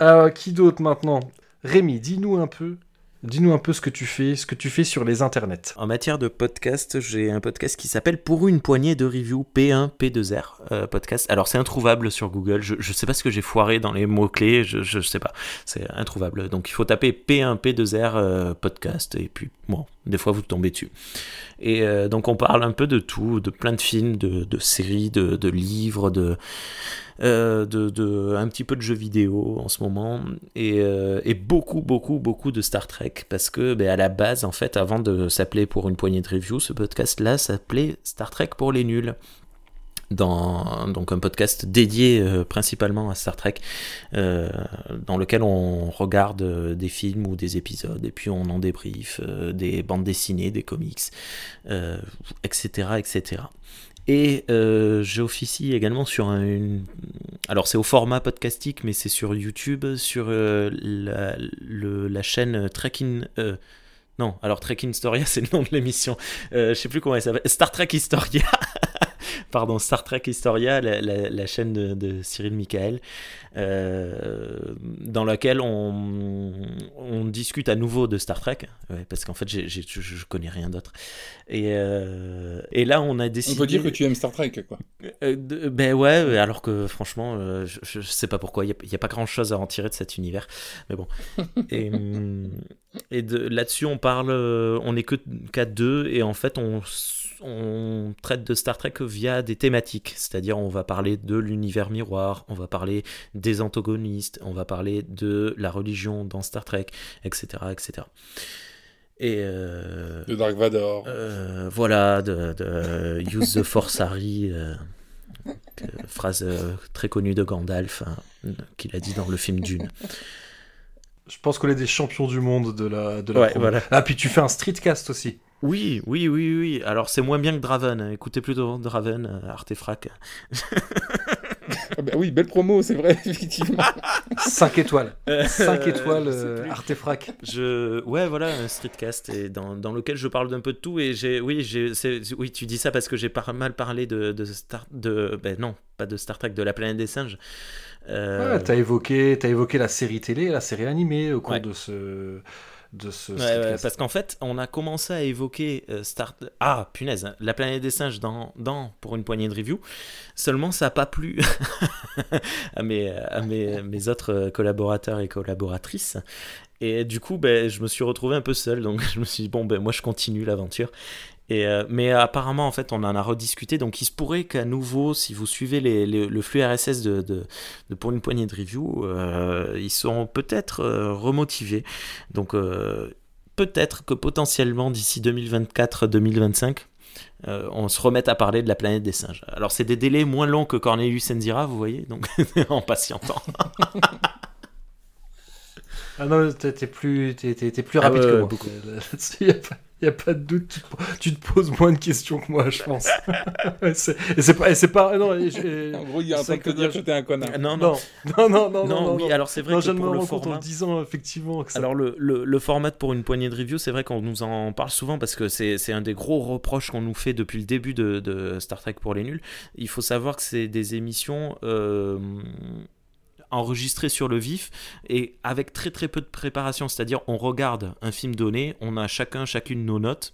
Euh, qui d'autre maintenant? Rémi, dis-nous un peu. Dis-nous un peu ce que tu fais, ce que tu fais sur les internets. En matière de podcast, j'ai un podcast qui s'appelle Pour une poignée de reviews P1 P2R euh, podcast. Alors c'est introuvable sur Google. Je, je sais pas ce que j'ai foiré dans les mots clés. Je, je sais pas. C'est introuvable. Donc il faut taper P1 P2R euh, podcast et puis bon, des fois vous tombez dessus. Et euh, donc on parle un peu de tout, de plein de films, de, séries, de, livres, de, euh, de, de un petit peu de jeux vidéo en ce moment. Et, euh, et beaucoup beaucoup beaucoup de Star Trek. Parce que ben, à la base en fait avant de s'appeler pour une poignée de reviews ce podcast là s'appelait Star Trek pour les nuls dans donc un podcast dédié euh, principalement à Star Trek euh, dans lequel on regarde euh, des films ou des épisodes et puis on en débrief euh, des bandes dessinées des comics etc etc et j'officie également sur un, une... Alors c'est au format podcastique, mais c'est sur YouTube, sur la, le- la chaîne Trekking... non, alors Trek Historia, c'est le nom de l'émission. Je sais plus comment elle s'appelle. Star Trek Historia. pardon, Star Trek Historia, la, la- la chaîne de, de Cyril Michael, euh, dans laquelle on, on discute à nouveau de Star Trek, ouais, parce qu'en fait, j'ai- je, je connais rien d'autre. Et, euh, et là, on a On décidé. peut dire que tu aimes Star Trek, quoi. Euh, de- ben ouais, alors que franchement, je, je- sais pas pourquoi, il n'y a, pas grand chose à en tirer de cet univers. Mais bon. Et, et de- là-dessus, on parle, on n'est que qu'à deux, et en fait, on, on traite de Star Trek via des thématiques. C'est-à-dire, on va parler de l'univers miroir, on va parler des antagonistes, on va parler de la religion dans Star Trek, etc. etc. Et euh, De Dark Vador. euh, voilà, de, de Use the Force Harry, euh, phrase très connue de Gandalf, hein, qu'il a dit dans le film Dune. Je pense qu'on est des champions du monde de la, de la Ouais, promo. voilà. Ah, puis tu fais un streetcast aussi. Oui, oui, oui, oui. Alors c'est moins bien que Draven. Écoutez plutôt Draven, euh, Artefrak. Ah bah oui, belle promo, c'est vrai, effectivement. 5 étoiles. 5 Euh, étoiles, euh, plus. Artefrak. Je, ouais, voilà, un streetcast et dans, dans lequel je parle d'un peu de tout et j'ai, oui, j'ai, oui, tu dis ça parce que j'ai pas mal parlé de, de Star, de, ben non, pas de Star Trek, de la planète des singes. Euh, Ouais, t'as évoqué, t'as évoqué la série télé, la série animée au cours Ouais. de ce, de ce Ouais, parce qu'en fait, on a commencé à évoquer euh, Star... Ah, punaise, hein, la planète des singes dans, dans Pour une poignée de review. Seulement, ça n'a pas plu à, mes, à mes, mes autres euh, collaborateurs et collaboratrices. Et du coup, ben, je me suis retrouvé un peu seul. Donc, je me suis dit, bon, ben, moi, je continue l'aventure. Et, euh, mais apparemment, en fait, on en a rediscuté. Donc, il se pourrait qu'à nouveau, si vous suivez les- les- le flux RSS de, de- de Pour une poignée de review, euh, ils sont peut-être euh, remotivés. Donc, euh, peut-être que potentiellement, d'ici 2024-2025, euh, on se remette à parler de la planète des singes. Alors, c'est des délais moins longs que Cornelius Enzira, vous voyez, donc en patientant. Ah non, t'es plus, t'es- t'es- t'es plus Ah rapide ouais, que moi. beaucoup. Là-dessus, y a pas, de doute. Tu, te- tu te poses moins de questions que moi, je pense. C'est- et c'est pas, et c'est pas, non. et je- En gros, il est en train de te que dire que t'es un connard. Non, Non, non, non, non, non. oui, non. alors c'est vrai Non, que je pour me le compte en format- disant effectivement que ça. Alors le, le, le format pour une poignée de review, c'est vrai qu'on nous en parle souvent parce que c'est c'est un des gros reproches qu'on nous fait depuis le début de, de Star Trek pour les nuls. Il faut savoir que c'est des émissions euh, enregistrées sur le vif et avec très très peu de préparation. C'est-à-dire on regarde un film donné, on a chacun chacune nos notes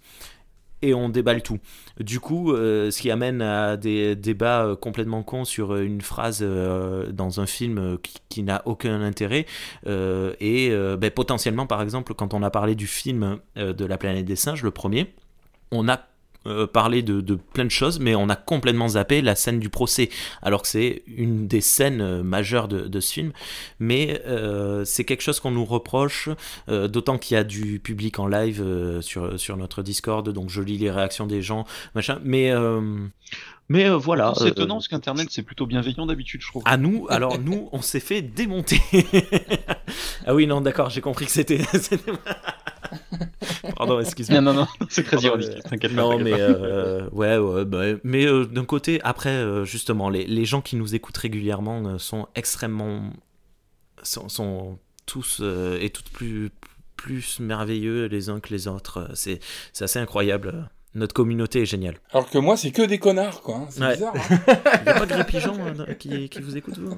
et on déballe tout. Du coup, euh, ce qui amène à des débats euh, complètement cons sur euh, une phrase dans un film qui, n'a aucun intérêt. Et ben, potentiellement, par exemple, quand on a parlé du film de la planète des singes, le premier, on a euh, parlé de, plein de choses, mais on a complètement zappé la scène du procès, alors que c'est une des scènes euh, majeures de, ce film. Mais euh, c'est quelque chose qu'on nous reproche, d'autant qu'il y a du public en live sur, sur notre Discord, donc je lis les réactions des gens, machin. Mais, mais euh, voilà. C'est euh, étonnant parce qu'Internet c'est plutôt bienveillant d'habitude, je trouve. à nous, alors nous, on s'est fait démonter. ah oui, non, d'accord, j'ai compris que c'était. Pardon, excuse-moi. Non, non, non, c'est très ironique, euh, t'inquiète pas, Non, mais euh, ouais, ouais, bah, mais euh, d'un côté, après, euh, justement, les, les gens qui nous écoutent régulièrement euh, sont extrêmement. sont, sont tous euh, et toutes plus, plus merveilleux les uns que les autres. C'est c'est assez incroyable. Notre communauté est géniale. Alors que moi, c'est que des connards, quoi. hein. C'est Ouais. bizarre. hein. Il n'y a pas Gré Pigeon euh, qui, qui vous écoute, vous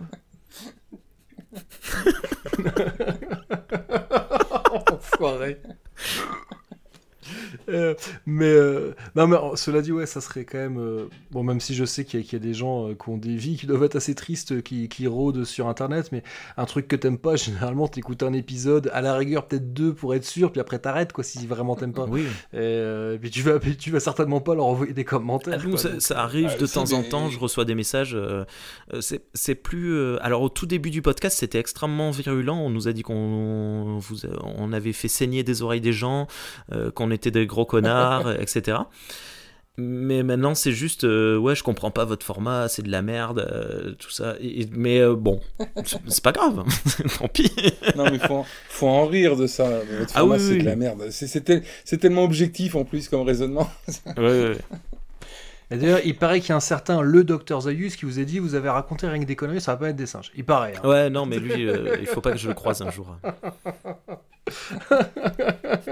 Enfoiré. Euh, mais euh, non mais euh, cela dit ouais ça serait quand même euh, bon même si je sais qu'il y, a- qu'il y a des gens euh, qui ont des vies qui doivent être assez tristes euh, qui, qui rôdent sur internet mais un truc que t'aimes pas généralement t'écoutes un épisode à la rigueur peut-être deux pour être sûr puis après t'arrêtes quoi si vraiment t'aimes pas Oui. et, euh, et puis tu vas puis tu vas certainement pas leur envoyer des commentaires nous, quoi, ça, donc, ça arrive ah, de temps en temps, je reçois des messages. euh, euh, c'est c'est plus. euh, alors, au tout début du podcast, c'était extrêmement virulent. On nous a dit qu'on vous on avait fait saigner des oreilles des gens, euh, qu'on était des gros connards, etc. Mais maintenant, c'est juste, euh, ouais, je comprends pas votre format, c'est de la merde, euh, tout ça. Et- mais euh, bon, c'est- pas grave, tant pis. Non, mais faut, en- faut en rire de ça. Votre Ah format, oui, c'est oui. de la merde. C'est- C'est tel- c'est tellement objectif en plus comme raisonnement. Et d'ailleurs, il paraît qu'il y a un certain le docteur Zayus qui vous a dit vous avez raconté rien que des conneries, ça va pas être des singes. Il paraît. hein. Ouais, non, mais lui, euh, il faut pas que je le croise un jour.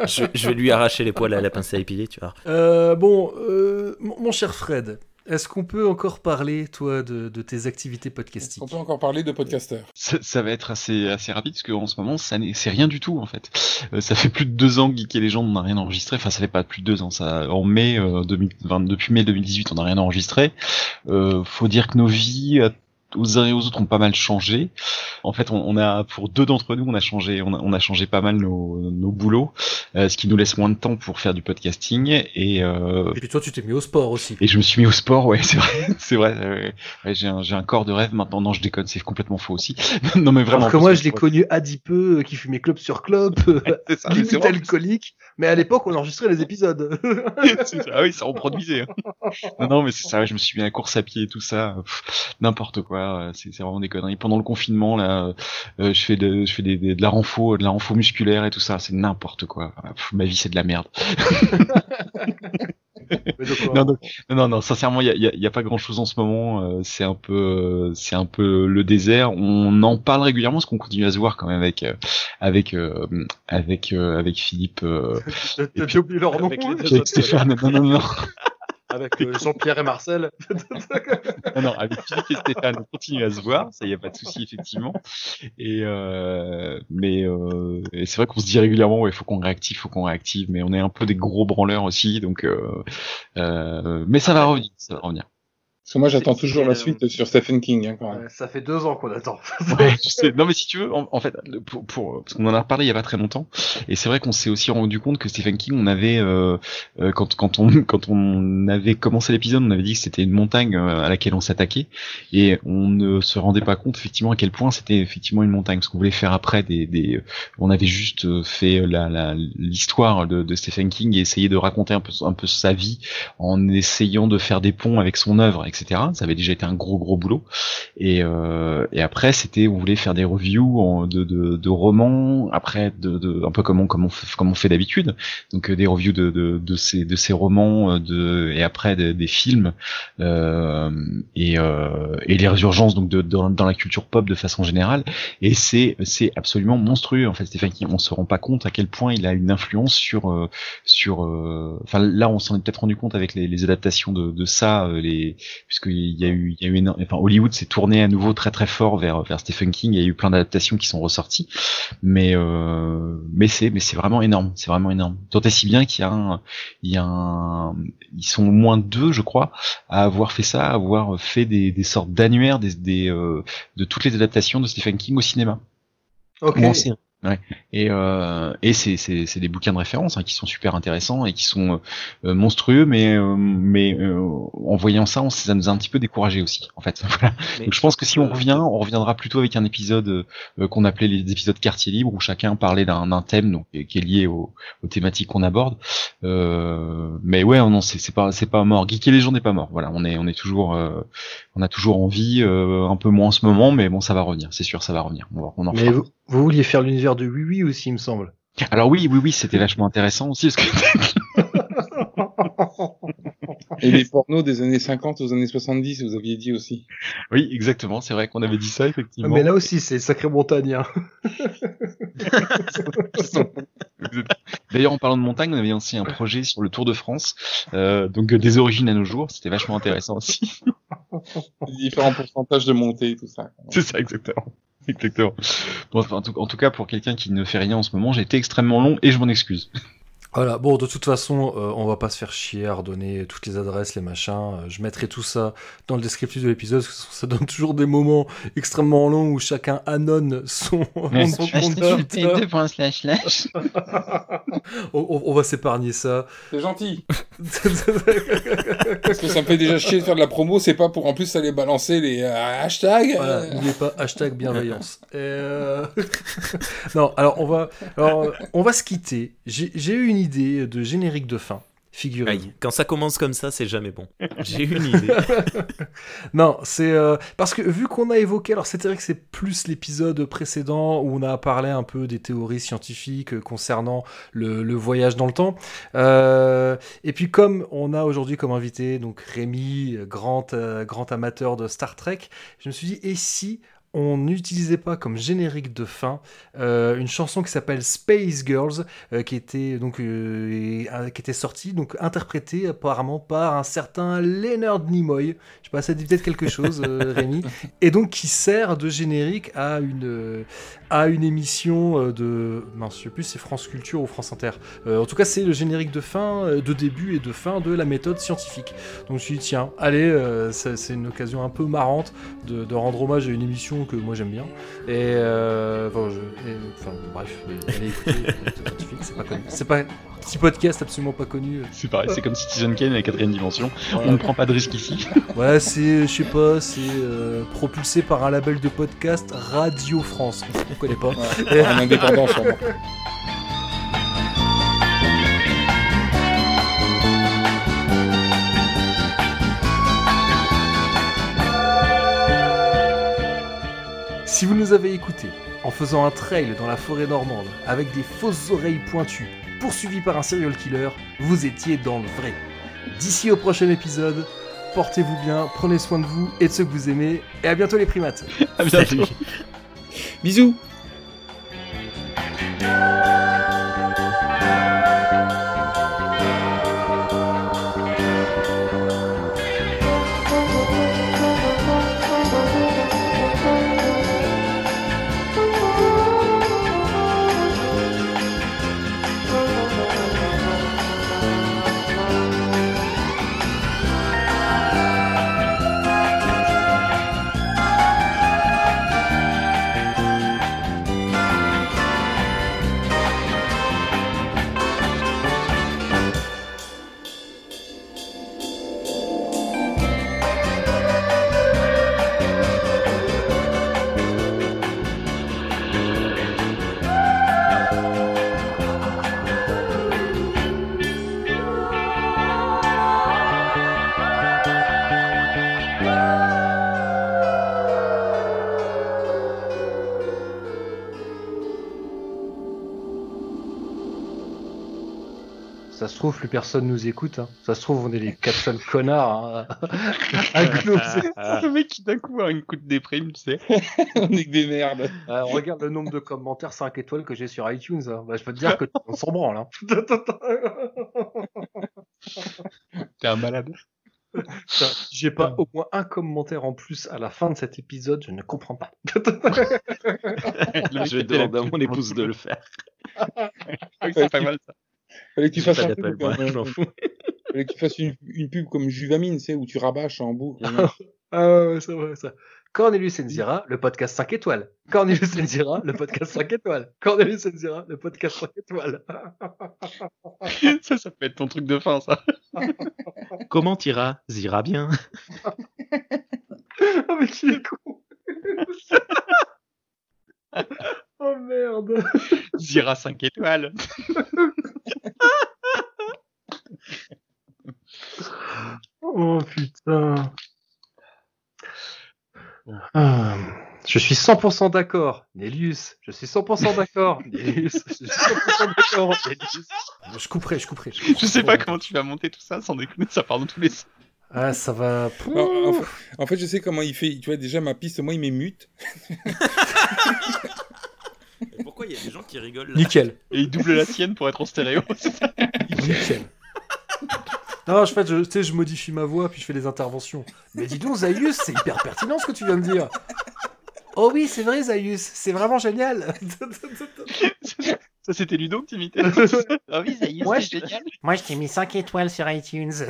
Je, je vais lui arracher les poils à la pince à épiler, tu vois. Euh, bon, euh, mon mon cher Fred, Est-ce qu'on peut encore parler, toi, de, de tes activités podcastiques On peut encore parler de podcasteurs. Ça, ça va être assez assez rapide parce qu'en ce moment, ça n'est- c'est rien du tout en fait. Euh, ça fait plus de deux ans que Geek et Légende n'a rien enregistré. Enfin, ça fait pas plus de deux ans. Ça, en mai euh, 2020, depuis mai 2018, on n'a rien enregistré. Euh, faut dire que nos vies aux uns et aux autres ont pas mal changé. En fait, on, on a pour deux d'entre nous, on a changé, on a, on a changé pas mal nos, nos boulots, euh, ce qui nous laisse moins de temps pour faire du podcasting. Et, euh, Et puis toi, tu t'es mis au sport aussi. et je me suis mis au sport, ouais, c'est vrai, c'est vrai. euh, ouais, j'ai un, j'ai un corps de rêve maintenant. Non, je déconne, c'est complètement faux aussi. non, mais vraiment. Alors que moi, je l'ai ouais. connu adipeux, euh, qui fumait clope sur clope, euh, C'est ça, limite alcoolique. Mais à l'époque, on enregistrait les épisodes. C'est ça, ah oui, ça reproduisait. hein. Non, non, mais c'est ça, ouais, je me suis mis à la course à pied et tout ça, pff, n'importe quoi, euh, c'est vraiment des conneries. Pendant le confinement, là, euh, je fais de, je fais des, des- de la renfo, de la renfo musculaire et tout ça, c'est n'importe quoi. Pff, ma vie, c'est de la merde. Non, non, non, non, sincèrement, il y a, y a- pas grand chose en ce moment. euh, c'est un peu, euh, c'est un peu le désert. On en parle régulièrement parce qu'on continue à se voir quand même avec, euh, avec, euh, avec, euh, avec Philippe. euh, T'as- oublié leur nom avec Stéphane. Non, non, non. Avec euh, Jean-Pierre et Marcel. non, non, avec Philippe et Stéphane, on continue à se voir, ça y a pas de souci effectivement. Et euh, mais euh, c'est vrai qu'on se dit régulièrement, ouais, faut qu'on réactive, faut qu'on réactive, mais on est un peu des gros branleurs aussi, donc euh, euh, mais ça va revenir, ça va revenir. Parce que moi, j'attends toujours la euh, suite sur Stephen King, hein, quand même. Ça fait deux ans qu'on attend. Ouais, je sais. Non, mais si tu veux, en, en fait, pour, pour parce qu'on en a reparlé il y a pas très longtemps, et c'est vrai qu'on s'est aussi rendu compte que Stephen King, on avait euh, euh, quand quand on quand on avait commencé l'épisode, on avait dit que c'était une montagne euh, à laquelle on s'attaquait, et on ne se rendait pas compte effectivement à quel point c'était effectivement une montagne, parce qu'on voulait faire après des, des on avait juste euh, fait la la- l'histoire de, de Stephen King et essayer de raconter un peu un peu sa vie en essayant de faire des ponts avec son œuvre, Ça avait déjà été un gros gros boulot. Et, euh, et après, c'était, on voulait faire des reviews de, de, de romans, après, de, de, un peu comme on, comme on, comme on fait d'habitude. Donc euh, des reviews de, de, de, ces, de ces romans, euh, de, et après de- des films, euh, et, euh, et les résurgences donc de, dans, dans la culture pop de façon générale. Et c'est, c'est absolument monstrueux en fait. Stephen King, on se rend pas compte à quel point il a une influence sur, euh, sur, enfin là, on s'en est peut-être rendu compte avec les, les adaptations de, de ça, les, puisqu'il y a eu, il y a eu, éno- enfin Hollywood s'est tourné à nouveau très très fort vers vers Stephen King. Il y a eu plein d'adaptations qui sont ressorties, mais euh, mais c'est mais c'est vraiment énorme, c'est vraiment énorme. Tant et si bien qu'il y a un, il y a un, ils sont au moins deux, je crois, à avoir fait ça, à avoir fait des, des sortes d'annuaires des, des euh, de toutes les adaptations de Stephen King au cinéma. Ok. Ou en série. Ouais. Et, euh, et c'est, c'est, c'est des bouquins de référence hein, qui sont super intéressants et qui sont euh, monstrueux, mais, euh, mais euh, en voyant ça, on, ça nous a un petit peu découragé aussi, en fait. Voilà. Donc je pense que si on euh, revient, on reviendra plutôt avec un épisode euh, qu'on appelait les épisodes quartier libre, où chacun parlait d'un, d'un thème donc, qui est lié au- aux thématiques qu'on aborde. Euh, mais ouais, non, c'est, c'est pas, c'est pas mort. Geek et Légende n'est pas mort. Voilà, on est, on est toujours, euh, on a toujours envie, euh, un peu moins en ce moment, mais bon, ça va revenir. C'est sûr, ça va revenir. On, va- on en Mais fera. vous, vous vouliez faire l'univers de Oui Oui aussi, il me semble. Alors oui, oui, oui, c'était vachement intéressant aussi parce que Et les pornos des années 50 aux années 70, vous aviez dit aussi. oui, exactement, c'est vrai qu'on avait dit ça effectivement. Mais là aussi, c'est sacré montagne. hein. D'ailleurs, en parlant de montagne, on avait aussi un projet sur le Tour de France, euh, donc euh, des origines à nos jours, c'était vachement intéressant aussi. Les différents pourcentages de montée et tout ça. C'est ça, exactement. Exactement. En tout cas, pour quelqu'un qui ne fait rien en ce moment, j'ai été extrêmement long et je m'en excuse. Voilà, bon, de toute façon, euh, on va pas se faire chier à redonner toutes les adresses, les machins. Euh, je mettrai tout ça dans le descriptif de l'épisode, parce que ça donne toujours des moments extrêmement longs où chacun annonne son, Ouais. son compte Twitter. slash slash. on, va s'épargner ça. C'est gentil. Parce que ça me fait déjà chier de faire de la promo, c'est pas pour en plus aller balancer les euh, hashtags. Voilà, n'oubliez pas hashtag bienveillance. Euh, non, alors on va, alors, on va se quitter. J'ai j'ai eu une idée de générique de fin. Figurez-vous. Quand ça commence comme ça, c'est jamais bon. J'ai une idée. non, c'est euh, parce que vu qu'on a évoqué, alors c'est vrai que c'est plus l'épisode précédent où on a parlé un peu des théories scientifiques euh, concernant le, le voyage dans le temps. Euh, et puis comme on a aujourd'hui comme invité donc Rémi, grand euh, grand amateur de Star Trek, je me suis dit et si on n'utilisait pas comme générique de fin euh, une chanson qui s'appelle Space Girls, euh, qui était donc euh, qui était sortie, donc interprétée apparemment par un certain Leonard Nimoy. Je sais pas, ça dit peut-être quelque chose, Rémi. Et donc qui sert de générique à une à une émission de mince, je sais plus, c'est France Culture ou France Inter. En tout cas, c'est le générique de fin, de début et de fin de la méthode scientifique. Donc je me suis dit tiens, allez, c'est une occasion un peu marrante de, de rendre hommage à une émission que moi j'aime bien. Et, euh, enfin, je- et, enfin, bref, allez écouter c'est pas connu. C'est pas petit podcast absolument pas connu. C'est pareil, c'est comme Citizen Kane à la quatrième dimension. Voilà. On ne prend pas de risque ici. Ouais, c'est, je sais pas, c'est euh, propulsé par un label de podcast Radio France. On connaît pas. Ouais, en indépendant, sûrement. Si vous nous avez écoutés en faisant un trail dans la forêt normande avec des fausses oreilles pointues, poursuivi par un serial killer, vous étiez dans le vrai. D'ici au prochain épisode, portez-vous bien, prenez soin de vous et de ceux que vous aimez, et à bientôt les primates. À bientôt. Bisous. Se trouve, plus personne nous écoute. hein. Ça se trouve, on est les quatre seuls connards hein, à gloser. Le mec qui d'un coup a une coup de déprime, tu sais. On est que des merdes. Euh, regarde le nombre de commentaires 5 étoiles que j'ai sur iTunes. hein. Bah, je peux te dire que on s'en branle. Hein. T'es un malade. J'ai pas au moins un commentaire en plus à la fin de cet épisode, je ne comprends pas. Je vais demander à mon épouse de le faire. c'est pas mal ça. Fallait que tu fasses pas un d'appel, pub moi, comme, je m'en fous. Fallait que tu fasses une, une pub comme Juvamine, tu sais, où tu rabâches en boucle. Ah ouais, ouais, c'est vrai ça. Cornelius Enzira, le podcast 5 étoiles. Cornelius Enzira, le podcast 5 étoiles. Cornelius Enzira, le podcast 5 étoiles. ça, ça peut être ton truc de fin, ça. Comment t'ira Zira bien? oh mais qui est con. Oh merde. Zira 5 étoiles. Oh putain. Ah, je suis 100% d'accord, Nélius. Je suis 100% d'accord, Nélius. Je suis 100% d'accord, Nélius. Je couperai, je couperai. Je sais pas comment tu vas monter tout ça, sans déconner, ça part dans tous les sens. Ah, ça va. En, fait, en fait, je sais comment il fait. Tu vois, déjà, ma piste, moi, il m'émute. Pourquoi il y a des gens qui rigolent là Nickel. Et il double la sienne pour être en stéréo. Nickel. Non, en fait, je, tu sais, je modifie ma voix puis je fais des interventions. Mais dis donc, Zaius, c'est hyper pertinent ce que tu viens de dire. Oh oui, c'est vrai, Zaius, c'est vraiment génial. Ça, c'était Ludo que t'imitais. Ah oui, est, Moi, c'est je- génial. Moi, je t'ai mis 5 étoiles sur iTunes. Ça,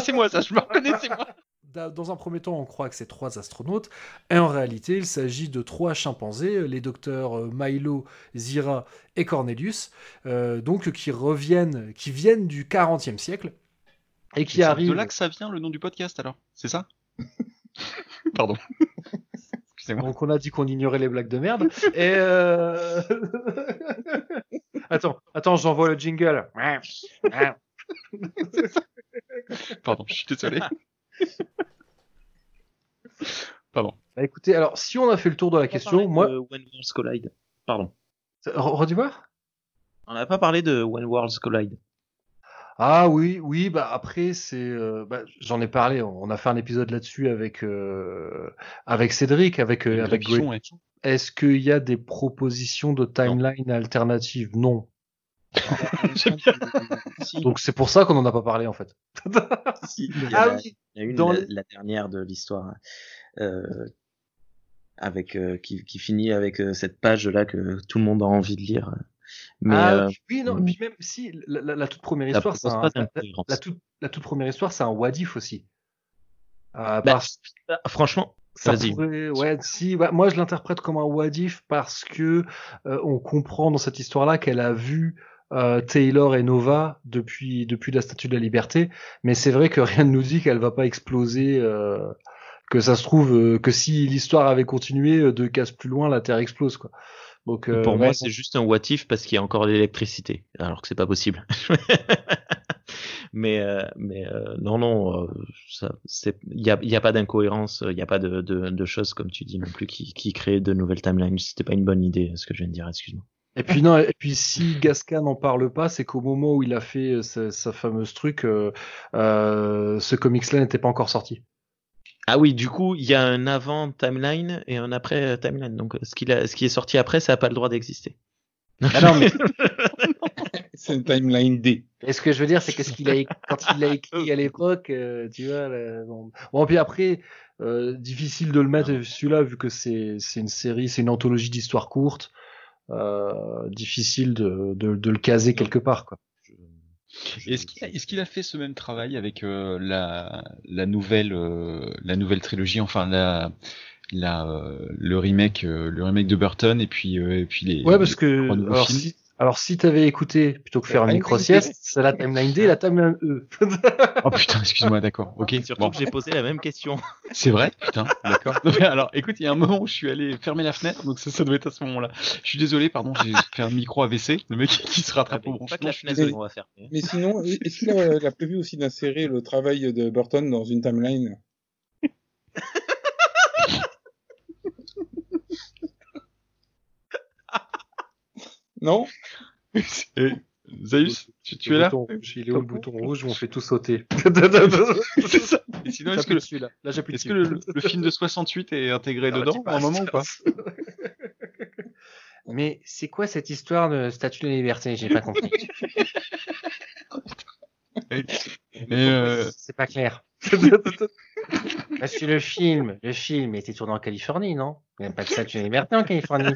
c'est moi, ça, je me reconnais, c'est moi. Da- Dans un premier temps, on croit que c'est trois astronautes, et en réalité, il s'agit de trois chimpanzés, les docteurs euh, Milo, Zira et Cornelius, euh, donc qui reviennent, qui viennent du 40e siècle et qui C'est arrivent. de là que ça vient le nom du podcast alors C'est ça? Pardon. Excusez-moi. Donc on a dit qu'on ignorait les blagues de merde. Et euh... attends, attends, j'envoie le jingle. Pardon, je suis désolé. Pardon. Bah, écoutez, alors si on a fait le tour de la question, moi, De When Worlds Collide. Pardon. Re- redis voir. On n'a pas parlé de When Worlds Collide. Ah oui, oui, bah après c'est, euh, bah, j'en ai parlé, on a fait un épisode là-dessus avec euh, avec Cédric, avec euh, avec. Est-ce qu'il y a des propositions de timeline alternatives? Non. Donc c'est pour ça qu'on en a pas parlé en fait. Si, il y a, Ah la, oui, il y a une, dans la, dernière de l'histoire, euh, avec euh, qui, qui finit avec euh, cette page là que tout le monde a envie de lire. Mais ah, euh, oui, non, puis même si la, la- la toute première histoire, c'est un- toute, la toute première histoire, c'est un what if aussi. Euh, Bah, parce- franchement, ça vas-y. pourrait- ouais, si, bah, moi je l'interprète comme un what if parce que euh, on comprend dans cette histoire-là qu'elle a vu euh, Taylor et Nova depuis depuis la Statue de la Liberté, mais c'est vrai que rien ne nous dit qu'elle va pas exploser. euh, que ça se trouve euh, que si l'histoire avait continué deux cases plus loin, la Terre explose quoi. Donc Pour moi, c'est juste un what if parce qu'il y a encore l'électricité, alors que c'est pas possible. mais mais non non, il y a y a pas d'incohérence, il y a pas de, de de choses comme tu dis non plus qui qui créent de nouvelles timelines. C'était pas une bonne idée ce que je viens de dire, excuse-moi. Et puis non, et puis si Gasca n'en parle pas, c'est qu'au moment où il a fait euh, sa, sa fameuse truc, euh, euh, ce comics-là n'était pas encore sorti. Ah oui, du coup, il y a un avant timeline et un après timeline. Donc, ce, qu'il a, ce qui est sorti après, ça n'a pas le droit d'exister. Ah non, mais C'est une timeline D. Et ce que je veux dire, c'est que ce qu'il a éc- quand il l'a écrit à l'époque, euh, tu vois. là, bon. bon, puis après, euh, difficile de le mettre celui-là vu que c'est c'est une série, c'est une anthologie d'histoires courtes. Euh, difficile de, de, de le caser quelque part, quoi. Est-ce qu'il a, est-ce qu'il a fait ce même travail avec euh, la, la nouvelle euh, la nouvelle trilogie, enfin la, la euh, le remake euh, le remake de Burton et puis euh, et puis les Ouais, parce les que alors films? si, alors si t'avais écouté plutôt que faire une timeline micro D. sieste, c'est la timeline D, et la timeline E. Oh putain, excuse-moi, d'accord. Ok. Surtout bon. que j'ai posé la même question. C'est vrai, putain, d'accord. Alors, écoute, il y a un moment où je suis allé fermer la fenêtre, donc ça, ça doit être à ce moment-là. Je suis désolé, pardon, j'ai fait un micro AVC, le mec qui se rattrape au Pas branchement. que la fenêtre, on va faire. Mais sinon, est-ce qu'il a, il a prévu aussi d'insérer le travail de Burton dans une timeline? Non Et, Zaius, tu, tu es Le là rouge, Il est où le bouton rouge où on fait tout sauter C'est ça. Et sinon, est-ce que, dessus, là. Là, est-ce dessus. que le, le film de 68 est intégré Ah, dedans tu à un moment ou pas Mais c'est quoi cette histoire de statue de la liberté? J'ai pas compris. Euh, C'est pas clair. Parce que le film, le film était tourné en Californie, non? Il n'y a pas de statue de la liberté en Californie.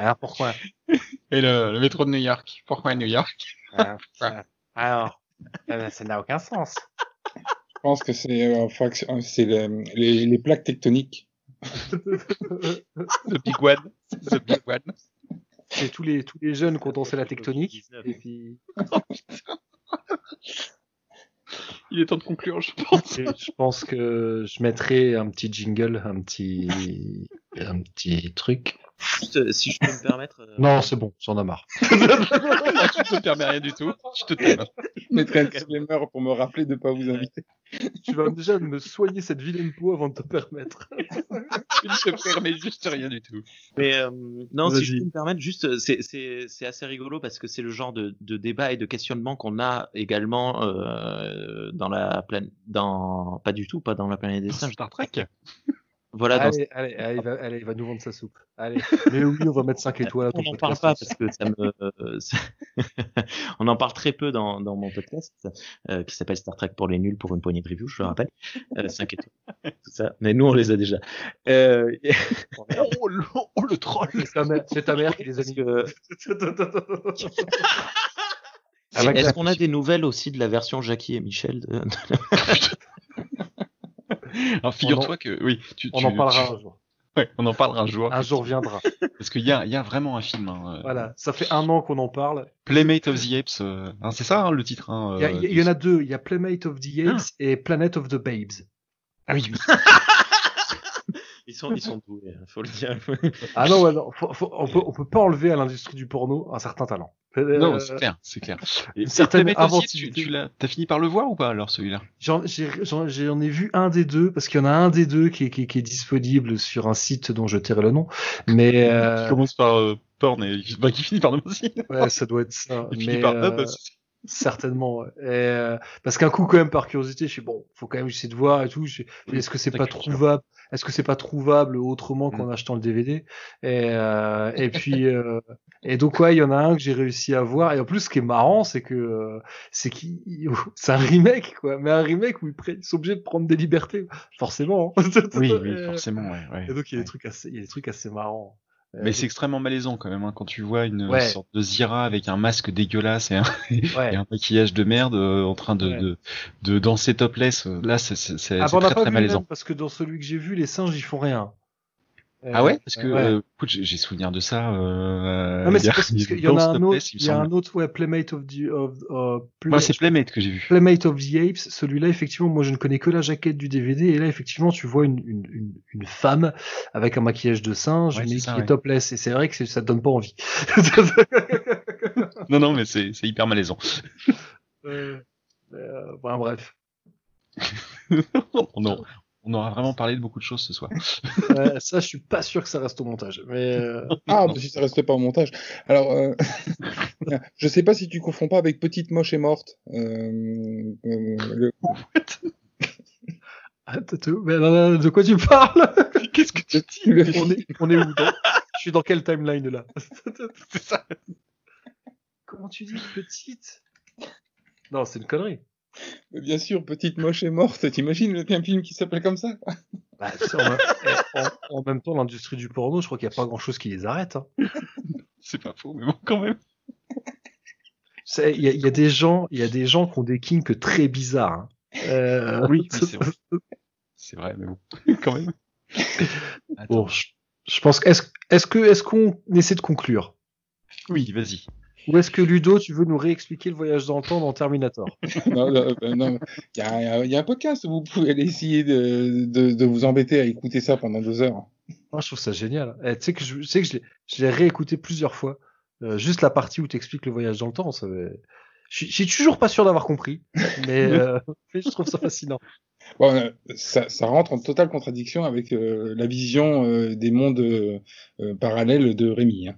Alors pourquoi? Et le, le métro de New York. Pourquoi New York? Alors, ah, alors, euh, ça n'a aucun sens. Je pense que c'est euh, c'est les, les, les plaques tectoniques. The Big One. The Big One. C'est tous les tous les jeunes qui ont dansé la tectonique. Et puis, Il est temps de conclure, je pense. et je pense que je mettrai un petit jingle, un petit un petit truc. Juste, euh, si je peux me permettre. euh, Non, c'est bon, j'en ai marre. tu te permets rien du tout. Je te tais. Je mettrai un disclaimer pour me rappeler de pas vous inviter. tu vas déjà me soigner cette vilaine peau avant de te permettre. Je te permets juste rien du tout. Mais euh, non, si je peux me permettre, juste, c'est assez rigolo parce que c'est le genre de, de débat et de questionnement qu'on a également euh, dans la planète, dans pas du tout, pas dans la planète des singes. Star Trek? Voilà, dans- allez, allez, allez, il va, allez, va nous vendre sa soupe. Allez, mais oui, on va mettre 5 étoiles à ton on n'en parle pas parce que ça me, euh, on en parle très peu dans, dans mon podcast euh, qui s'appelle Star Trek pour les nuls pour une poignée de reviews, je le rappelle, euh, 5 étoiles, tout ça. Mais nous on les a déjà. Euh, Oh, le, oh, le troll. C'est ta mère, c'est ta mère qui les a mis. que Ah, est-ce qu'on a des nouvelles aussi de la version Jackie et Michel de- Alors figure-toi que oui, tu, On tu- en parlera tu- un jour. Ouais, on en parlera un jour. Un jour viendra. Parce qu'il y a, il y a vraiment un film. Hein, euh, Voilà, ça fait un an qu'on en parle. Playmate of the Apes. euh, hein, c'est ça hein, le titre. Hein, Il y, a- euh, il y en a deux. Il y a Playmate of the Apes et Planet of the Babes. Ah oui, oui. Ils sont, ils sont doués, hein, faut le dire. Ah non, ouais, non, faut- faut- on peut, on peut pas enlever à l'industrie du porno un certain talent. Non, Euh, c'est clair, c'est clair. Et, une certaine et tu, tu l'as, t'as fini par le voir ou pas alors celui-là? J'en j'ai- j'en- j'en ai vu un des deux, parce qu'il y en a un des deux qui est, qui, est- qui est disponible sur un site dont je tairai le nom. Mais euh, Qui commence par euh, porn et bah, qui finit par nous aussi. ouais, ça doit être ça. Il finit Mais, par euh. Certainement. ouais. Et, euh, parce qu'un coup, quand même, par curiosité, je suis bon, faut quand même essayer de voir et tout. je- Est-ce que c'est pas trouvable Est-ce que c'est pas trouvable autrement Mm. qu'en achetant le DVD Et, euh, et puis, euh, et donc ouais, il y en a un que j'ai réussi à voir. Et en plus, ce qui est marrant, c'est que euh, c'est qu'il, c'est un remake, quoi. Mais un remake où ils, ils sont obligés de prendre des libertés, forcément. hein. Oui, oui, forcément, ouais. ouais. Et donc il y a des trucs assez, il y a des trucs assez marrants. Euh, Mais c'est extrêmement malaisant quand même hein, quand tu vois une Ouais. sorte de Zira avec un masque dégueulasse et un, Ouais. et un maquillage de merde euh, en train de, Ouais. de, de danser topless. euh, Là, c'est Ah, très très malaisant. même, parce que dans celui que j'ai vu, les singes ils font rien. Ah Euh, ouais Parce que ouais. euh, écoute, j'ai souvenir de ça. Euh, non mais il y c'est a- parce il qu'il y en a un autre, il y a un autre ouais Playmate of the of, uh, Ouais, c'est Playmate que j'ai vu. Playmate of the Apes. Celui-là effectivement, moi je ne connais que la jaquette du DVD et là effectivement tu vois une une, une, une femme avec un maquillage de singe Ouais, mais c'est qui ça, est ouais. topless et c'est vrai que ça te donne pas envie. Non, non, mais c'est hyper malaisant. Euh, euh, bon, bref. on, en- on aura vraiment parlé de beaucoup de choses ce soir. Euh, ça je suis pas sûr que ça reste au montage. Mais euh, Ah, bah, si ça reste pas au montage. Alors, euh, je sais pas si tu confonds pas avec Petite Moche et Morte. Euh, euh, le- mais non, de quoi tu parles? Qu'est-ce que tu dis? Le- on est, on est où dans- Je suis dans quelle timeline là? C'est ça. Comment tu dis petite? Non, c'est une connerie. Mais Bien sûr, Petite Moche et Morte. T'imagines le un film qui s'appelle comme ça? Bah, tu sais, en, même, en- en même temps, l'industrie du porno, je crois qu'il n'y a pas grand chose qui les arrête. hein. C'est pas faux, mais bon, quand même. Il y, a- il y a des gens, il y a des gens qui ont des kinks très bizarres. hein. Euh, Oui, c'est vrai. C'est vrai, mais bon, quand même. Bon, je, je pense. est-ce qu'on essaie de conclure? Oui, vas-y. Ou est-ce que Ludo, tu veux nous réexpliquer le voyage dans le temps dans Terminator? Non, non, non. Il y a, il y a un podcast où vous pouvez aller essayer de, de, de vous embêter à écouter ça pendant deux heures. Moi, je trouve ça génial. Eh, tu sais que je, tu sais que je l'ai- réécouté plusieurs fois. Euh, juste la partie où tu expliques le voyage dans le temps, ça je suis- toujours pas sûr d'avoir compris, mais, euh, je trouve ça fascinant. Bon, euh, ça, ça rentre en totale contradiction avec euh, la vision euh, des mondes parallèles de Rémi. Hein.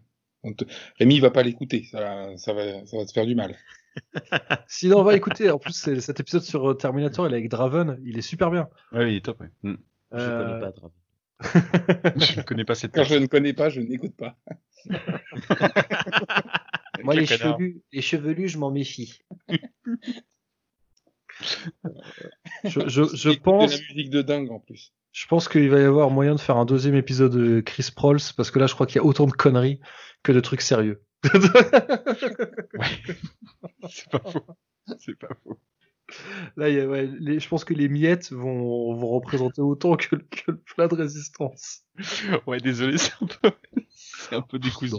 Rémi va pas l'écouter, ça, ça, va, ça va te faire du mal. Sinon, on va écouter. En plus, cet épisode sur euh, Terminator, il est avec Draven, il est super bien. Ouais, il est top, ouais. Mm. Je Euh, connais pas Draven. Je ne connais pas cette Quand je ne connais pas, je n'écoute pas. Moi, les chevelus, les chevelus, je m'en méfie. je, je, je pense, de la musique de dingue en plus. Je pense qu'il va y avoir moyen de faire un deuxième épisode de Chris Prols, parce que là, je crois qu'il y a autant de conneries que de trucs sérieux. C'est pas faux. C'est pas faux. Là, il y a, ouais, les, je pense que les miettes vont, vont représenter autant que, le- que le plat de résistance. Ouais, désolé, c'est un peu, c'est un peu décousu.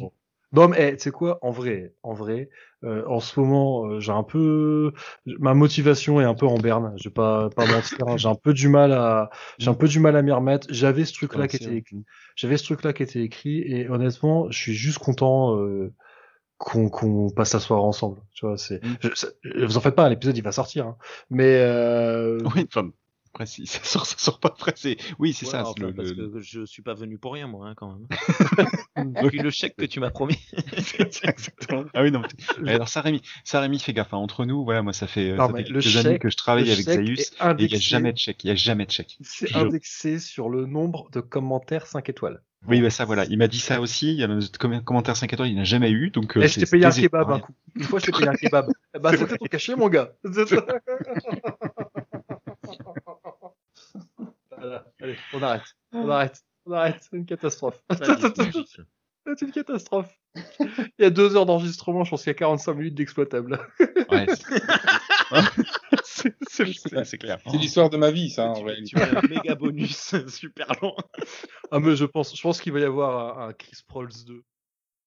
Non, mais tu sais quoi, en vrai, en vrai, euh, en ce moment, euh, j'ai un peu, ma motivation est un peu en berne. Je vais pas pas mentir, hein, j'ai un peu du mal à, j'ai un peu du mal à m'y remettre. J'avais ce truc-là qui était écrit, j'avais ce truc-là qui était écrit, et honnêtement, je suis juste content euh, qu'on qu'on passe la soirée ensemble. Tu vois, c'est, ça- vous en faites pas, l'épisode il va sortir, hein. mais euh, Oui, enfin, après, si ça sort, ça sort pas après, c'est, oui, c'est Ouais, ça, le, parce le- que je suis pas venu pour rien, moi, hein, quand même. Puis le chèque que tu m'as promis. Exactement. Ah oui, non. mais- Alors ça, Rémi, ça, Rémi, fais gaffe. hein. Entre nous, voilà, moi, ça fait, Non, ça fait quelques années que je travaille le avec Zaius et il n'y a jamais de chèque. Il n'y a jamais de chèque. c'est indexé sur le nombre de commentaires 5 étoiles. Oui, bah ça, voilà. Il m'a dit ça aussi. Il y a un comm- commentaire 5 étoiles, il n'a jamais eu. Donc, euh, Eh, je t'ai payé un kebab un coup. Une fois, je t'ai payé un kebab. C'est c'était ton cachet, mon gars. Voilà. Allez, on arrête. On arrête. On arrête. C'est une catastrophe. C'est une catastrophe. Il y a deux heures d'enregistrement, je pense qu'il y a 45 minutes d'exploitable. Ouais, c'est- c'est clair. L'histoire de ma vie, ça, en Tu réalité. as un méga bonus super long. Ah, mais je pense, je pense qu'il va y avoir un, un Chris Prols 2.